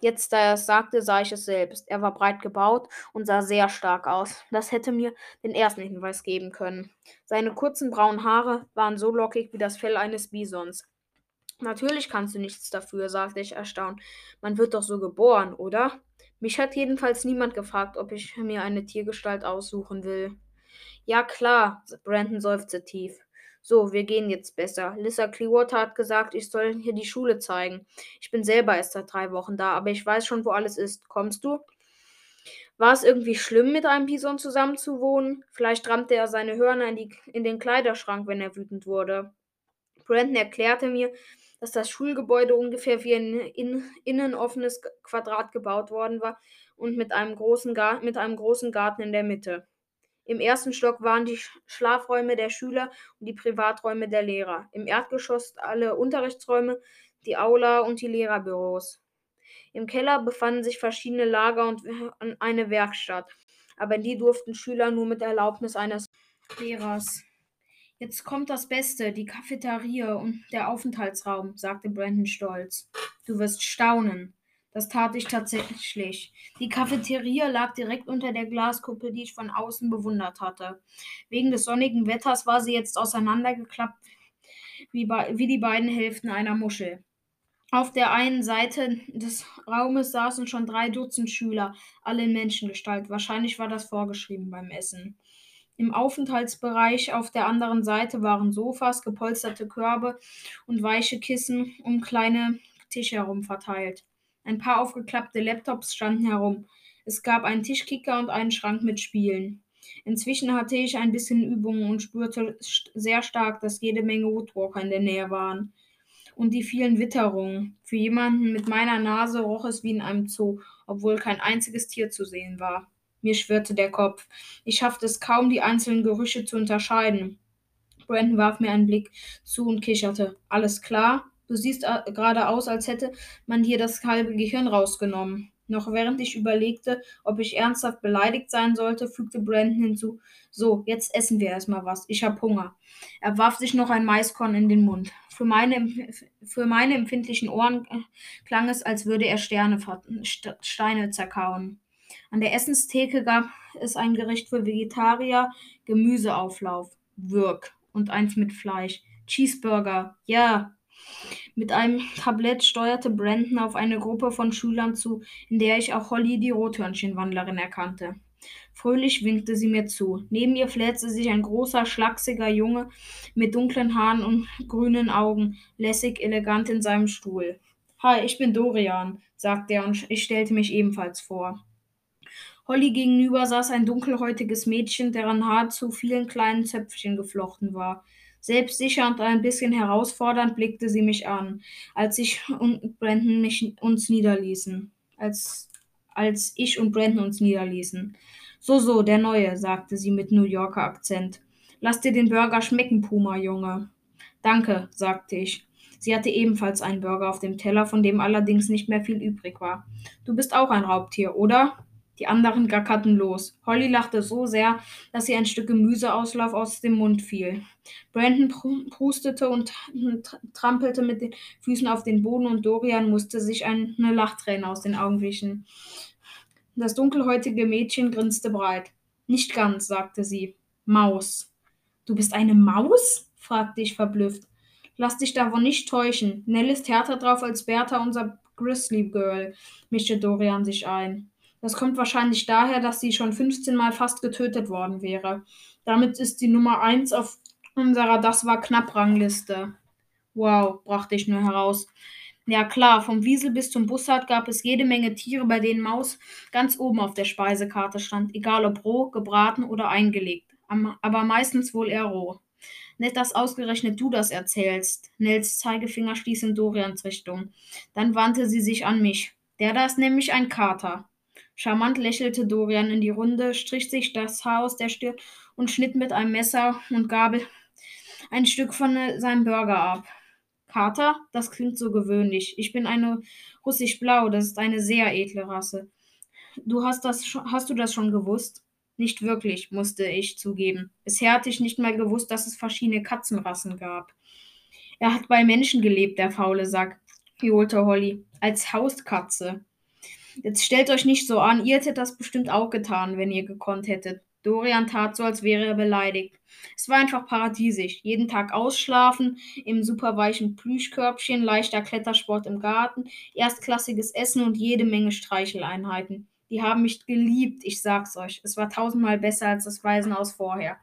[SPEAKER 2] Jetzt, da er es sagte, sah ich es selbst. Er war breit gebaut und sah sehr stark aus. Das hätte mir den ersten Hinweis geben können. Seine kurzen braunen Haare waren so lockig wie das Fell eines Bisons. Natürlich kannst du nichts dafür, sagte ich erstaunt. Man wird doch so geboren, oder? Mich hat jedenfalls niemand gefragt, ob ich mir eine Tiergestalt aussuchen will. Ja, klar, Brandon seufzte tief. So, wir gehen jetzt besser. Lissa Clearwater hat gesagt, ich soll hier die Schule zeigen. Ich bin selber erst seit drei Wochen da, aber ich weiß schon, wo alles ist. Kommst du? War es irgendwie schlimm, mit einem Bison zusammenzuwohnen? Vielleicht rammte er seine Hörner in, die, in den Kleiderschrank, wenn er wütend wurde. Brandon erklärte mir, dass das Schulgebäude ungefähr wie ein in, innen offenes Quadrat gebaut worden war und mit einem, großen mit einem großen Garten in der Mitte. Im ersten Stock waren die Schlafräume der Schüler und die Privaträume der Lehrer. Im Erdgeschoss alle Unterrichtsräume, die Aula und die Lehrerbüros. Im Keller befanden sich verschiedene Lager und eine Werkstatt, aber die durften Schüler nur mit Erlaubnis eines Lehrers. Jetzt kommt das Beste, die Cafeteria und der Aufenthaltsraum, sagte Brandon stolz. Du wirst staunen. Das tat ich tatsächlich. Die Cafeteria lag direkt unter der Glaskuppel, die ich von außen bewundert hatte. Wegen des sonnigen Wetters war sie jetzt auseinandergeklappt, wie, wie die beiden Hälften einer Muschel. Auf der einen Seite des Raumes saßen schon drei Dutzend Schüler, alle in Menschengestalt. Wahrscheinlich war das vorgeschrieben beim Essen. Im Aufenthaltsbereich auf der anderen Seite waren Sofas, gepolsterte Körbe und weiche Kissen um kleine Tische herum verteilt. Ein paar aufgeklappte Laptops standen herum. Es gab einen Tischkicker und einen Schrank mit Spielen. Inzwischen hatte ich ein bisschen Übung und spürte sehr stark, dass jede Menge Woodwalker in der Nähe waren. Und die vielen Witterungen. Für jemanden mit meiner Nase roch es wie in einem Zoo, obwohl kein einziges Tier zu sehen war. Mir schwirrte der Kopf. Ich schaffte es kaum, die einzelnen Gerüche zu unterscheiden. Brandon warf mir einen Blick zu und kicherte. Alles klar? Du siehst äh, gerade aus, als hätte man dir das halbe Gehirn rausgenommen. Noch während ich überlegte, ob ich ernsthaft beleidigt sein sollte, fügte Brandon hinzu: So, jetzt essen wir erstmal was. Ich hab Hunger. Er warf sich noch ein Maiskorn in den Mund. Für meine, für meine empfindlichen Ohren äh, klang es, als würde er Sterne, Steine zerkauen. An der Essenstheke gab es ein Gericht für Vegetarier, Gemüseauflauf, Würg und eins mit Fleisch. Cheeseburger, ja. Mit einem Tablett steuerte Brandon auf eine Gruppe von Schülern zu, in der ich auch Holly die Rothörnchenwandlerin erkannte. Fröhlich winkte sie mir zu. Neben ihr fläzte sich ein großer, schlachsiger Junge mit dunklen Haaren und grünen Augen, lässig elegant in seinem Stuhl. Hi, ich bin Dorian, sagte er und ich stellte mich ebenfalls vor. Holly gegenüber saß ein dunkelhäutiges Mädchen, deren Haar zu vielen kleinen Zöpfchen geflochten war. Selbstsicher und ein bisschen herausfordernd blickte sie mich an, als ich und Brandon mich, uns niederließen. Als, als ich und Brandon uns niederließen. So, so, der Neue, sagte sie mit New Yorker Akzent. Lass dir den Burger schmecken, Puma, Junge. Danke, sagte ich. Sie hatte ebenfalls einen Burger auf dem Teller, von dem allerdings nicht mehr viel übrig war. Du bist auch ein Raubtier, oder? Die anderen gackerten los. Holly lachte so sehr, dass ihr ein Stück Gemüseauslauf aus dem Mund fiel. Brandon prustete und trampelte mit den Füßen auf den Boden und Dorian musste sich eine Lachträne aus den Augen wischen. Das dunkelhäutige Mädchen grinste breit. Nicht ganz, sagte sie. Maus. Du bist eine Maus? fragte ich verblüfft. Lass dich davon nicht täuschen. Nell ist härter drauf als Bertha, unser Grizzly Girl, mischte Dorian sich ein. Das kommt wahrscheinlich daher, dass sie schon 15 Mal fast getötet worden wäre. Damit ist sie Nummer 1 auf unserer Das war knapp Rangliste. Wow, brachte ich nur heraus. Ja klar, vom Wiesel bis zum Bussard gab es jede Menge Tiere, bei denen Maus ganz oben auf der Speisekarte stand, egal ob roh, gebraten oder eingelegt, aber meistens wohl eher roh. Nett, dass ausgerechnet du das erzählst. Nels Zeigefinger stieß in Dorians Richtung. Dann wandte sie sich an mich. Der da ist nämlich ein Kater. Charmant lächelte Dorian in die Runde, strich sich das Haar aus der Stirn und schnitt mit einem Messer und Gabel ein Stück von seinem Burger ab. Kater? Das klingt so gewöhnlich. Ich bin eine russisch-blau, das ist eine sehr edle Rasse. Du hast das hast du das schon gewusst? Nicht wirklich, musste ich zugeben. Bisher hatte ich nicht mal gewusst, dass es verschiedene Katzenrassen gab. Er hat bei Menschen gelebt, der faule Sack, johlte Holly, als Hauskatze. Jetzt stellt euch nicht so an, ihr hättet das bestimmt auch getan, wenn ihr gekonnt hättet. Dorian tat so, als wäre er beleidigt. Es war einfach paradiesisch. Jeden Tag ausschlafen, im superweichen Plüschkörbchen, leichter Klettersport im Garten, erstklassiges Essen und jede Menge Streicheleinheiten. Die haben mich geliebt, ich sag's euch. Es war tausendmal besser als das Waisenhaus vorher.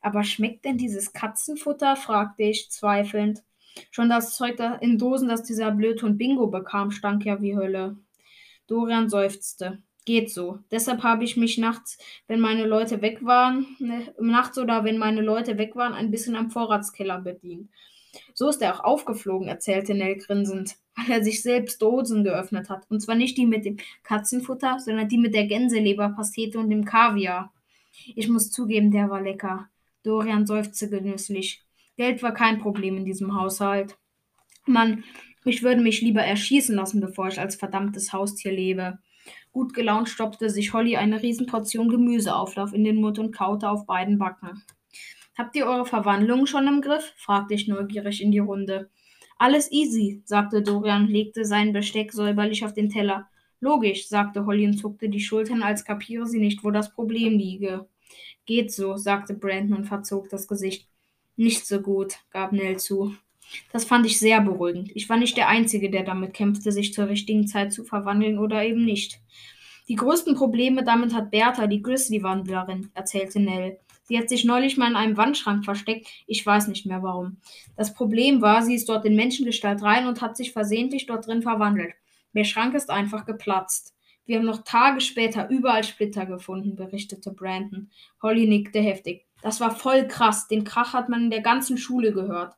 [SPEAKER 2] Aber schmeckt denn dieses Katzenfutter? fragte ich zweifelnd. Schon das Zeug in Dosen, das dieser Blödhund Bingo bekam, stank ja wie Hölle. Dorian seufzte. Geht so. Deshalb habe ich mich nachts, wenn meine Leute weg waren, ne, nachts oder wenn meine Leute weg waren, ein bisschen am Vorratskeller bedient. So ist er auch aufgeflogen, erzählte Nell grinsend, weil er sich selbst Dosen geöffnet hat. Und zwar nicht die mit dem Katzenfutter, sondern die mit der Gänseleberpastete und dem Kaviar. Ich muss zugeben, der war lecker. Dorian seufzte genüsslich. Geld war kein Problem in diesem Haushalt. Mann, ich würde mich lieber erschießen lassen, bevor ich als verdammtes Haustier lebe. Gut gelaunt stopfte sich Holly eine Riesenportion Gemüseauflauf in den Mund und kaute auf beiden Backen. Habt ihr eure Verwandlung schon im Griff? fragte ich neugierig in die Runde. Alles easy, sagte Dorian und legte sein Besteck säuberlich auf den Teller. Logisch, sagte Holly und zuckte die Schultern, als kapiere sie nicht, wo das Problem liege. Geht so, sagte Brandon und verzog das Gesicht. Nicht so gut, gab Nell zu. Das fand ich sehr beruhigend. Ich war nicht der Einzige, der damit kämpfte, sich zur richtigen Zeit zu verwandeln oder eben nicht. Die größten Probleme damit hat Bertha, die Grizzly-Wandlerin, erzählte Nell. Sie hat sich neulich mal in einem Wandschrank versteckt. Ich weiß nicht mehr warum. Das Problem war, sie ist dort in Menschengestalt rein und hat sich versehentlich dort drin verwandelt. Der Schrank ist einfach geplatzt. Wir haben noch Tage später überall Splitter gefunden, berichtete Brandon. Holly nickte heftig. Das war voll krass. Den Krach hat man in der ganzen Schule gehört.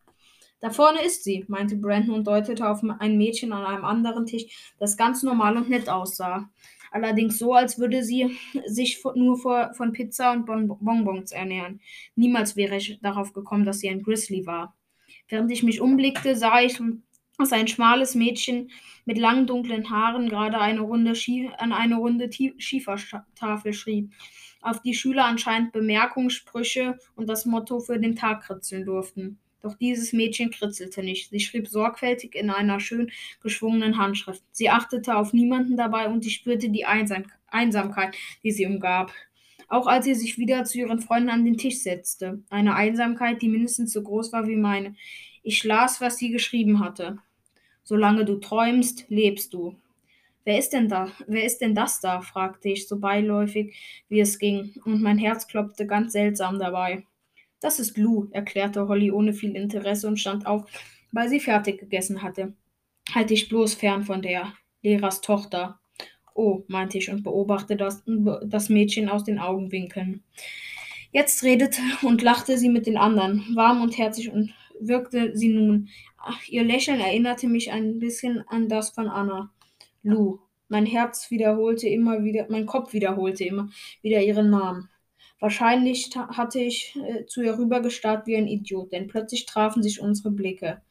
[SPEAKER 2] Da vorne ist sie, meinte Brandon und deutete auf ein Mädchen an einem anderen Tisch, das ganz normal und nett aussah. Allerdings so, als würde sie sich nur von Pizza und Bonbons ernähren. Niemals wäre ich darauf gekommen, dass sie ein Grizzly war. Während ich mich umblickte, sah ich, dass ein schmales Mädchen mit langen dunklen Haaren gerade eine Runde an eine runde Schiefertafel schrieb, auf die Schüler anscheinend Bemerkungssprüche und das Motto für den Tag kritzeln durften. Doch dieses Mädchen kritzelte nicht. Sie schrieb sorgfältig in einer schön geschwungenen Handschrift. Sie achtete auf niemanden dabei und ich spürte die Einsam Einsamkeit, die sie umgab. Auch als sie sich wieder zu ihren Freunden an den Tisch setzte. Eine Einsamkeit, die mindestens so groß war wie meine. Ich las, was sie geschrieben hatte. Solange du träumst, lebst du. Wer ist denn da? Wer ist denn das da? fragte ich so beiläufig, wie es ging, und mein Herz klopfte ganz seltsam dabei. Das ist Lou, erklärte Holly ohne viel Interesse und stand auf, weil sie fertig gegessen hatte. Halt dich bloß fern von der Lehrers Tochter. Oh, meinte ich und beobachtete das, das Mädchen aus den Augenwinkeln. Jetzt redete und lachte sie mit den anderen, warm und herzig und wirkte sie nun. Ach, ihr Lächeln erinnerte mich ein bisschen an das von Anna. Lou. Mein Herz wiederholte immer wieder, mein Kopf wiederholte immer wieder ihren Namen. Wahrscheinlich hatte ich äh, zu ihr rübergestarrt wie ein Idiot, denn plötzlich trafen sich unsere Blicke.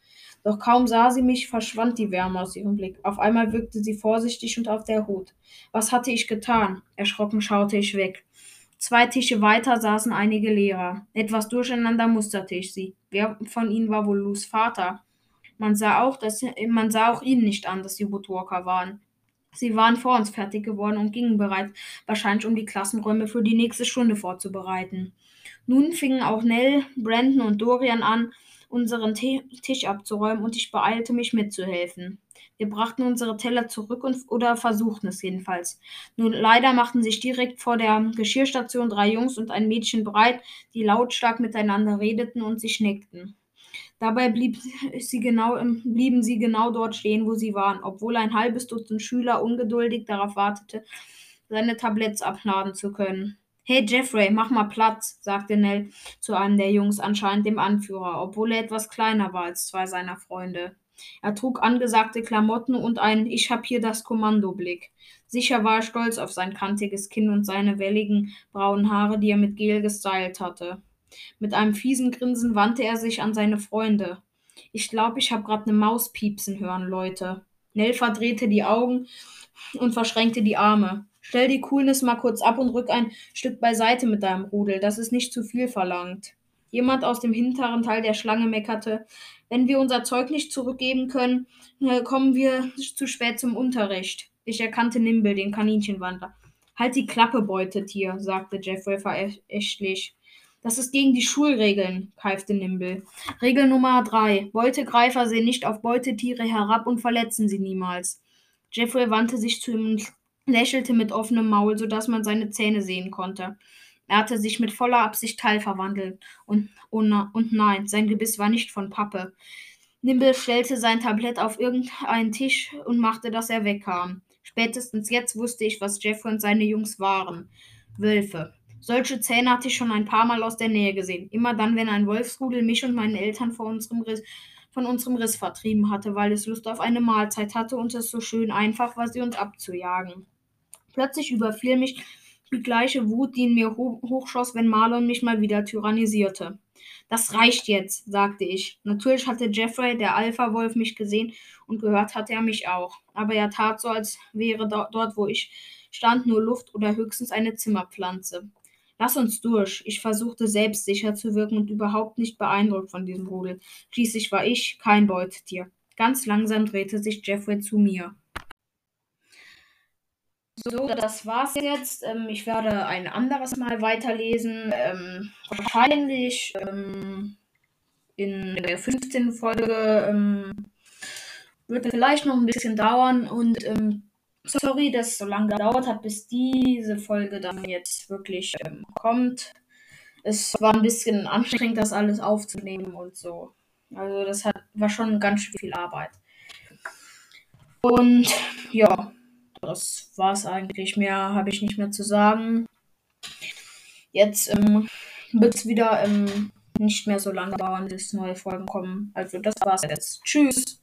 [SPEAKER 2] Doch kaum sah sie mich, verschwand die Wärme aus ihrem Blick. Auf einmal wirkte sie vorsichtig und auf der Hut. Was hatte ich getan? Erschrocken schaute ich weg. Zwei Tische weiter saßen einige Lehrer. Etwas durcheinander musterte ich sie. Wer von ihnen war wohl Lus Vater? Man sah auch, dass, man sah auch ihnen nicht an, dass sie Woodwalker waren. Sie waren vor uns fertig geworden und gingen bereits, wahrscheinlich um die Klassenräume für die nächste Stunde vorzubereiten. Nun fingen auch Nell, Brandon und Dorian an, unseren Tisch abzuräumen und ich beeilte mich mitzuhelfen. Wir brachten unsere Teller zurück und, oder versuchten es jedenfalls. Nun leider machten sich direkt vor der Geschirrstation drei Jungs und ein Mädchen breit, die lautstark miteinander redeten und sich neckten. Dabei blieb sie genau blieben sie genau dort stehen, wo sie waren, obwohl ein halbes Dutzend Schüler ungeduldig darauf wartete, seine Tabletts abladen zu können. Hey Jeffrey, mach mal Platz, sagte Nell zu einem der Jungs, anscheinend dem Anführer, obwohl er etwas kleiner war als zwei seiner Freunde. Er trug angesagte Klamotten und einen Ich hab hier das Kommando-Blick. Sicher war er stolz auf sein kantiges Kinn und seine welligen braunen Haare, die er mit Gel gestylt hatte. Mit einem fiesen Grinsen wandte er sich an seine Freunde. Ich glaube, ich habe gerade eine Maus piepsen hören, Leute. Nell verdrehte die Augen und verschränkte die Arme. Stell die Coolness mal kurz ab und rück ein Stück beiseite mit deinem Rudel. Das ist nicht zu viel verlangt. Jemand aus dem hinteren Teil der Schlange meckerte. Wenn wir unser Zeug nicht zurückgeben können, äh, kommen wir zu spät zum Unterricht. Ich erkannte Nimble, den Kaninchenwandler. Halt die Klappe, Beutetier, sagte Jeffrey verächtlich. Das ist gegen die Schulregeln, keifte Nimble. Regel Nummer drei. Beutegreifer sehen nicht auf Beutetiere herab und verletzen sie niemals. Jeffrey wandte sich zu ihm und lächelte mit offenem Maul, so dass man seine Zähne sehen konnte. Er hatte sich mit voller Absicht teilverwandelt. Und, und, und nein, sein Gebiss war nicht von Pappe. Nimble stellte sein Tablett auf irgendeinen Tisch und machte, dass er wegkam. Spätestens jetzt wusste ich, was Jeffrey und seine Jungs waren. Wölfe. Solche Zähne hatte ich schon ein paar Mal aus der Nähe gesehen. Immer dann, wenn ein Wolfsrudel mich und meine Eltern vor unserem Riss, von unserem Riss vertrieben hatte, weil es Lust auf eine Mahlzeit hatte und es so schön einfach war, sie uns abzujagen. Plötzlich überfiel mich die gleiche Wut, die in mir ho hochschoss, wenn Marlon mich mal wieder tyrannisierte. Das reicht jetzt, sagte ich. Natürlich hatte Jeffrey, der Alpha-Wolf, mich gesehen und gehört hatte er mich auch. Aber er tat so, als wäre dort, wo ich stand, nur Luft oder höchstens eine Zimmerpflanze. Lass uns durch. Ich versuchte selbstsicher zu wirken und überhaupt nicht beeindruckt von diesem Rudel. Schließlich war ich kein Beutetier. Ganz langsam drehte sich Jeffrey zu mir. So, das war's jetzt. Ähm, ich werde ein anderes Mal weiterlesen. Ähm, wahrscheinlich ähm, in der 15. Folge ähm, wird vielleicht noch ein bisschen dauern und ähm, Sorry, dass es so lange gedauert hat, bis diese Folge dann jetzt wirklich ähm, kommt. Es war ein bisschen anstrengend, das alles aufzunehmen und so. Also das hat, war schon ganz viel Arbeit. Und ja, das war es eigentlich. Mehr habe ich nicht mehr zu sagen. Jetzt ähm, wird es wieder ähm, nicht mehr so lange dauern, bis neue Folgen kommen. Also das war's jetzt. Tschüss.